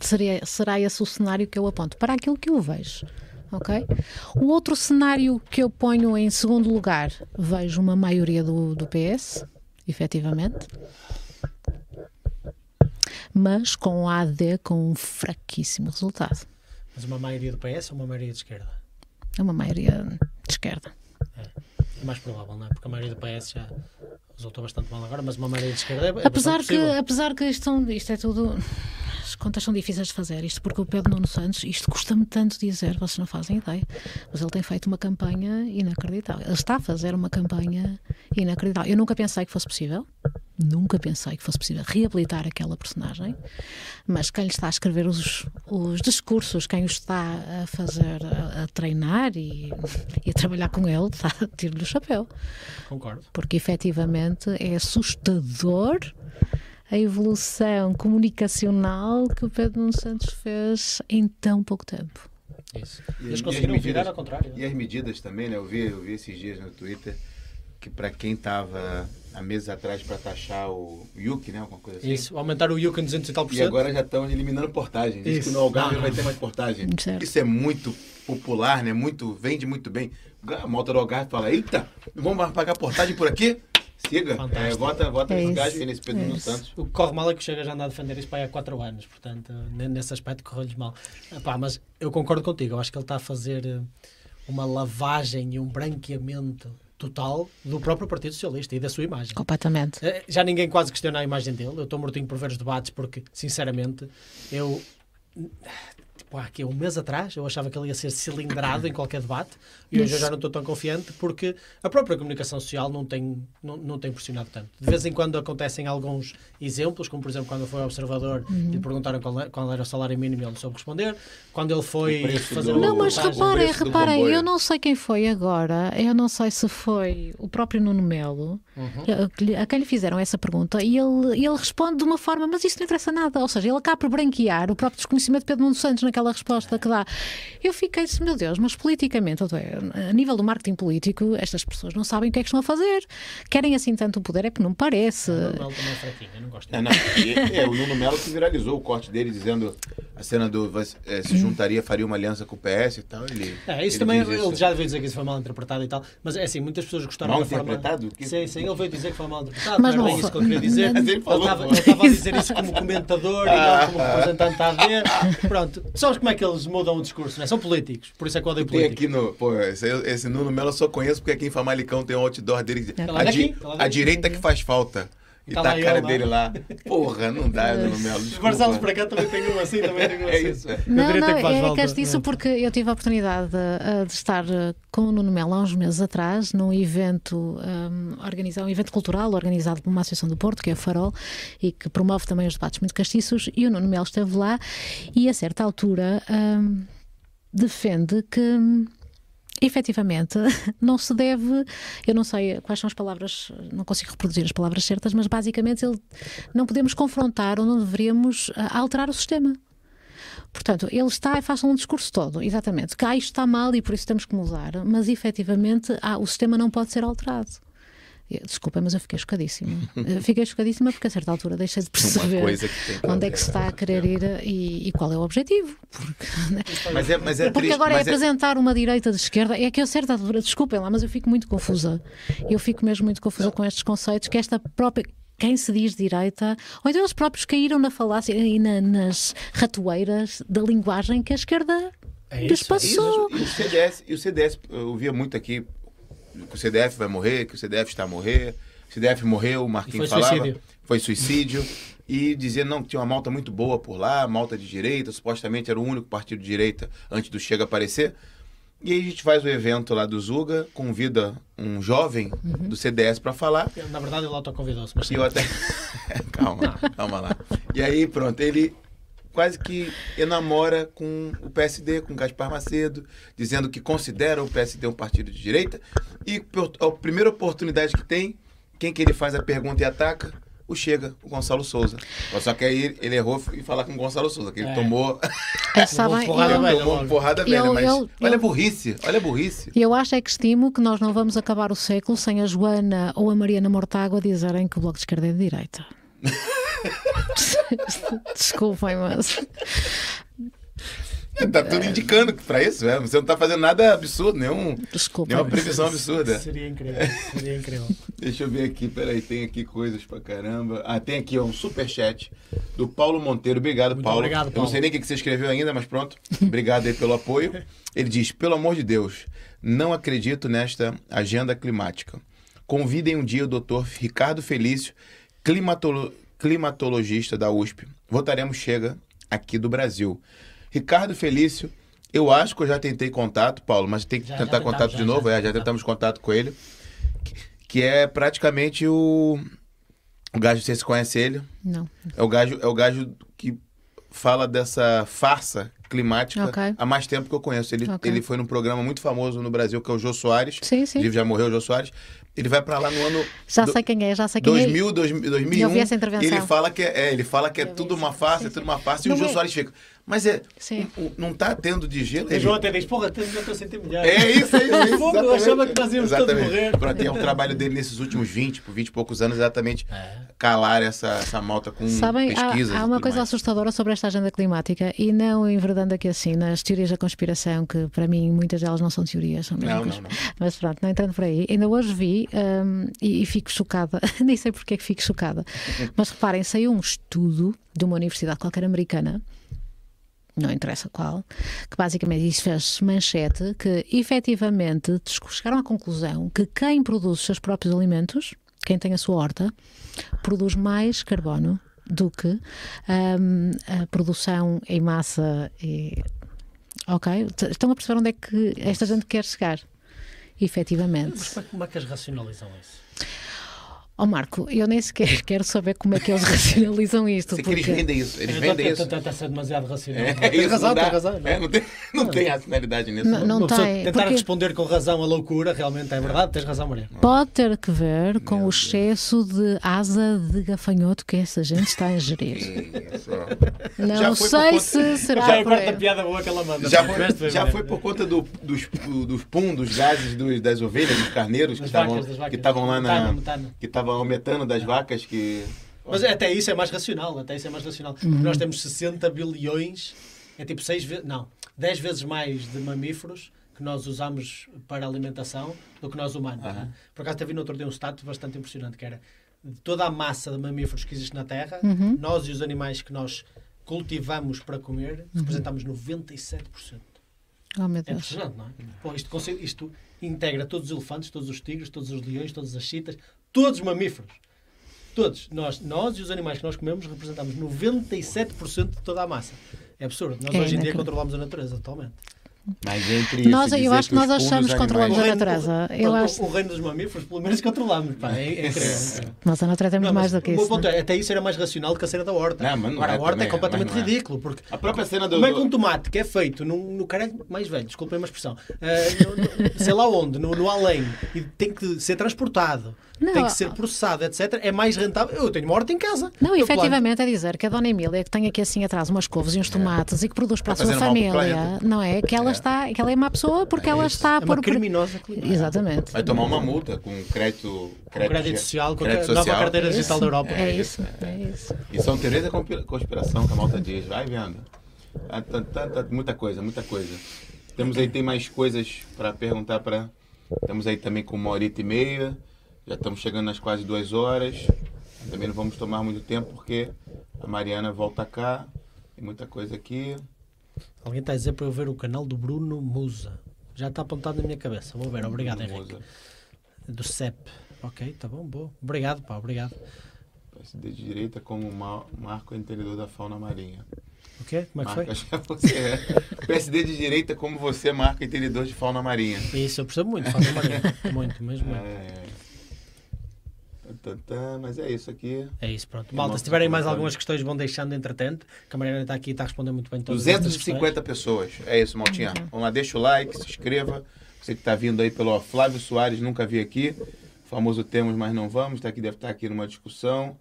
seria, será esse o cenário que eu aponto para aquilo que eu vejo. Ok? O outro cenário que eu ponho em segundo lugar, vejo uma maioria do, do PS, efetivamente, mas com AD com um fraquíssimo resultado. Mas uma maioria do PS ou uma maioria de esquerda? É uma maioria de esquerda. Mais provável, não é? Porque a maioria do PS já resultou bastante mal agora, mas uma maioria de esquerda é, é apesar que possível. apesar que isto, são- isto é tudo as contas são difíceis de fazer isto porque o Pedro Nuno Santos isto custa-me tanto dizer vocês não fazem ideia mas ele tem feito uma campanha inacreditável ele está a fazer uma campanha inacreditável eu nunca pensei que fosse possível nunca pensei que fosse possível reabilitar aquela personagem mas quem lhe está a escrever os, os discursos quem o está a fazer a, a treinar e, e a trabalhar com ele está a tiro-lhe o chapéu Concordo. porque efetivamente é assustador a evolução comunicacional que o Pedro Nuno Santos fez em tão pouco tempo. Isso. E- Eles e conseguiram as virar medidas- ao contrário. E as medidas também, né? Eu vi, eu vi esses dias no Twitter que para quem estava há meses atrás para taxar o Yuki, né? Alguma coisa assim. Isso, aumentar o Yuka em 200 e tal por E cento. agora já estão eliminando portagem. Diz Isso. que no Algarve Não, vai não. ter mais portagem. Certo. Isso é muito popular, né? Muito, vende muito bem. A malta do Algarve fala, eita, não vamos pagar portagem por aqui? Siga. Fantástico. É, vota vota É gajo nesse Pedro É. Santos. O que corre mal é que o Chega já anda a defender isso para aí há 4 anos, portanto, ne- nesse aspecto correu-lhes mal. Epá, mas eu concordo contigo, eu acho que ele está a fazer eh, uma lavagem e um branqueamento total do próprio Partido Socialista e da sua imagem. Completamente. Eh, Já ninguém quase questiona a imagem dele. Eu estou mortinho por ver os debates porque, sinceramente, eu. Tipo, há aqui um mês atrás eu achava que ele ia ser cilindrado em qualquer debate e hoje eu já não estou tão confiante porque a própria comunicação social não tem, não, não tem pressionado tanto. De vez em quando acontecem alguns exemplos, como por exemplo quando foi ao Observador e lhe perguntaram qual, qual era o salário mínimo e ele não soube responder. Quando ele foi fazer do- Não, mas reparem, reparem, eu não sei quem foi agora, eu não sei se foi o próprio Nuno Melo a, que lhe- a quem lhe fizeram essa pergunta e ele, e ele responde de uma forma, mas isso não interessa nada, ou seja, ele acaba por branquear o próprio desconhecimento de Pedro Nuno Santos naquela resposta que dá. Eu fiquei assim, meu Deus, mas politicamente, é, a nível do marketing político, estas pessoas não sabem o que é que estão a fazer. Querem assim tanto poder, é porque não parece. O Manuel também é fraquinho, eu não gosto É, dele. não, e- é, o Nuno Melo que viralizou o corte dele dizendo a cena do é, se juntaria, faria uma aliança com o PS e tal. Ele, É, isso ele também, ele já veio dizer que isso foi mal interpretado e tal, mas é assim, muitas pessoas gostaram Mal da forma... interpretado? Que- Sim, sim, ele veio dizer que foi mal interpretado, Mas não não é isso que ele queria dizer. Mas ele falou, estava, pô. ele estava a dizer isso como comentador e não como representante da AD. Pronto, sabes como é que eles mudam o discurso, né? São políticos, por isso é que eu odeio Tem políticos. aqui no. Pô, esse, esse Nuno Melo eu só conheço porque aqui em Famalicão tem um outdoor dele. que diz, Tá A, daqui, di- tá a direita que faz falta. E Tá tá, a cara lá. dele lá. Porra, não dá, Nuno Melo. Os desculpa. Barcelos para cá também tem um assim, também tem um É assim. isso, é. Não, direita não, que faz é volta. castiço porque eu tive a oportunidade de, de estar eh, com o Nuno Melo há uns meses atrás num evento um, organizado, um evento cultural organizado por uma associação do Porto, que é a Farol, e que promove também os debates muito castiços, e o Nuno Melo esteve lá e a certa altura hum, defende que efetivamente não se deve, eu não sei quais são as palavras, não consigo reproduzir as palavras certas, mas basicamente ele, não podemos confrontar ou não deveríamos ah, alterar o sistema. Portanto, ele está e faz um discurso todo, exatamente, que isto está mal e por isso temos que mudar, mas efetivamente ah, o sistema não pode ser alterado. Desculpa, mas eu fiquei chocadíssima. Fiquei chocadíssima porque a certa altura deixei de perceber onde é que se está a querer ir e, e qual é o objetivo. Porque, Mas é, mas é porque triste, agora é mas é- apresentar uma direita de esquerda. É que a certa altura, desculpem lá, mas eu fico muito confusa. Eu fico mesmo muito confusa com estes conceitos, que esta própria. Quem se diz direita, ou então eles próprios caíram na falácia e na- nas ratoeiras da linguagem que a esquerda É lhes isso, é isso. E o CDS, e o CDS, eu ouvia muito aqui que o CDF vai morrer, que o CDF está a morrer. O CDF morreu, o Marquinhos foi falava. suicídio. Foi suicídio. E dizia não, que tinha uma malta muito boa por lá, malta de direita, supostamente era o único partido de direita antes do Chega aparecer. E aí a gente faz o evento lá do Zuga, convida um jovem Uhum. do CDS para falar. Na verdade, ele autoconvidou-se, mas E eu até. calma, calma lá. E aí, pronto, ele quase que enamora com o PSD, com Gaspar Macedo, dizendo que considera o PSD um partido de direita. E por- a primeira oportunidade que tem, quem que ele faz a pergunta e ataca? o Chega, o Gonçalo Souza. Só que aí ele errou e falar com o Gonçalo Souza, que ele É. tomou, É, sabem, porrada eu- velha tomou porrada velha. Eu- mas eu- olha a burrice, olha a burrice. E eu acho é que estimo que nós não vamos acabar o século sem a Joana ou a Mariana Mortágua dizerem que o Bloco de Esquerda é de direita. Desculpem, mas. Tá tudo indicando que pra isso, é. Você não tá fazendo nada absurdo, nenhum, Desculpem. nenhuma previsão absurda. Seria incrível, seria incrível. Deixa eu ver aqui, peraí, tem aqui coisas pra caramba. Ah, tem aqui ó, um superchat do Paulo Monteiro. Obrigado, Muito Paulo. obrigado, Eu não Paulo. sei nem o que que você escreveu ainda, mas pronto. Obrigado aí pelo apoio. Ele diz: pelo amor de Deus, não acredito nesta agenda climática. Convidem um dia o doutor Ricardo Felício, climatolo- climatologista da USP. Votaremos Chega aqui do Brasil. Ricardo Felício, eu acho que eu já tentei contato, Paulo, mas tem que Já- já tentar tentamos, contato já, de novo. já é, já tentamos. contato com ele. Que é praticamente o. O gajo, você se conhece ele? Não. É o gajo, é o gajo que fala dessa farsa climática Ok. há mais tempo que eu conheço. Ele, Ok. ele foi num programa muito famoso no Brasil, que é o Jô Soares. Sim, sim. Inclusive já morreu o Jô Soares. Ele vai pra lá no ano Já do- sei quem é, já sei quem 2000, 2000, 2001. Eu vi essa intervenção. Ele fala que é, é, ele fala que é tudo uma farsa, é tudo uma farsa. E Não o Jô é- Soares fica. Mas é. Sim. Não tá tendo de gelo. João até diz, porra, eu estou a sentir melhor. É isso, é isso. é isso, Fogo, eu exatamente. achava que nós íamos todos Exatamente. morrer. Pronto, é um trabalho dele nesses últimos 20, por 20 e poucos anos, exatamente É. calar essa, essa malta com Sabem, há, pesquisas. há e uma coisa mais. assustadora sobre esta agenda climática e não enverdando aqui assim nas teorias da conspiração, que para mim muitas delas não são teorias, são Não, não, não. Mas pronto, não entrando por aí. Ainda hoje vi hum, e, e fico chocada, nem sei porque é que fico chocada, mas reparem, saiu um estudo de uma universidade qualquer americana. Não interessa qual, que basicamente isso fez manchete que efetivamente chegaram à conclusão que quem produz os seus próprios alimentos, quem tem a sua horta, produz mais carbono do que hum, a produção em massa. E... Ok? Estão a perceber onde é que esta gente quer chegar? Efetivamente. Mas como é- é que eles racionalizam isso? Ó Marco, eu nem sequer quero saber como é que eles racionalizam isto. Sei que eles porque- vendem isso. Eles vendem isso. a tentar ser demasiado racional. É, Tens isso, razão, não dá. tens razão. É, não tem, não tem racionalidade nisso. Não, não tem, Tentar porque- responder com razão a loucura, realmente é verdade, tens razão, Maria. Pode ter que ver com Meu o Deus. excesso de asa de gafanhoto que essa gente está a ingerir. Isso. Não sei conta- se será Já é a quarta piada boa que ela manda. Já foi, já foi por conta do, dos, dos pum, dos gases dos- das ovelhas, dos carneiros que estavam vacas, das vacas. que estavam na. Metano, das vacas que. Mas até isso é mais racional, até isso é mais racional. Porque nós temos 60 bilhões, é tipo 6 vezes, não, 10 vezes mais de mamíferos que nós usamos para alimentação do que nós humanos. Aham. né? Por acaso teve no outro dia um status bastante impressionante, que era de toda a massa de mamíferos que existe na Terra, Uhum. nós e os animais que nós cultivamos para comer, representamos 97%. Oh meu É Deus. impressionante, não é? Pô, isto, isto integra todos os elefantes, todos os tigres, todos os leões, todas as chitas, todos os mamíferos. Todos. Nós, nós e os animais que nós comemos representamos 97% de toda a massa. É absurdo. Nós É hoje em dia controlamos a natureza totalmente. Mas entre Nós- eu acho que nós achamos que controlamos a natureza. Eu Pronto, acho- O reino dos mamíferos, pelo menos controlamos. Pá, é, é incrível. é. Mas a natureza é muito Não, mais do que o isso. ponto é? é, até isso era mais racional do que a cena da horta. Não, mas não Agora, é a horta também, é completamente é. ridículo. Porque A própria cena do. como é que um tomate que é feito num, no caralho mais velho, desculpem uma expressão, ah, no- no- sei lá onde, no, no além, e tem que ser transportado, Não, tem que ser processado, etc., é mais rentável. Eu tenho uma horta em casa. Não, planto. efetivamente é dizer que a Dona Emília, que tem aqui assim atrás umas couves e uns tomates e que produz para a Está sua família, não é? Que ela, Está, que ela é má pessoa porque É ela está É uma por. criminosa climática. Exatamente. Vai tomar uma multa com crédito. Com crédito social, com a crédito nova social. carteira Isso, digital da Europa. É É isso, isso, é isso. E são teorias da conspi- conspiração que a malta diz. Vai vendo. Ah, tá- tá- tá- muita coisa, muita coisa. Temos aí, tem mais coisas para perguntar para. Temos aí também com uma horita e meia. Já estamos chegando nas quase duas horas. Também não vamos tomar muito tempo porque a Mariana volta cá. Tem muita coisa aqui. Alguém está a dizer para eu ver o canal do Bruno Musa. Já está apontado na minha cabeça. Vou ver. Obrigado, Bruno Henrique. Musa. Do CEP. Ok, tá bom, boa. Obrigado, pá, obrigado. PSD de direita como ma- marco entendedor da fauna marinha. O quê? Como é que foi? É você é. PSD de direita como você marca entendedor de fauna marinha. Isso, eu percebo muito, faço marinho. muito, mesmo muito. É. Tá, tá, Mas é isso aqui. É isso, pronto. É Malta, se tiverem mais algumas questões, vão deixando entretanto. A Mariana está aqui e está a responder muito bem todas estas 250 pessoas. É isso, Maltinha. Vamos lá, deixa o like, se inscreva. Você que está vindo aí pelo Flávio Soares, nunca vi aqui. O famoso temos, mas não vamos, tá aqui, deve estar aqui numa discussão.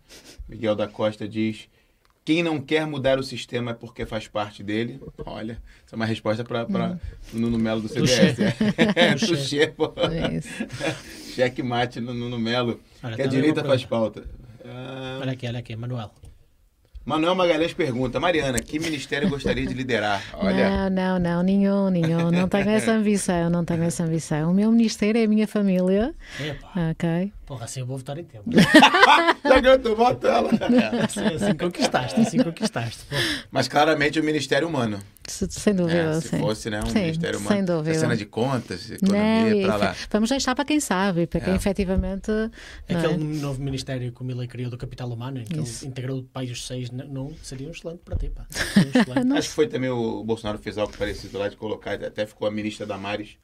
Miguel da Costa diz: quem não quer mudar o sistema é porque faz parte dele. Olha, essa é uma resposta para hum. o Nuno Melo do CDS. É, Tuxê, pô. É Cheque mate no Nuno Melo. Olha, que a tá direita faz pauta. Ah... Olha aqui, olha aqui, Manuel. Manuel Magalhães pergunta, Mariana, que ministério gostaria de liderar? Olha. Não, não, não, nenhum, nenhum. Não tenho essa ambição, não tenho essa ambição. O meu ministério é a minha família. Epa. Ok. Porra, assim eu vou votar em tempo. Já ganhou teu voto, ela. Assim, assim conquistaste, assim conquistaste. Mas claramente o Ministério Humano. Sem dúvida, é, se sim. fosse né, um sim, Ministério Humano. Sem dúvida. Cena de contas, economia, para lá. Vamos deixar para quem sabe, para quem é. efetivamente... Aquele é? novo Ministério que o Miller criou do Capital Humano, em que Isso. ele integrou o país os seis, não, seria um excelente para ti, pá. Um Acho que foi também o Bolsonaro fez algo parecido lá de colocar, até ficou a ministra Damares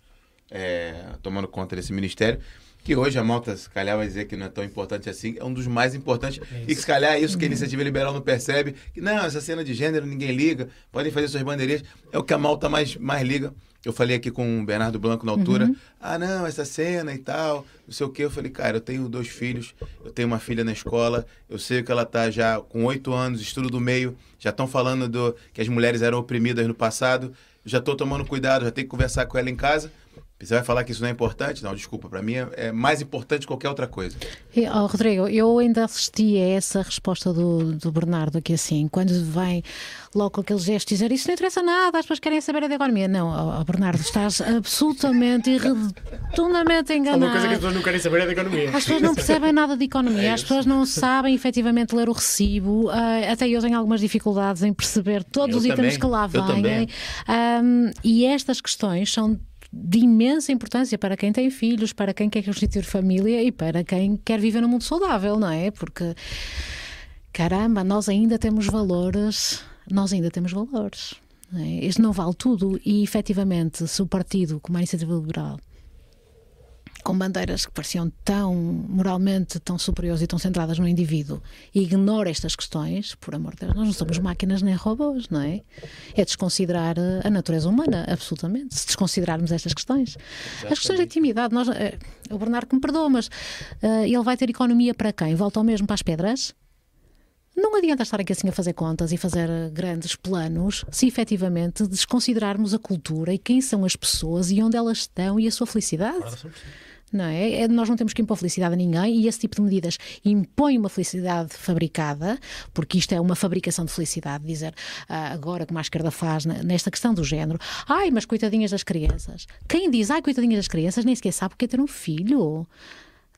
é, tomando conta desse ministério que hoje a malta, se calhar, vai dizer que não é tão importante assim, é um dos mais importantes. É e que se calhar é isso que a iniciativa liberal não percebe, que não, essa cena de gênero ninguém liga, podem fazer suas bandeirinhas, é o que a malta mais, mais liga. Eu falei aqui com o Bernardo Blanco na altura, uhum. ah, não, essa cena e tal, não sei o que. Eu falei, cara, eu tenho dois filhos, eu tenho uma filha na escola, eu sei que ela tá já com oito anos, estudo do meio, já estão falando do que as mulheres eram oprimidas no passado, já estou tomando cuidado, já tenho que conversar com ela em casa. Você vai falar que isso não é importante? Não, desculpa, para mim é, é, mais importante que qualquer outra coisa. E, oh, Rodrigo, eu ainda assisti a essa resposta do, do Bernardo aqui assim, quando vem logo com aquele gesto dizer isso não interessa nada, as pessoas querem saber da economia. Não, oh, Bernardo, estás absolutamente e redondamente enganado. Uma coisa que as pessoas não querem saber é da economia. As pessoas não percebem nada de economia, é as pessoas não sabem efetivamente ler o recibo, uh, até eu tenho algumas dificuldades em perceber todos eu os também. itens que lá vêm. Um, e estas questões são de imensa importância para quem tem filhos, para quem quer constituir família e para quem quer viver num mundo saudável, não é? Porque, caramba, nós ainda temos valores, nós ainda temos valores. Não é? Isto não vale tudo e, efetivamente, se o partido, como a Iniciativa Liberal, com bandeiras que pareciam tão moralmente tão superiores e tão centradas no indivíduo e ignora estas questões, por amor de Deus, nós não somos máquinas nem robôs, não é? É desconsiderar a natureza humana, absolutamente, se desconsiderarmos estas questões. As questões de intimidade, nós, uh, o Bernardo que me perdoa, mas uh, ele vai ter economia para quem? Volta ao mesmo para as pedras? Não adianta estar aqui assim a fazer contas e fazer grandes planos se efetivamente desconsiderarmos a cultura e quem são as pessoas e onde elas estão e a sua felicidade. Não é? é? Nós não temos que impor felicidade a ninguém e esse tipo de medidas impõe uma felicidade fabricada, porque isto é uma fabricação de felicidade. Dizer ah, agora, como a esquerda faz nesta questão do género, ai, mas coitadinhas das crianças. Quem diz, ai, coitadinhas das crianças, nem sequer sabe o que é ter um filho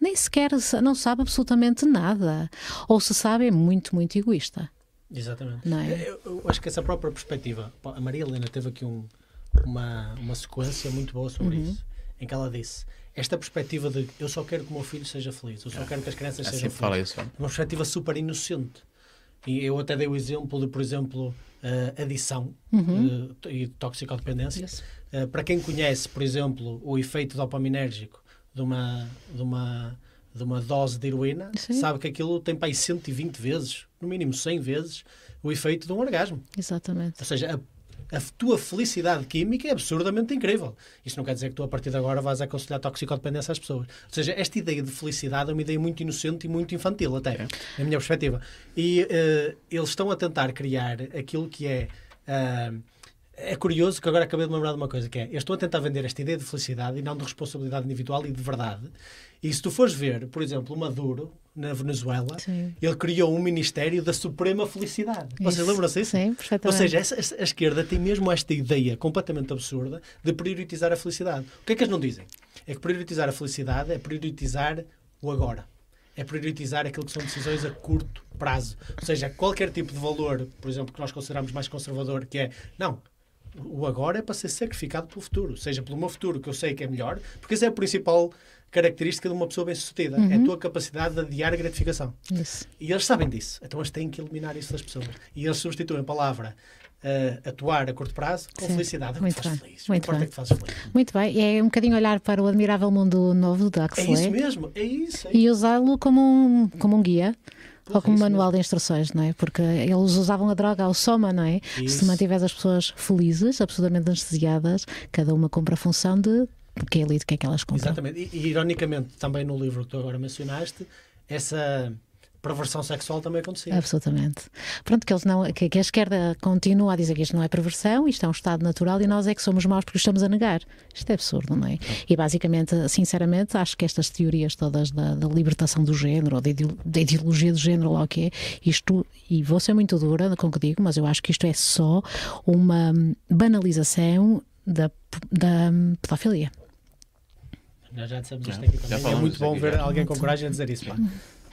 nem sequer não sabe absolutamente nada. Ou se sabe, é muito, muito egoísta. Exatamente. Não é? eu, eu acho que essa própria perspectiva, a Maria Helena teve aqui um, uma, uma sequência muito boa sobre uhum. isso, em que ela disse esta perspectiva de eu só quero que o meu filho seja feliz, eu só é. quero que as crianças assim sejam fala felizes. Isso. É uma perspectiva super inocente. E eu até dei o exemplo de, por exemplo, uh, adição uhum. uh, e toxicodependência. Yes. Uh, para quem conhece, por exemplo, o efeito dopaminérgico de uma, de uma, de uma dose de heroína, Sim. sabe que aquilo tem para aí 120 vezes, no mínimo 100 vezes, o efeito de um orgasmo. Exatamente. Ou seja, a a tua felicidade química é absurdamente incrível. Isto não quer dizer que tu, a partir de agora, vais aconselhar toxicodependência às pessoas. Ou seja, esta ideia de felicidade é uma ideia muito inocente e muito infantil, até, é. na minha perspectiva. E uh, eles estão a tentar criar aquilo que é. Uh, é curioso que agora acabei de lembrar de uma coisa, que é, eu estou a tentar vender esta ideia de felicidade e não de responsabilidade individual e de verdade. E se tu fores ver, por exemplo, o Maduro, na Venezuela, Sim. ele criou um Ministério da Suprema Felicidade. Isso. Vocês lembram-se disso? Sim, perfeitamente. Ou seja, essa, a esquerda tem mesmo esta ideia completamente absurda de priorizar a felicidade. O que é que eles não dizem? É que priorizar a felicidade é priorizar o agora. É priorizar aquilo que são decisões a curto prazo. Ou seja, qualquer tipo de valor, por exemplo, que nós consideramos mais conservador, que é, não, o agora é para ser sacrificado pelo futuro, seja pelo meu futuro, que eu sei que é melhor, porque essa é a principal característica de uma pessoa bem-sucedida. Uhum. É a tua capacidade de adiar a gratificação. Isso. E eles sabem disso. Então eles têm que eliminar isso das pessoas. E eles substituem a palavra uh, atuar a curto prazo com Sim. felicidade. Muito bem. Feliz. Muito bem. É que feliz. Muito bem. É um bocadinho olhar para o admirável mundo novo do Huxley. É isso mesmo. É isso. É e usá-lo como um, como um guia. Ou como é manual mesmo. de instruções, não é? Porque eles usavam a droga ao soma, não é? Isso. Se mantiveres as pessoas felizes, absolutamente anestesiadas, cada uma cumpre a função de que a elite quer que elas comprem. Exatamente. E, ironicamente, também no livro que tu agora mencionaste, essa perversão sexual também acontecia. Absolutamente. Pronto, que, eles não, que, que, a esquerda continua a dizer que isto não é perversão, isto é um estado natural e nós é que somos maus porque estamos a negar. Isto é absurdo, não é? E basicamente, sinceramente, acho que estas teorias todas da, da libertação do género, ou da, da ideologia do género, lá o que é, isto, e vou ser muito dura com o que digo, mas eu acho que isto é só uma banalização da, da pedofilia. Nós já dissemos isto aqui também. É muito bom ver alguém com coragem a dizer isso. Pá.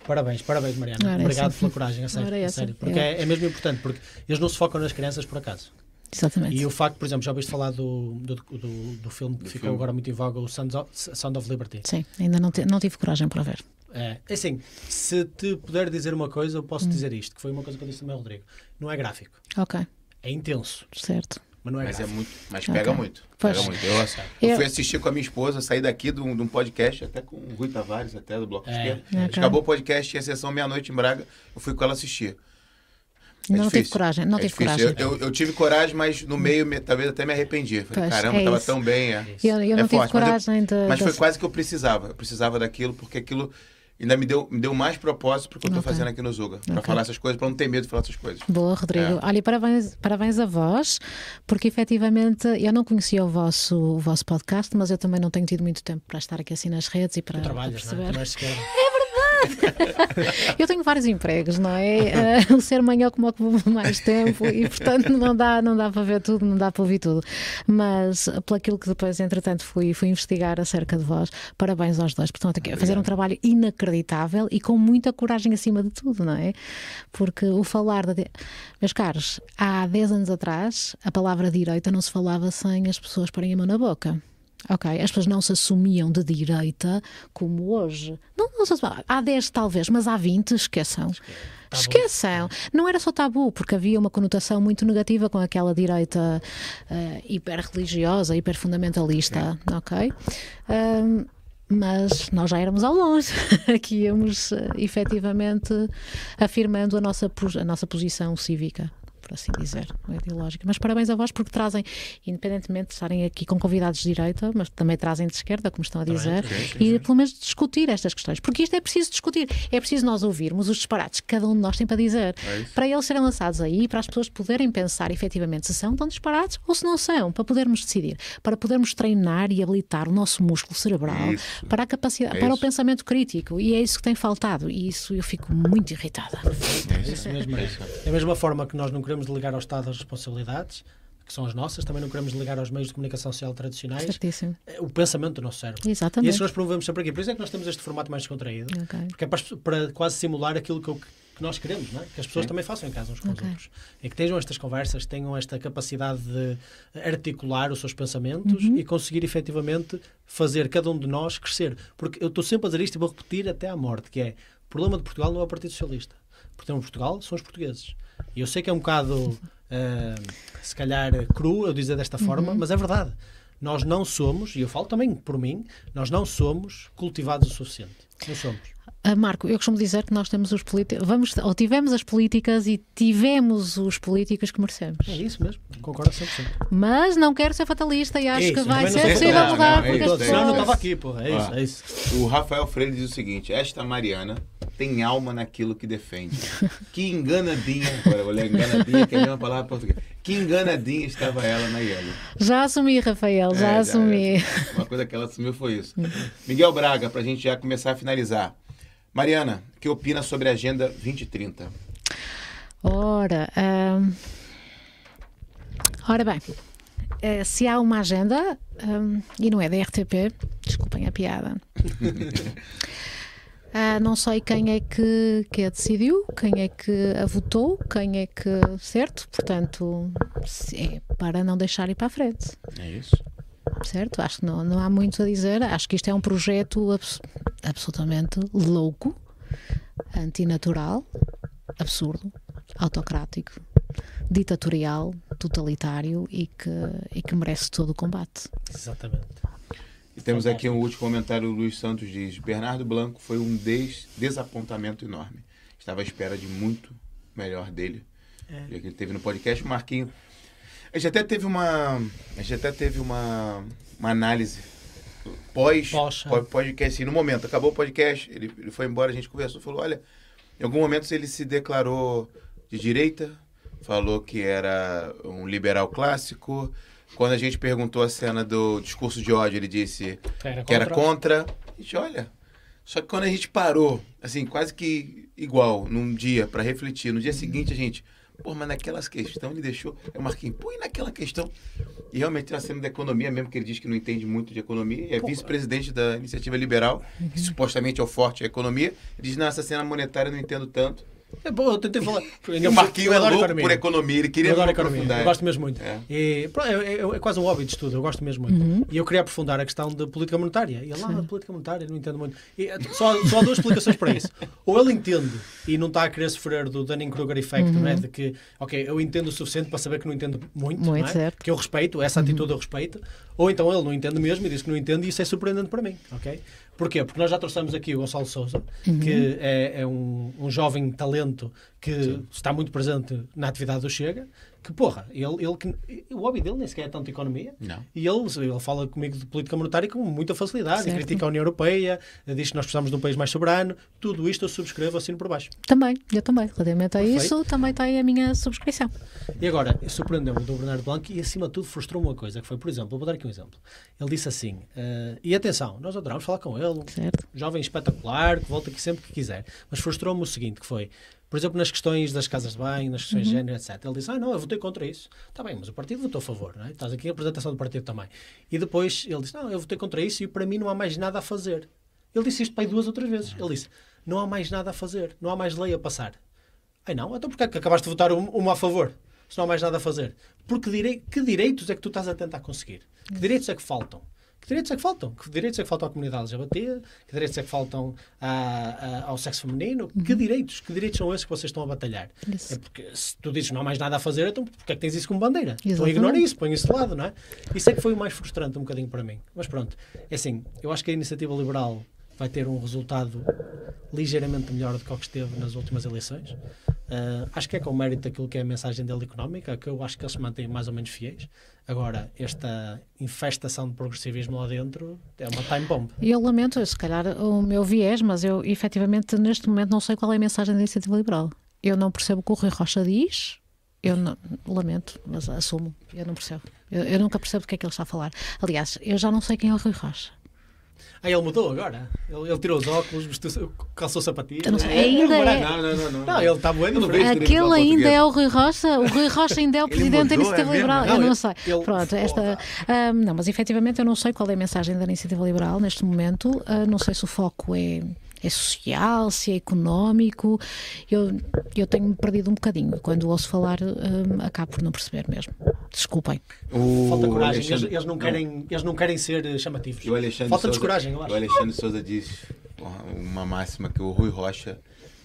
Parabéns, parabéns, Mariana. É Obrigado pela coragem, a sério. É a sério porque é. é. mesmo importante, porque eles não se focam nas crianças por acaso. Exatamente. E o facto, por exemplo, já ouviste falar do, do, do, do filme que do ficou filme. agora muito em voga, o Sound of, Sound of Liberty? Sim, ainda não, te, não tive coragem para ver. É, é assim, se te puder dizer uma coisa, eu posso hum. dizer isto, que foi uma coisa que eu disse também ao Rodrigo. Não é gráfico. Ok. É intenso. Certo mas não é Mas é muito, mas pega okay. muito. Pega muito. Eu, eu, fui assistir com a minha esposa, saí daqui de um, de um podcast, até com o Rui Tavares, até do Bloco é. Esquerdo. Okay. Acabou o podcast, tinha sessão meia-noite em Braga, eu fui com ela assistir. É não tive coragem, não é tive coragem. Eu, eu, tive coragem, mas no meio, me, talvez até me arrependi. Falei, pois, caramba, é estava tão bem. É, eu, eu não tive forte. coragem mas, eu, de, mas foi quase que eu precisava. Eu precisava daquilo, porque aquilo ainda me deu, me deu mais propósito porque eu estou okay. fazendo aqui no Zuga. Para okay. falar essas coisas, para não ter medo de falar essas coisas. Boa, Rodrigo. É. Olha, e parabéns, parabéns a vós, porque efetivamente eu não conhecia o vosso, o vosso podcast, mas eu também não tenho tido muito tempo para estar aqui assim nas redes e para, tu trabalhas, para perceber. Não é? eu tenho vários empregos, não é? Uh, o ser mãe é como ocupa mais tempo e, portanto, não dá, não dá para ver tudo, não dá para ouvir tudo. Mas, pelo aquilo que depois, entretanto, fui, fui investigar acerca de vós, parabéns aos dois. Portanto, a fazer um trabalho inacreditável e com muita coragem acima de tudo, não é? Porque o falar de. Meus caros, há 10 anos atrás, a palavra direita não se falava sem as pessoas porem a mão na boca. Ok, as pessoas não se assumiam de direita como hoje. Não, não se há 10 talvez, mas há 20, esqueçam. Tabu. Esqueçam. Não era só tabu, porque havia uma conotação muito negativa com aquela direita uh, hiper-religiosa, hiper-fundamentalista, ok? Um, mas nós já éramos ao longe, aqui íamos uh, efetivamente afirmando a nossa, a nossa posição cívica por assim dizer, não é ideológica. Mas parabéns a vós porque trazem, independentemente de estarem aqui com convidados de direita, mas também trazem de esquerda, como estão a dizer, sim, sim, e pelo menos discutir estas questões. Porque isto é preciso discutir. É preciso nós ouvirmos os disparates que cada um de nós tem para dizer, é para eles serem lançados aí, para as pessoas poderem pensar efetivamente se são tão disparates ou se não são, para podermos decidir, para podermos treinar e habilitar o nosso músculo cerebral isso. para a capacidade, é para o pensamento crítico. E é isso que tem faltado. E isso eu fico muito irritada. É isso mesmo. É da mesma forma que nós não queremos queremos delegar ao Estado as responsabilidades, que são as nossas, também não queremos delegar aos meios de comunicação social tradicionais Certíssimo. o pensamento do nosso cérebro. Exatamente. E isso nós promovemos sempre aqui. Por isso é que nós temos este formato mais descontraído, okay. porque é para, para, quase simular aquilo que, eu, que nós queremos, não é? que as pessoas Sim. também façam em casa uns com okay. os outros. E que tenham estas conversas, tenham esta capacidade de articular os seus pensamentos uhum. e conseguir efetivamente fazer cada um de nós crescer. Porque eu estou sempre a dizer isto e vou repetir até à morte, que é o problema de Portugal não é o Partido Socialista. O problema de Portugal são os portugueses. E eu sei que é um bocado, uh, se calhar, cru eu dizer desta forma, uhum. mas é verdade. Nós não somos, e eu falo também por mim, nós não somos cultivados o suficiente. Não somos. Uh, Marco, eu costumo dizer que nós temos os políticos, vamos, ou tivemos as políticas e tivemos os políticos que merecemos. É isso mesmo, concordo 100%. Mas não quero ser fatalista e acho isso, que vai ser possível mudar. Não, não, é isso, pessoas... não estava aqui, pô. É isso, é isso. O Rafael Freire diz o seguinte: esta Mariana tem alma naquilo que defende. Que enganadinha, agora vou ler enganadinha, que é a mesma palavra português. Que enganadinha estava ela na Ielo. Já assumi, Rafael, já é, assumi. Já, uma coisa que ela assumiu foi isso. Miguel Braga, para a gente já começar a finalizar. Mariana, que opina sobre a Agenda 2030? Ora, um... ora bem, eh, se há uma agenda, um, e não é da RTP, desculpem a piada. Ah, não sei quem é que, que a decidiu, quem é que a votou, quem é que. Certo? Portanto, é para não deixar ir para a frente. É isso. Certo? Acho que não, não há muito a dizer. Acho que isto é um projeto abs absolutamente louco, antinatural, absurdo, autocrático, ditatorial, totalitário e que, e que merece todo o combate. Exatamente. E temos aqui um último comentário, o Luiz Santos diz, Bernardo Blanco foi um des desapontamento enorme. Estava à espera de muito melhor dele. É. que ele teve no podcast, Marquinho. A gente até teve uma. A gente até teve uma, uma análise pós, Pós, pós podcast, assim, no momento, acabou o podcast, ele, ele foi embora, a gente conversou, falou, olha, em algum momento ele se declarou de direita, falou que era um liberal clássico. Quando a gente perguntou a cena do discurso de ódio, ele disse Era que era contra. contra. A gente, olha, só que quando a gente parou, assim, quase que igual, num dia, para refletir, no dia seguinte a gente, pô, mas naquelas questões ele deixou, eu marquei, pô, e naquela questão? E realmente na cena da economia, mesmo que ele diz que não entende muito de economia, é vice-presidente da Iniciativa Liberal, que supostamente é o forte da economia, ele diz, não, essa cena monetária eu não entendo tanto. É bom, eu tentei falar. O Marquinho é louco economia. por economia, ele queria eu adoro aprofundar. economia, eu gosto mesmo muito. É. E, é, é- é quase um hobby de estudo, eu gosto mesmo muito. E eu queria aprofundar a questão da política monetária. E ele, ah, política monetária, não entendo muito. E, eh, só, só há duas explicações para isso. Ou ele entende e não está a querer sofrer do Dunning-Kruger effect, não é? De que, ok, eu entendo o suficiente para saber que não entendo muito, Muito não é? certo. que eu respeito, essa atitude eu respeito. Ou então ele não entende mesmo e diz que não entende e isso é surpreendente para mim, ok? Porquê? Porque nós já trouxemos aqui o Gonçalo Souza, que é, é um, um jovem talento que está muito presente na atividade do Chega, que porra, ele, ele que, o hobby dele nem sequer é tanto economia, Não. e ele, ele fala comigo de política monetária com muita facilidade, e Certo. critica a União Europeia, diz que nós precisamos de um país mais soberano, tudo isto eu subscrevo assino por baixo. Também, eu também. Relativamente a Perfeito. isso, também tem a minha subscrição. E agora, surpreendeu-me do Bernardo Blanco e, acima de tudo, frustrou-me uma coisa, que foi, por exemplo, vou dar aqui um exemplo. Ele disse assim, eh, e atenção, nós adoramos falar com ele, Certo. jovem espetacular, que volta aqui sempre que quiser, mas frustrou-me o seguinte, que foi, por exemplo, nas questões das casas de banho, nas questões de género, etc. Ele disse, ah, não, eu votei contra isso. Está bem, mas o partido votou a favor, não é? Estás aqui a apresentação do partido também. E depois ele disse, não, eu votei contra isso e para mim não há mais nada a fazer. Ele disse isto para aí duas ou três vezes. Ele disse, não há mais nada a fazer, não há mais lei a passar. Ai não, então porquê é que acabaste de votar um- uma a favor? Se não há mais nada a fazer. Porque direi- que direitos é que tu estás a tentar conseguir? Que direitos é que faltam? Que direitos é que faltam? Que direitos é que faltam à comunidade LGBT? Que direitos é que faltam à- à- ao sexo feminino? Que direitos? Que direitos são esses que vocês estão a batalhar? Isso. É porque se tu dizes que não há mais nada a fazer, então porquê é que tens isso como bandeira? Então Exatamente. ignora isso, põe isso de lado, não é? Isso é que foi o mais frustrante um bocadinho para mim. Mas pronto, é assim, eu acho que a iniciativa liberal vai ter um resultado ligeiramente melhor do que o que esteve nas últimas eleições. Ah, acho que é com mérito daquilo que é a mensagem dele económica, que eu acho que eles se mantêm mais ou menos fiéis. Agora, esta infestação de progressivismo lá dentro é uma time bomb. Eu lamento, se calhar, o meu viés, mas eu efetivamente neste momento não sei qual é a mensagem da iniciativa liberal. Eu não percebo o que o Rui Rocha diz. Eu não, lamento, mas assumo. Eu não percebo. Eu, eu nunca percebo do que é que ele está a falar. Aliás, eu já não sei quem é o Rui Rocha. Ah, ele mudou agora? Ele, ele tirou os óculos, vestiu, calçou sapatilhas? Não sei, É, ainda é-. Não, não, não. não. Não, ele está televisão Aquele ainda é o Rui Rocha? O Rui Rocha ainda é o presidente da Iniciativa é? Liberal? Não, eu não sei. ele- Pronto, esta. ah, não, mas efetivamente eu não sei qual é a mensagem da Iniciativa Liberal neste momento. Ah, não sei se o foco é. É social, se é económico, eu, eu tenho-me perdido um bocadinho. Quando ouço falar, ah, acabo por não perceber mesmo. Desculpem. O Falta coragem, eles, Alexandre- eles não querem, eles não querem ser eh, chamativos. E o Alexandre Falta-lhes Souza- coragem, eu acho. O Alexandre Souza diz uma máxima que o Rui Rocha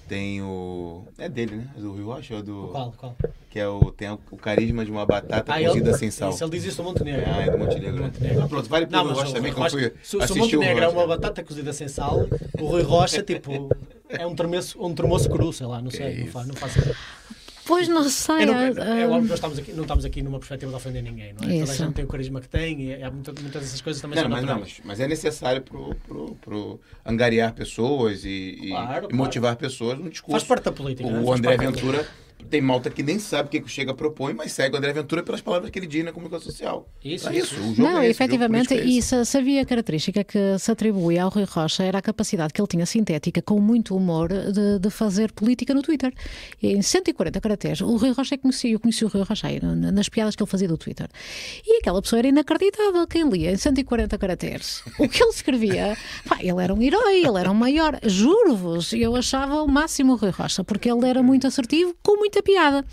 tem o. É dele, né? É do Rui Rocha ou do. Qual, qual? Que é o, tem o carisma de uma batata Ah, cozida ele, sem sal. Isso, ele diz isso do Montenegro. Ah, é do Montenegro. Montenegro. Ah, pronto, vale pro Rui Rocha também, fui se, se o Montenegro é uma batata cozida sem sal, o Rui Rocha, tipo, é um tremoço, um cru, sei lá, não sei, não faz, não. Pois não sei. Eu não, é óbvio que nós estamos aqui, não estamos aqui numa perspectiva de ofender ninguém, não é? Toda a Isso. gente tem o carisma que tem e há muita- muitas dessas coisas também Não, são mas, não, mas, mas é necessário pro, pro, pro angariar pessoas e, e- Claro, e claro. motivar pessoas no discurso. Faz parte da política. né? O Faz André Ventura tem malta que nem sabe o que, que o Chega propõe, mas segue o André Ventura pelas palavras que ele diz na comunicação social. Isso, é isso. isso. O jogo Não, é esse, efetivamente, é e se, se havia característica que se atribui ao Rui Rocha era a capacidade que ele tinha sintética, com muito humor, de, de fazer política no Twitter. E em 140 caracteres, o Rui Rocha é conhecia, eu conheci o Rui Rocha aí, na- nas piadas que ele fazia do Twitter. E aquela pessoa era inacreditável, quem lia em 140 caracteres. O que ele escrevia, pá, ele era um herói, ele era um maior, juro-vos, eu achava o máximo o Rui Rocha, porque ele era muito assertivo, com muita piada.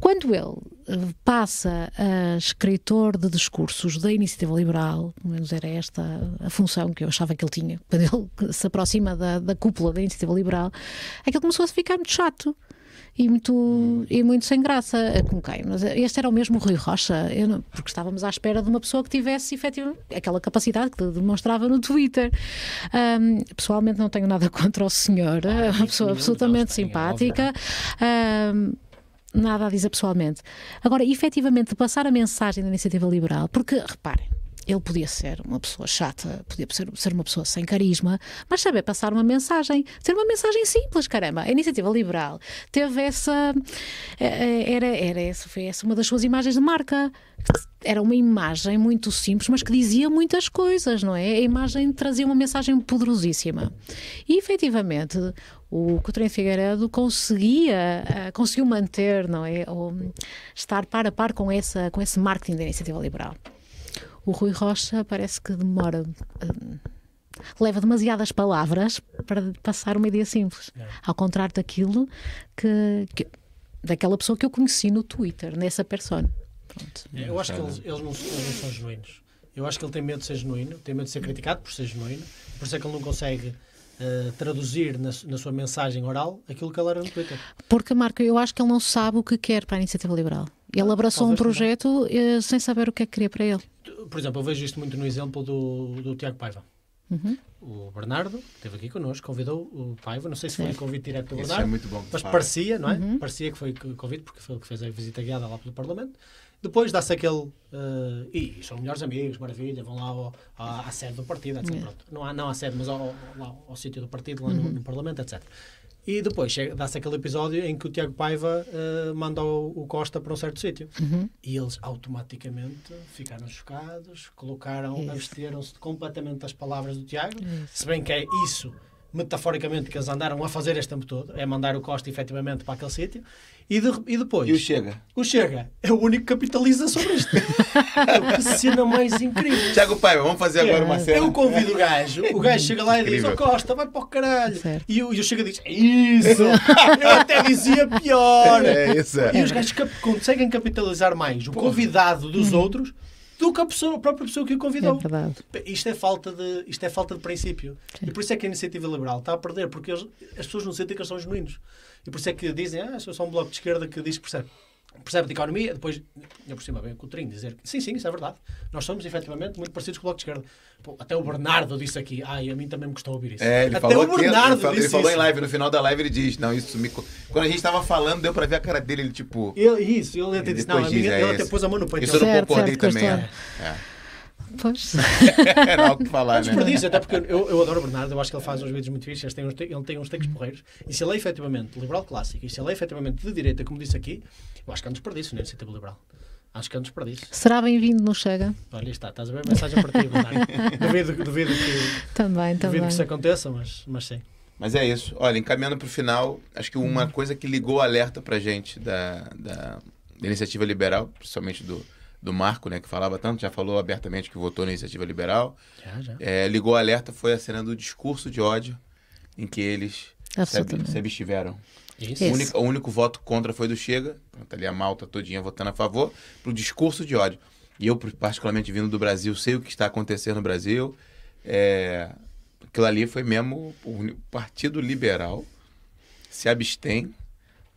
Quando ele eh, passa a escritor de discursos da Iniciativa Liberal, pelo menos era esta a função que eu achava que ele tinha, quando ele se aproxima da, da cúpula da Iniciativa Liberal, aquilo começou a ficar muito chato. E muito, e muito sem graça, eh, com quem? Mas este era o mesmo Rui Rocha, não- porque estávamos à espera de uma pessoa que tivesse efetivamente aquela capacidade que demonstrava no Twitter. Ahm, pessoalmente não tenho nada contra o senhor, é uma pessoa absolutamente simpática. Nada a dizer pessoalmente. Agora, efetivamente, de passar a mensagem da iniciativa liberal, porque, reparem, ele podia ser uma pessoa chata, podia ser, ser uma pessoa sem carisma, mas saber passar uma mensagem, ser uma mensagem simples, caramba. A iniciativa liberal teve essa. eh, eh, Era, era essa, foi essa uma das suas imagens de marca. Era uma imagem muito simples, mas que dizia muitas coisas, não é? A imagem trazia uma mensagem poderosíssima. E efetivamente, o Coutinho Figueiredo conseguia, eh, conseguiu manter, não é? Ou estar par a par com, essa, com esse marketing da iniciativa liberal. O Rui Rocha parece que demora. hum, leva demasiadas palavras para passar uma ideia simples. Ao contrário daquilo que, que- daquela pessoa que eu conheci no Twitter, nessa persona. Pronto. É, Eu acho que eles, eles não, eles não são genuínos. Eu acho que ele tem medo de ser genuíno, tem medo de ser criticado por ser genuíno, por isso é que ele não consegue eh, traduzir na, na sua mensagem oral aquilo que ele era no Twitter. Porque, Marco, eu acho que ele não sabe o que quer para a iniciativa liberal. Ele abraçou um talvez projeto eh, sem saber o que é que queria para ele. Por exemplo, eu vejo isto muito no exemplo do, do Tiago Paiva. Uhum. O Bernardo que esteve aqui connosco, convidou o Paiva, não sei se foi Certo. convite direto do Isso Bernardo, é muito bom. mas fala. parecia, não é? Uhum. Parecia que foi co- convite, porque foi ele que fez a visita guiada lá pelo Parlamento. Depois dá-se aquele. eh, e são melhores amigos, maravilha, vão lá ao, à, à sede do partido, etc. Yeah. Pronto. Não, há, não à sede, mas ao, ao, lá ao sítio do partido, lá no, Uhum. no Parlamento, etc. E depois dá-se aquele episódio em que o Tiago Paiva eh, manda o, o Costa para um certo sítio. Uhum. E eles automaticamente ficaram chocados, colocaram, absteram-se completamente das palavras do Tiago, Isso. se bem que é isso, metaforicamente, que eles andaram a fazer este tempo todo, é mandar o Costa efetivamente para aquele sítio, e, de- e depois E o Chega? o Chega é o único que capitaliza sobre isto. que cena mais incrível. Tiago Paiva, vamos fazer agora uma cena. Eu convido o gajo, o gajo chega lá e diz. Ó Costa, vai para o caralho. Certo. E o, e o Chega diz: "É Isso! Eu até dizia pior. É isso. E É. os gajos cap- conseguem capitalizar mais o convidado dos outros do que a, pessoa, a própria pessoa que o É convidou. verdade. Isto é falta de, isto é falta de princípio. E por isso é que a iniciativa liberal está a perder, porque eles- as pessoas não sentem que eles são genuínos. E por isso é que dizem, ah, sou só um bloco de esquerda que diz que percebe. Percebe de economia, depois, ainda por cima, vem o Coutrinho dizer que sim, sim, isso é verdade. Nós somos efetivamente muito parecidos com o bloco de esquerda. Pô, até o Bernardo disse aqui, ai, a mim também me custou ouvir isso. É, ele até falou o Bernardo ele falou, ele falou em isso. live, no final da live ele diz, não, isso me... Quando a gente tava falando, deu pra ver a cara dele, ele tipo... Ele, isso, ele até disse, não, a diz, minha, é ele até pôs a mão no peito. Isso eu não Certo, concordei certo, também, é. história. Pois. é. Era algo que falar, Não né? desperdício, até porque eu, eu adoro o Bernardo, eu acho que ele faz uns vídeos muito fixos, ele tem uns, te- ele tem uns takes porreiros, e se ele é efetivamente liberal clássico, e se ele é efetivamente de direita, como disse aqui, eu acho que é um desperdício na iniciativa liberal. Acho que é um desperdício. Será bem-vindo no Chega? Olha, está, estás a ver a mensagem para ti, Bernardo. Duvido, duvido, que, Também, duvido também. que isso aconteça, mas, mas sim. Mas é isso. Olha, encaminhando pro final, acho que uma Uhum. coisa que ligou o alerta pra gente da, da, da iniciativa liberal, principalmente do, do Marco, né, que falava tanto, já falou abertamente que votou na iniciativa liberal, Já, já. é, ligou o alerta foi a cena do discurso de ódio em que eles se, abstiveram. Isso. O único, o único voto contra foi do Chega, pronto, ali a malta todinha votando a favor, pro discurso de ódio. E eu, particularmente vindo do Brasil, sei o que está acontecendo no Brasil. É, aquilo ali foi mesmo o Partido Liberal se abstém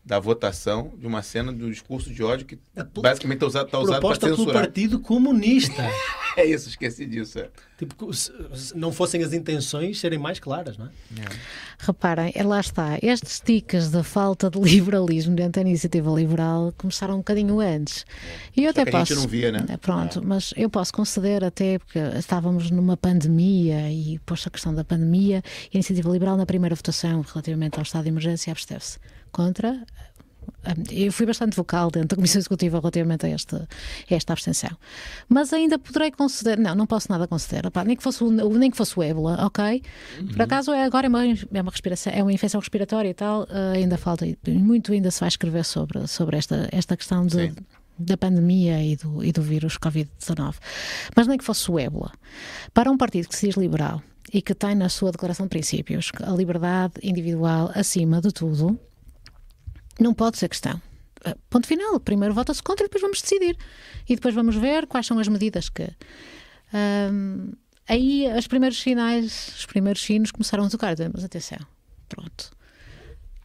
da votação de uma cena do discurso de ódio que pl- basicamente está usado, tá usado para Proposta pelo censurar. Partido Comunista. É isso, esqueci disso. é. Tipo, não fossem as intenções serem mais claras, não é? Reparem, é lá está. Estes tiques da falta de liberalismo dentro da iniciativa liberal começaram um bocadinho antes. E eu até que a gente posso. não via, né? É, Pronto, mas eu posso conceder até porque estávamos numa pandemia e posto a questão da pandemia, a iniciativa liberal na primeira votação relativamente ao estado de emergência absteve-se contra. Ah, Eu fui bastante vocal dentro da Comissão Executiva relativamente a esta, a esta abstenção. Mas ainda poderei conceder. Não, não posso nada conceder. Opá, nem, que fosse o, nem que fosse o ébola, ok? Por acaso é, agora é uma, é uma respiração, é uma infecção respiratória e tal. ah, ainda falta. Muito ainda se vai escrever sobre, sobre esta, esta questão de, Sim. da pandemia e do, e do vírus Covid-19. Mas nem que fosse o ébola. Para um partido que se diz liberal e que tem na sua declaração de princípios a liberdade individual acima de tudo, não pode ser questão. Ah, Ponto final. Primeiro vota-se contra e depois vamos decidir. E depois vamos ver quais são as medidas que. Ahm, aí os primeiros sinais, os primeiros sinos começaram a tocar. Mas atenção, pronto.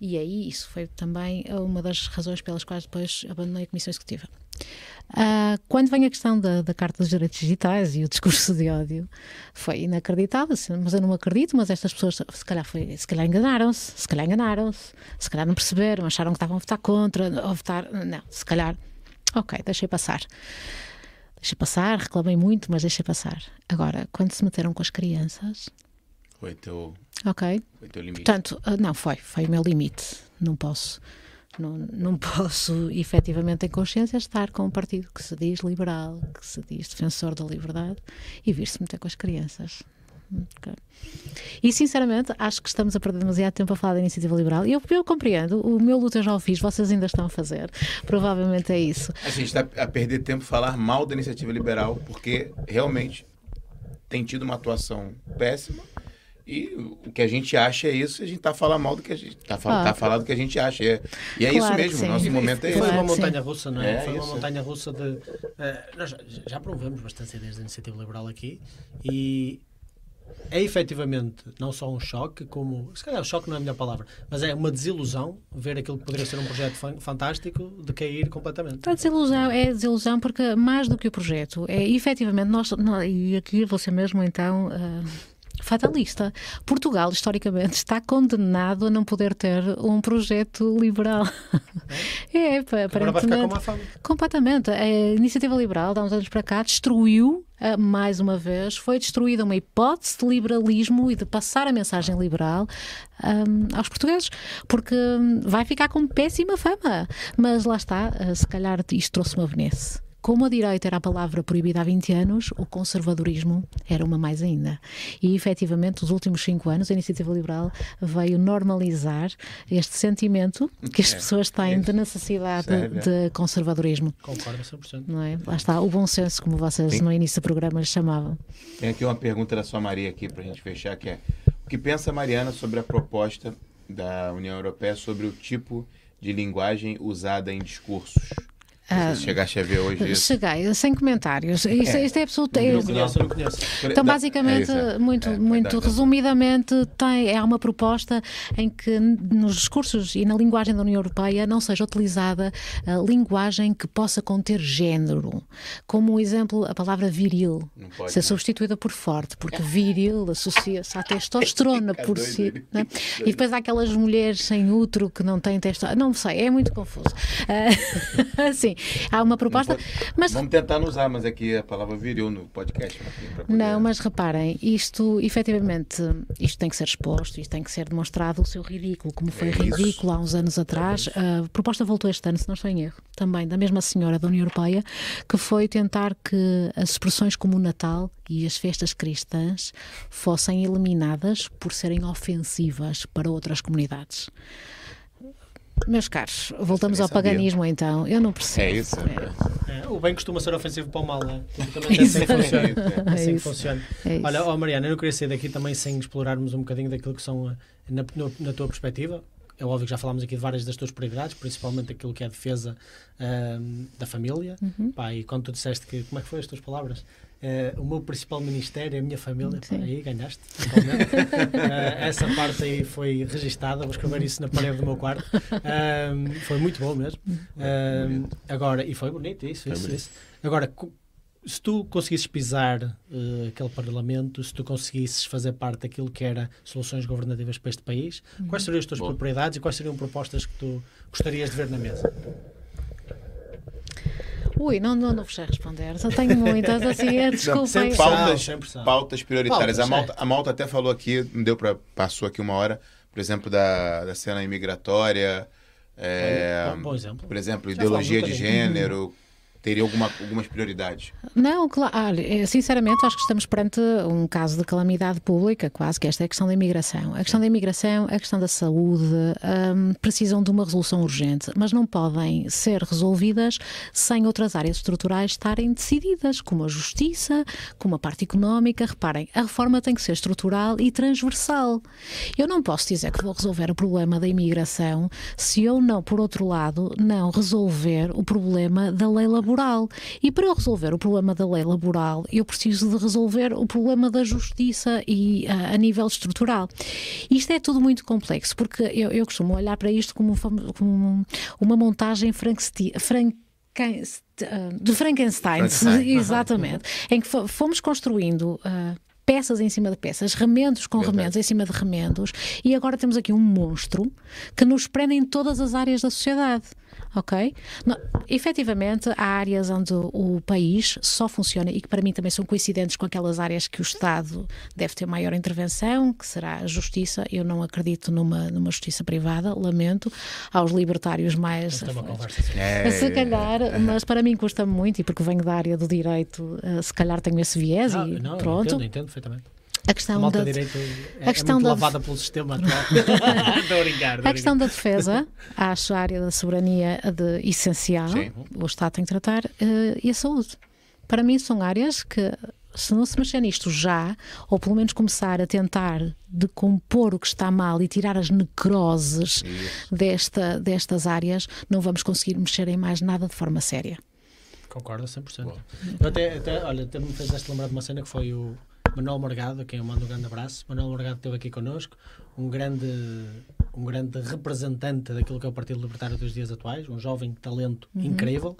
E aí isso foi também uma das razões pelas quais depois abandonei a Comissão Executiva. Ah, quando vem a questão da, da Carta dos Direitos Digitais e o discurso de ódio, foi inacreditável, assim, mas eu não acredito, mas estas pessoas se calhar, foi, se calhar enganaram-se, se calhar enganaram-se, se calhar não perceberam, acharam que estavam a votar contra, ou votar, não, se calhar, ok, deixei passar. Deixa passar, reclamei muito, mas deixa passar. Agora, quando se meteram com as crianças. Foi teu, Ok. foi teu limite. Portanto, ah, não, foi, foi o meu limite. Não posso, não, não posso efetivamente em consciência estar com um partido que se diz liberal, que se diz defensor da liberdade e vir-se meter com as crianças. Ok. E sinceramente acho que estamos a perder demasiado tempo a falar da iniciativa liberal. Eu, eu compreendo, o meu luta eu já o fiz, vocês ainda estão a fazer. Provavelmente é isso. A gente está a perder tempo falar mal da iniciativa liberal, porque realmente tem tido uma atuação péssima. E o que a gente acha é isso, e a gente tá falando mal do que a gente tá, fal Ah, tá falando do que a gente acha. E é, e é Claro isso mesmo, o nosso momento é Foi esse. uma Claro, sim. montanha russa, não é? É Foi uma isso. montanha russa de. eh, nós já, promovemos bastante ideias da iniciativa liberal aqui e é efetivamente não só um choque, como. Se calhar o choque não é a melhor palavra, mas é uma desilusão ver aquilo que poderia ser um projeto fan- fantástico de cair completamente. A desilusão é desilusão porque mais do que o projeto é efetivamente nós, nós- e aqui você mesmo então ah, fatalista. Portugal historicamente está condenado a não poder ter um projeto liberal. É, ficar aparentemente. Completamente. A iniciativa liberal, de há uns anos para cá, destruiu, ah, mais uma vez, foi destruída uma hipótese de liberalismo e de passar a mensagem liberal ahm, aos portugueses, porque hum, vai ficar com péssima fama. Mas lá está, ah, se calhar isto trouxe uma benesse. Como a direita era a palavra proibida há 20 anos, o conservadorismo era uma mais ainda. E efetivamente, nos últimos cinco anos, a iniciativa liberal veio normalizar este sentimento que as É, pessoas têm é de necessidade Sério. de conservadorismo Concordo 100%. não é? Lá está, o bom senso, como vocês Sim. no início do programa chamavam. Tem aqui uma pergunta da sua Maria aqui pra gente fechar, que é o que pensa a Mariana sobre a proposta da União Europeia sobre o tipo de linguagem usada em discursos? Ah, chegaste a ver hoje isso. Cheguei, sem comentários. Isto, É. isto é absoluto. Não é- Não conheço, não conheço. Então, basicamente, é é. muito, É, muito resumidamente, tem, é uma proposta em que nos discursos e na linguagem da União Europeia não seja utilizada a linguagem que possa conter género. Como exemplo, a palavra viril Não pode, ser né? substituída por forte, porque viril associa-se à testosterona por si. né? E depois há aquelas mulheres sem útero que não têm testosterona. Não sei, é muito confuso. Ah, Sim, há uma proposta, pode- mas Vamos tentar não usar, mas aqui a palavra viril no podcast. poder- Não, mas reparem, isto efetivamente isto tem que ser exposto, isto tem que ser demonstrado o seu ridículo, como foi É ridículo há uns anos atrás. A proposta voltou este ano, se não estou em erro, também da mesma senhora da União Europeia, que foi tentar que as expressões como o Natal e as festas cristãs fossem eliminadas por serem ofensivas para outras comunidades. Meus caros, voltamos ao paganismo então. Eu não percebo. É isso. É, o bem costuma ser ofensivo para o mal, não é? É assim funciona. É É assim que isso. funciona. É. Olha, oh Mariana, eu não queria sair daqui também sem explorarmos um bocadinho daquilo que são, eh, na, na tua perspectiva. É óbvio que já falámos aqui de várias das tuas prioridades, principalmente aquilo que é a defesa ahm, da família. Uhum. Pá, e quando tu disseste que, como é que foi as tuas palavras? Eh, o meu principal ministério é a minha família. Pá, aí ganhaste, totalmente. Eh, essa parte aí foi registada, vou escrever isso na parede do meu quarto. Ahm, foi muito bom mesmo. Ahm, agora, e foi bonito, isso, isso, isso. Agora, se tu conseguisses pisar eh, aquele parlamento, se tu conseguisses fazer parte daquilo que era soluções governativas para este país, quais seriam as tuas Bom. propriedades e quais seriam propostas que tu gostarias de ver na mesa? Ui, não, não, não vos sei responder. Só tenho muitas, assim, é, desculpem. Pautas, pautas prioritárias. Pautas, a, Malta, a Malta até falou aqui, não deu pra, passou aqui uma hora, por exemplo, da, da cena imigratória, é, Bom, bom exemplo. por exemplo, Já ideologia de um bocadinho. Teria alguma, algumas prioridades. Não, claro, eh, sinceramente acho que estamos perante um caso de calamidade pública, quase que esta é a questão da imigração. A questão da imigração, a questão da saúde, hum, precisam de uma resolução urgente, mas não podem ser resolvidas sem outras áreas estruturais estarem decididas, como a justiça, como a parte económica. Reparem, a reforma tem que ser estrutural e transversal. Eu não posso dizer que vou resolver o problema da imigração se eu não, por outro lado, não resolver o problema da lei laboral. E para eu resolver o problema da lei laboral, eu preciso de resolver o problema da justiça e ah, a nível estrutural. Isto é tudo muito complexo, porque eu, eu costumo olhar para isto como, como uma montagem Frankenstein. Ah, de Frankenstein, Frankenstein. exatamente, em que fo- fomos construindo ah, peças em cima de peças, remendos com Verdade. remendos em cima de remendos, e agora temos aqui um monstro que nos prende em todas as áreas da sociedade. Ok? No, efetivamente, há áreas onde o país só funciona e que para mim também são coincidentes com aquelas áreas que o Estado deve ter maior intervenção, que será a justiça. Eu não acredito numa, numa justiça privada, lamento, aos libertários mais. É, se calhar, mas para mim custa muito, e porque venho da área do direito, eh, se calhar tenho esse viés não, e não, pronto. Entendo, entendo perfeitamente. A questão a da direito é, a questão é muito da... lavada pelo sistema atual. estou a brincar. A questão da defesa, acho a área da soberania de, essencial. Sim. O Estado tem que tratar uh, e a saúde. Para mim são áreas que se não se mexer nisto já, ou pelo menos começar a tentar decompor o que está mal e tirar as necroses desta, destas áreas, não vamos conseguir mexer em mais nada de forma séria. Concordo 100%. Eu até, até, olha, até me fizeste lembrar de uma cena que foi o, Manuel Morgado, a quem eu mando um grande abraço. Manuel Morgado esteve aqui connosco, um grande, um grande representante daquilo que é o Partido Libertário dos dias atuais, um jovem talento uhum. incrível.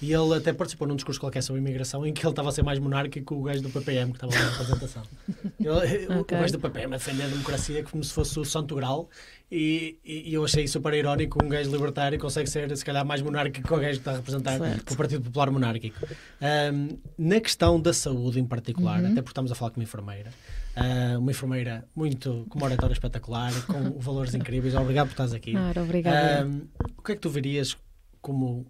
E ele até participou num discurso qualquer sobre imigração em que ele estava a ser mais monárquico que o gajo do PPM que estava lá na apresentação. Ele, okay. O gajo do PPM a defender a democracia como se fosse o santo grau e, e, eu achei super irónico um gajo libertário consegue ser se calhar mais monárquico que o gajo que está a representar o Partido Popular Monárquico. Um, na questão da saúde em particular, uhum. até porque estamos a falar com uma enfermeira, Uh, uma enfermeira muito com uma oratória espetacular, com valores incríveis. Obrigado por estás aqui. Claro, obrigado. Uh, o que é que tu verias como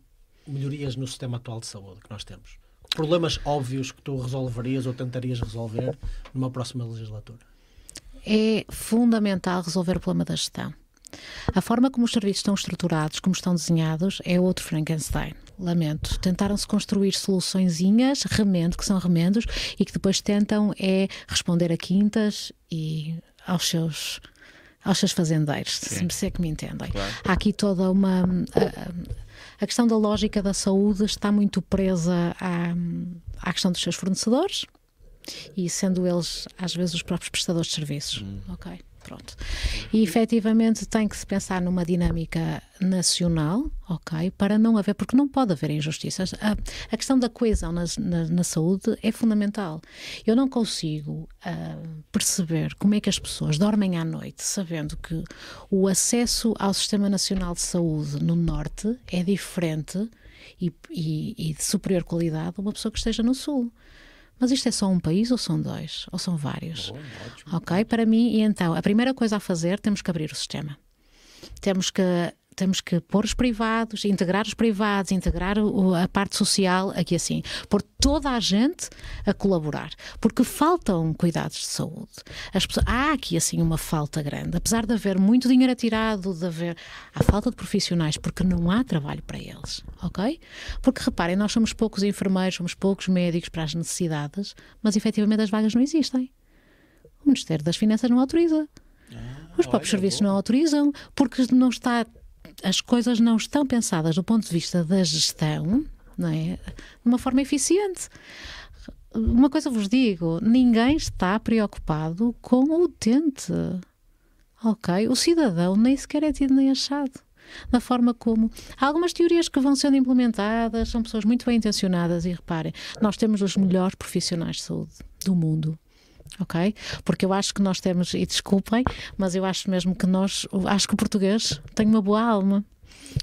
melhorias no sistema atual de saúde que nós temos? Problemas óbvios que tu resolverias ou tentarias resolver numa próxima legislatura? É fundamental resolver o problema da gestão. A forma como os serviços estão estruturados, como estão desenhados, é outro Frankenstein. Lamento. Tentaram-se construir soluçõezinhas, remendo, que são remendos, e que depois tentam é responder a quintas e aos seus aos seus fazendeiros, Sim. se é que me entendem. Claro. Há aqui toda uma. Uh, a questão da lógica da saúde está muito presa à, à questão dos seus fornecedores e sendo eles, às vezes, os próprios prestadores de serviços. Hum. Ok. Pronto. E efetivamente tem que se pensar numa dinâmica nacional, ok, para não haver, porque não pode haver injustiças. A, a questão da coesão na, na, na, saúde é fundamental. Eu não consigo uh, perceber como é que as pessoas dormem à noite sabendo que o acesso ao Sistema Nacional de Saúde no Norte é diferente e, e, e de superior qualidade de uma pessoa que esteja no Sul. Mas isto é só um país ou são dois? Ou são vários? Bom, ok, para mim, e então, a primeira coisa a fazer, temos que abrir o sistema. Temos que temos que pôr os privados, integrar os privados, integrar a parte social aqui assim, pôr toda a gente a colaborar, porque faltam cuidados de saúde. Pessoas, há aqui assim uma falta grande, apesar de haver muito dinheiro atirado, de haver a falta de profissionais, porque não há trabalho para eles, ok? Porque reparem, nós somos poucos enfermeiros, somos poucos médicos para as necessidades, mas efetivamente as vagas não existem. O Ministério das Finanças não autoriza. Ah, Os próprios olha, serviços não autorizam, porque não está as coisas não estão pensadas do ponto de vista da gestão não é? de uma forma eficiente. Uma coisa vos digo: ninguém está preocupado com o utente. Ok? O cidadão nem sequer é tido nem achado. Da forma como. Há algumas teorias que vão sendo implementadas, são pessoas muito bem intencionadas e reparem, nós temos os melhores profissionais de saúde do mundo ok? Porque eu acho que nós temos, e desculpem, mas eu acho mesmo que nós, acho que o português tem uma boa alma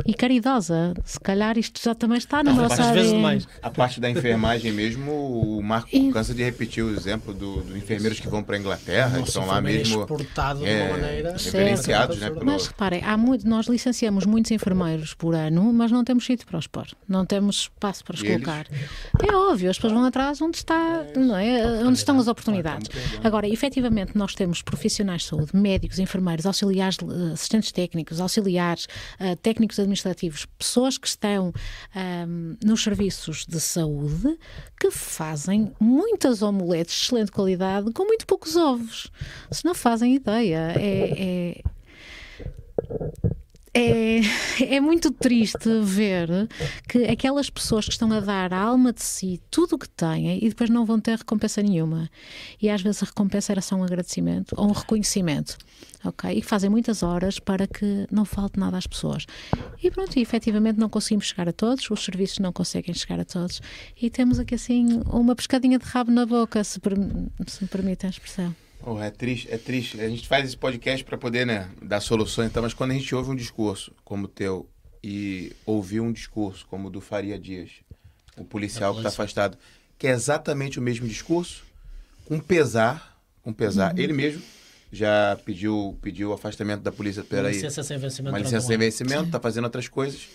e caridosa. Se calhar isto já também está na não, nossa às vezes mais. A parte da enfermagem mesmo, o Marco e... cansa de repetir o exemplo dos do enfermeiros que vão para a Inglaterra, Nossa, que estão lá mesmo exportado é, de uma maneira reverenciados, né, pelo... Mas reparem, há muito, nós licenciamos muitos enfermeiros por ano, mas não temos sítio para os pôr, não temos espaço para os e colocar. Eles? É óbvio, as pessoas vão atrás onde está, não é? Onde estão as oportunidades. Agora, efetivamente, nós temos profissionais de saúde, médicos, enfermeiros, auxiliares, assistentes técnicos, auxiliares, uh, técnicos administrativos, pessoas que estão um, nos serviços de saúde que fazem muitas omeletes de excelente qualidade com muito poucos ovos. Se não fazem ideia, é, é é, é muito triste ver que aquelas pessoas que estão a dar a alma de si, tudo o que têm, e depois não vão ter recompensa nenhuma. E às vezes a recompensa era só um agradecimento ou um reconhecimento. Ok? E fazem muitas horas para que não falte nada às pessoas. E pronto, e efetivamente não conseguimos chegar a todos, os serviços não conseguem chegar a todos. E temos aqui assim uma pescadinha de rabo na boca, se, per se me permitem a expressão. Oh, é triste, é triste. A gente faz esse podcast para poder né, dar soluções, então, mas quando a gente ouve um discurso como o teu, e ouvir um discurso como o do Faria Dias, o policial que está afastado, que é exatamente o mesmo discurso, com pesar, com pesar. Ele mesmo já pediu pediu o afastamento da polícia peraí. licença sem vencimento. Uma licença sem vencimento, tá fazendo outras coisas.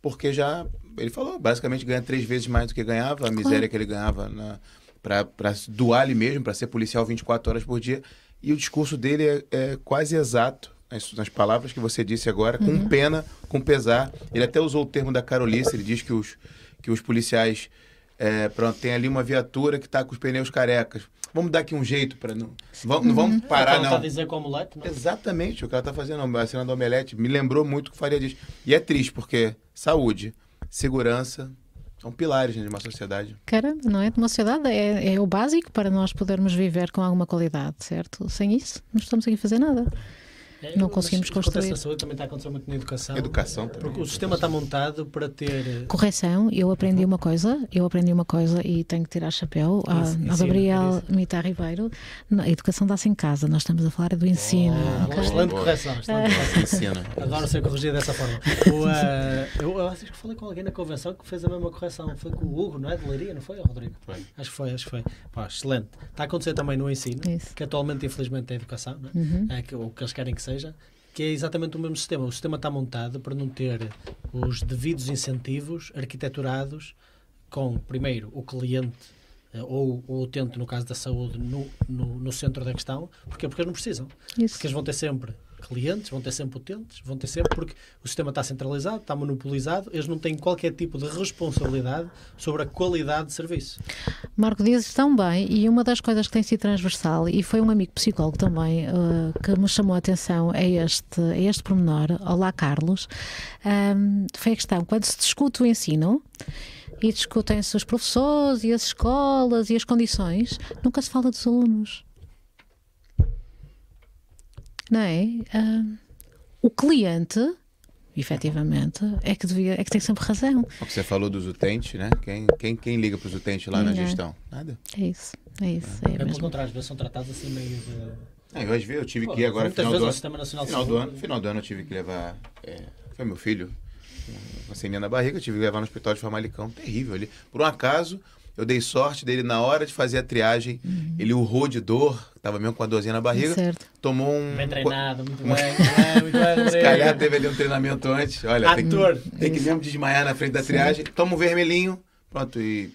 Porque já, ele falou, basicamente ganha três vezes mais do que ganhava, a miséria que ele ganhava na, para doar ali mesmo, para ser policial 24 horas por dia. E o discurso dele é, é quase exato, nas, nas palavras que você disse agora, com pena, com pesar. Ele até usou o termo da Carolice, ele diz que os, que os policiais, é, pronto, tem ali uma viatura que está com os pneus carecas. Vamos dar aqui um jeito para não. Vamos, não vamos parar, Ela não. está a dizer com o omelete, não? Exatamente, o que ela tá fazendo, a cena do Omelete, me lembrou muito o que o Faria diz. E é triste, porque saúde, segurança são pilares né, de uma sociedade. Caramba, não é? De uma sociedade é, é o básico para nós podermos viver com alguma qualidade, certo? Sem isso, não estamos aqui a fazer nada. É, Não conseguimos construir. na saúde também está a acontecer muito na educação. Educação também. Porque o sistema está montado para ter. Correção, eu aprendi uma coisa, eu aprendi uma coisa e tenho que tirar chapéu a- Ensina, ao Gabriel ensina. Mita Ribeiro. A educação dá-se em casa, nós estamos a falar do ensino. Ah, ok? excelente Boa. correção. Excelente correção. Ensina. Adoro ser corrigido dessa forma. O, eh, eu, eu acho que falei com alguém na convenção que fez a mesma correção. Foi com o Hugo, não é? De Leiria, não foi, Rodrigo? Foi. Acho que foi, acho que foi. Pá, excelente. Está a acontecer também no ensino, Isso. que atualmente, infelizmente, é a educação, não é? Uhum. É que, o que eles querem que seja, que é exatamente o mesmo sistema. O sistema está montado para não ter os devidos incentivos arquiteturados com, primeiro, o cliente eh, ou o utente, no caso da saúde, no, no, no centro da questão. Porquê? Porque eles não precisam. Isso. Porque eles vão ter sempre clientes, vão ter sempre utentes, vão ter sempre, porque o sistema está centralizado, está monopolizado, eles não têm qualquer tipo de responsabilidade sobre a qualidade de serviço. Marco dizes tão bem, e uma das coisas que tem sido transversal, e foi um amigo psicólogo também eh, que me chamou a atenção a este, a este pormenor, olá Carlos, ahm, foi a questão, quando se discute o ensino, e discutem-se os professores e as escolas e as condições, nunca se fala dos alunos. Não é? Ahm, o cliente, efetivamente, é que, devia, é que tem sempre razão. O que você falou dos utentes, né? Quem, quem, quem liga para os utentes lá na Ninguém. gestão? Nada. É isso, é isso. É É pelo mesmo. contrário, às vezes são tratados assim meio de. Ah, eu às vezes eu tive Pô, que ir agora, final do o ano. Sistema Nacional de Final do, Saúde- ano final do ano eu tive que levar. é, foi meu filho, uma ceninha na barriga, eu tive que levar no hospital de Famalicão. Terrível ali. Por um acaso, eu dei sorte dele na hora de fazer a triagem. Ele urrou de dor, tava mesmo com a dorzinha na barriga. Certo. Tomou um. Bem treinado, muito bem, muito bem, muito bem. Se calhar teve ali um treinamento antes. Olha, tem que, Ator. tem que mesmo desmaiar na frente da triagem. Toma um vermelhinho. Pronto, e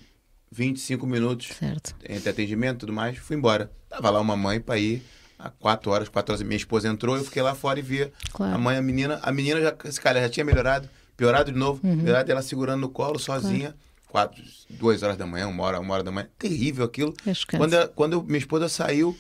25 minutos Certo. entre atendimento e tudo mais, fui embora. Tava lá uma mãe para ir há quatro horas, quatro horas. Minha esposa entrou, eu fiquei lá fora e via Claro. a mãe, a menina. A menina já, esse cara já tinha melhorado, piorado de novo, Uhum. piorado, ela segurando no colo, sozinha. Quatro, duas horas da manhã, uma hora, uma hora da manhã. Terrível aquilo. É. Quando, ela- quando eu- minha esposa saiu,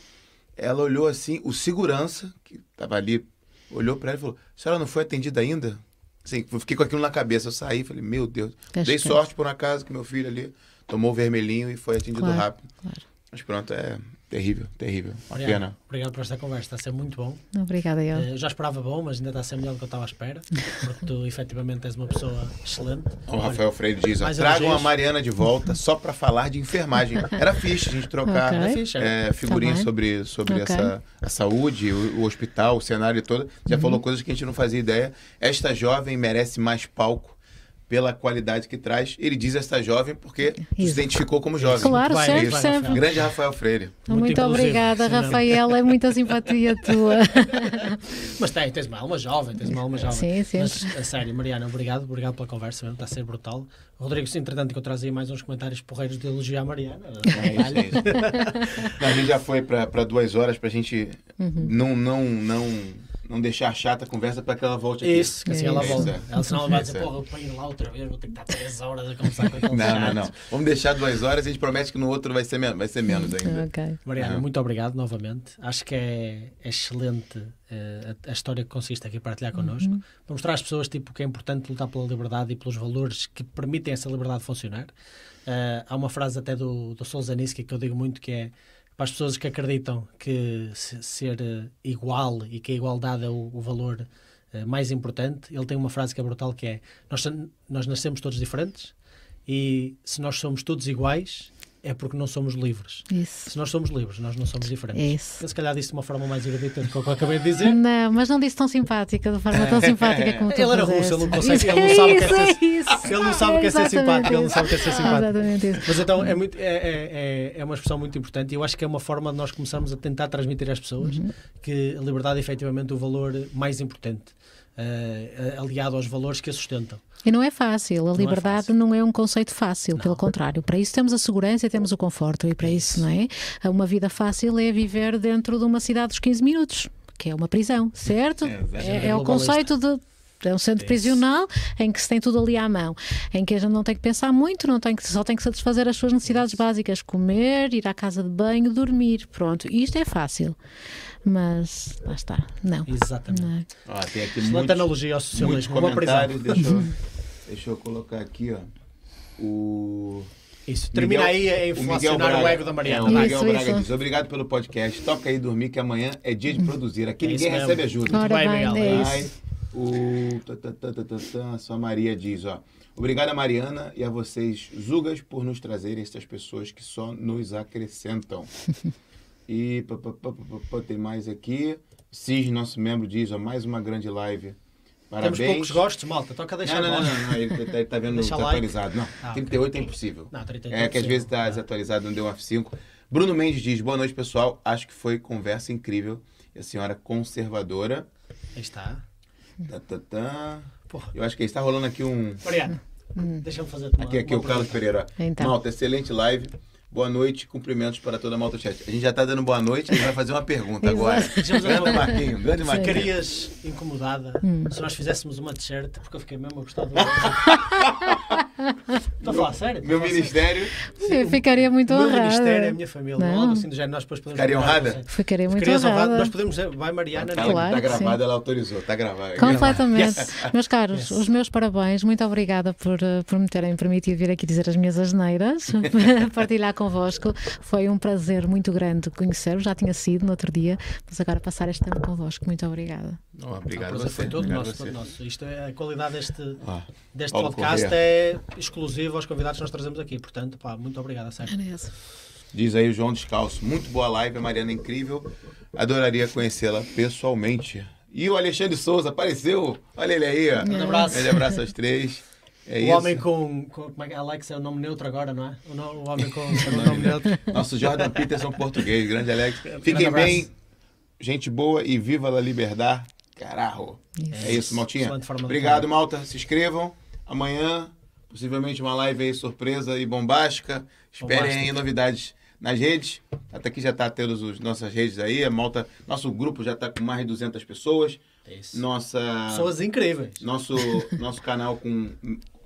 ela olhou assim, o segurança, que tava ali, olhou para ela e falou: A senhora não foi atendida ainda? Assim, fiquei com aquilo na cabeça. Eu saí, falei: Meu Deus. É Dei sorte por um acaso que meu filho ali tomou o vermelhinho e foi atendido Claro, rápido. claro. Mas pronto, é terrível, terrível. Mariana, pena. obrigado por esta conversa, está a ser muito bom. Obrigada, eu. Eh, Eu já esperava bom, mas ainda está a ser melhor do que eu estava à espera, porque tu efetivamente és uma pessoa excelente. O Rafael Freire diz: tragam a. Mariana de volta só para falar de enfermagem. Era fixe a gente trocar Ok. É fixe, é. figurinhas Tá sobre, sobre Ok. essa, a saúde, o, o hospital, o cenário todo. Já Uhum. falou coisas que a gente não fazia ideia. Esta jovem merece mais palco pela qualidade que traz. Ele diz esta jovem porque se Isso. identificou como jovem. Claro, Vai, sempre, vai, sempre. Rafael. Grande Rafael Freire. Muito Muito, obrigada, sim, não. Rafael. É muita simpatia tua. Mas tem, tens uma alma jovem, tens uma alma jovem. Sim, sim. Mas, a sério, Mariana, obrigado, obrigado pela conversa mesmo, está a ser brutal. Rodrigo, se entretanto que eu trazia mais uns comentários porreiros de elogio à Mariana. É isso, é isso. A gente já foi para duas horas para a gente Uhum. não, não, não, não deixar chata a conversa para que ela volte aqui. Isso, que assim ela Isso. volta. Ela senão ela vai dizer, Isso. porra, para ir lá outra vez, vou ter que estar três horas a conversar com aquele Não, não, chato. não. Vamos deixar duas horas e a gente promete que no outro vai ser, men vai ser menos ainda. ok. Mariana, Uhum. muito obrigado novamente. Acho que é, é excelente eh, a, a história que consiste aqui a partilhar connosco, para mostrar às pessoas tipo, que é importante lutar pela liberdade e pelos valores que permitem essa liberdade funcionar. Eh, há uma frase até do, do Solzhenitsyn que eu digo muito que é para as pessoas que acreditam que se- ser eh, igual e que a igualdade é o, o valor eh, mais importante, ele tem uma frase que é brutal que é nós, nós nascemos todos diferentes e se nós somos todos iguais, é porque não somos livres. Isso. Se nós somos livres, nós não somos diferentes. Isso. Eu se calhar disse de uma forma mais erudita do que eu acabei de dizer. Não, mas não disse tão simpática, de forma tão simpática como tu Ele era russo, ele não consegue- Isso, ele não sabe o que é ser- isso. ele não sabe que é ser simpático, ele não sabe o que é ser simpático. Exatamente isso. Mas então é, muito, é, é, é- é uma expressão muito importante e eu acho que é uma forma de nós começarmos a tentar transmitir às pessoas Uhum. que a liberdade é efetivamente o valor mais importante, eh, aliado aos valores que a sustentam. E não é fácil, a é liberdade fácil. não é um conceito fácil, pelo contrário. Para isso temos a segurança e temos o conforto, e para isso, não é? Uma vida fácil é viver dentro de uma cidade dos 15 minutos, que é uma prisão, certo? É. É, é o conceito de. É um centro prisional em que se tem tudo ali à mão, em que a gente não tem que pensar muito, não tem que, só tem que satisfazer as suas necessidades básicas: comer, ir à casa de banho, dormir. Pronto, isto é fácil. Mas lá está, não. Exatamente. não é? Ó, tem aqui Excelente muitos, analogia ao socialismo. Comentários. Deixa eu, deixa eu colocar aqui, ó. O. Isso, termina Miguel- aí a o inflacionar o, Braga. ego da Mariana. É, o Miguel Isso, Braga isso. diz: Obrigado pelo podcast. Toca aí dormir, que amanhã é dia de produzir. Aqui É ninguém recebe ajuda. Ora Miguel. é o. tá, tá, tá, tá, tá, tá, só a Maria diz, ó. Obrigado a Mariana e a vocês, Zugas, por nos trazerem essas pessoas que só nos acrescentam. E pá, pá, pá, pá, pá, pá, tem mais aqui. Cis, nosso membro, diz, ó, mais uma grande live. Parabéns. Temos poucos gostos, malta. Toca deixar Não, não, não, não, não, ele tá, ele tá vendo Deixa tá like. atualizado. Não, Ah, 38 é impossível. Não, 38 é é que às impossível. vezes tá desatualizado, não deu um F5. Bruno Mendes diz: Boa noite, pessoal. Acho que foi conversa incrível. E a senhora conservadora. Aí está. Tá, tá, tá. Porra. Eu acho que está rolando aqui um. Mariana, deixa-me fazer uma Aqui, aqui, uma o Carlos. Pereira. Então. Malta, excelente live. Boa noite, cumprimentos para toda a Malta Chat. A gente já tá dando boa noite, a gente vai fazer uma pergunta agora. Grande. Marquinho, grande Marquinho. Ficarias incomodada Hum. se nós fizéssemos uma t-shirt, porque eu fiquei mesmo a gostar do. Estou a falar sério? Meu sério. ministério Eu ficaria muito O meu honrada. ministério é a minha família. Não. Logo assim do género, nós depois podemos. Ficaria honrada? Ficaria muito Ficarias honrada. honrada. Nós podemos dizer, vai Mariana. Claro que tá que sim. gravado, ela autorizou. Tá gravado. Completamente. Meus caros, Yes. os meus parabéns. Muito obrigada por, eh, por me terem permitido vir aqui dizer as minhas asneiras, partilhar convosco. Foi um prazer muito grande conhecer-vos. Já tinha sido no outro dia, mas agora passar este tempo convosco. Muito obrigada. Oh, obrigado O a prazer você. foi todo obrigado nosso, todo nosso. Isto é a qualidade deste, Ó, deste podcast é exclusiva aos convidados que nós trazemos aqui. Portanto, pá, muito obrigado, a sério. Era isso. Diz aí o João Descalço. Muito boa live, a Mariana é incrível. Adoraria conhecê-la pessoalmente. E o Alexandre Souza apareceu. Olha ele aí. Um abraço. Grande abraço aos três. É o isso. homem com, com. Como é que é? Alex é o nome neutro agora, não é? O, no- o homem com, com o nome neutro. Nosso Jordan Peterson português. Grande Alex. Fiquem bem. Gente boa e viva a liberdade. Carajo. Isso. É isso, Maltinha. Obrigado, Malta. Se inscrevam. Amanhã, possivelmente uma live aí surpresa e bombástica. Esperem aí Bombástica. novidades nas redes. Até aqui já tá tendo as nossas redes aí. A Malta, nosso grupo já tá com mais de 200 pessoas. É isso. Nossa, Pessoas incríveis. nosso, nosso canal com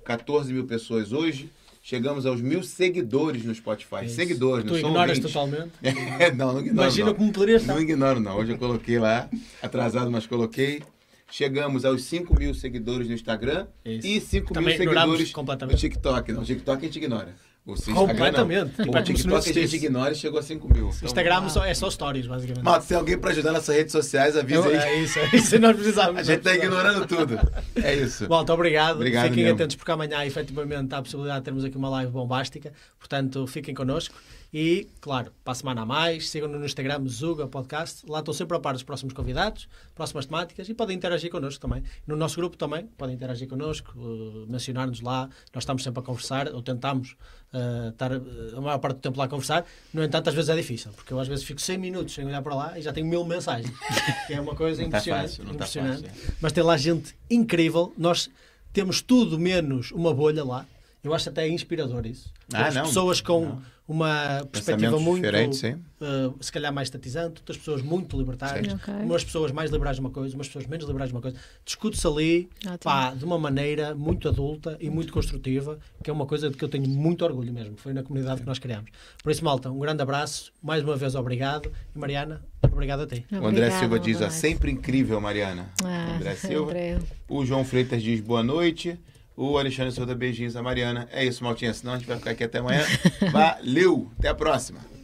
14 mil pessoas hoje. Chegamos aos mil seguidores no Spotify. É seguidores, Tu não são ignoras 20. totalmente. não, não ignoro. Imagina não. como poderia estar. Não ignoro, não. Hoje eu coloquei lá, atrasado, mas coloquei. Chegamos aos 5 mil seguidores no Instagram Isso. e 5 mil Também seguidores no. TikTok. No TikTok a gente ignora. Instagram, não. Completamente. É O TikTok a gente ignora e chegou a 5 mil. Então, Instagram só- é só stories, basicamente. Se tem alguém pra ajudar nessas redes sociais, avisa aí. é isso, é isso nós precisamos. A gente tá ignorando tudo. É isso. Malta, obrigado. Obrigado fiquem mesmo. atentos porque amanhã, efetivamente, há a possibilidade de termos aqui uma live bombástica. Portanto, fiquem connosco. E, claro, para a semana a mais, sigam-nos no Instagram, Zuga Podcast. Lá estou sempre a par dos próximos convidados, próximas temáticas e podem interagir connosco também. No nosso grupo também podem interagir connosco, uh, mencionar-nos lá. Nós estamos sempre a conversar, ou tentamos uh, estar uh, a maior parte do tempo lá a conversar. No entanto, às vezes é difícil, porque eu às vezes fico 100 minutos sem olhar para lá e já tenho mil mensagens. que é uma coisa Não tá impressionante. fácil, tá impressionante. fácil. Mas tem lá gente incrível. Nós temos tudo menos uma bolha lá. Eu acho até inspirador isso. Ah, não. pessoas com Não. Uma perspectiva muito, sim. uh, se calhar mais estatizante, outras pessoas muito libertárias, Sim. Ok. umas pessoas mais liberais de uma coisa, umas pessoas menos liberais de uma coisa. Discute-se ali pá, de uma maneira muito adulta e muito construtiva, que é uma coisa de que eu tenho muito orgulho mesmo. Foi na comunidade que nós criamos. Por isso, malta, um grande abraço, mais uma vez obrigado. E Mariana, obrigado a ti. O André Silva diz, André. sempre incrível, Mariana. Ah, André Silva. André. O João Freitas diz boa noite. O Alexandre Souza beijinhos a Mariana. É isso, Maltinha. Senão a gente vai ficar aqui até amanhã. Valeu! Até a próxima.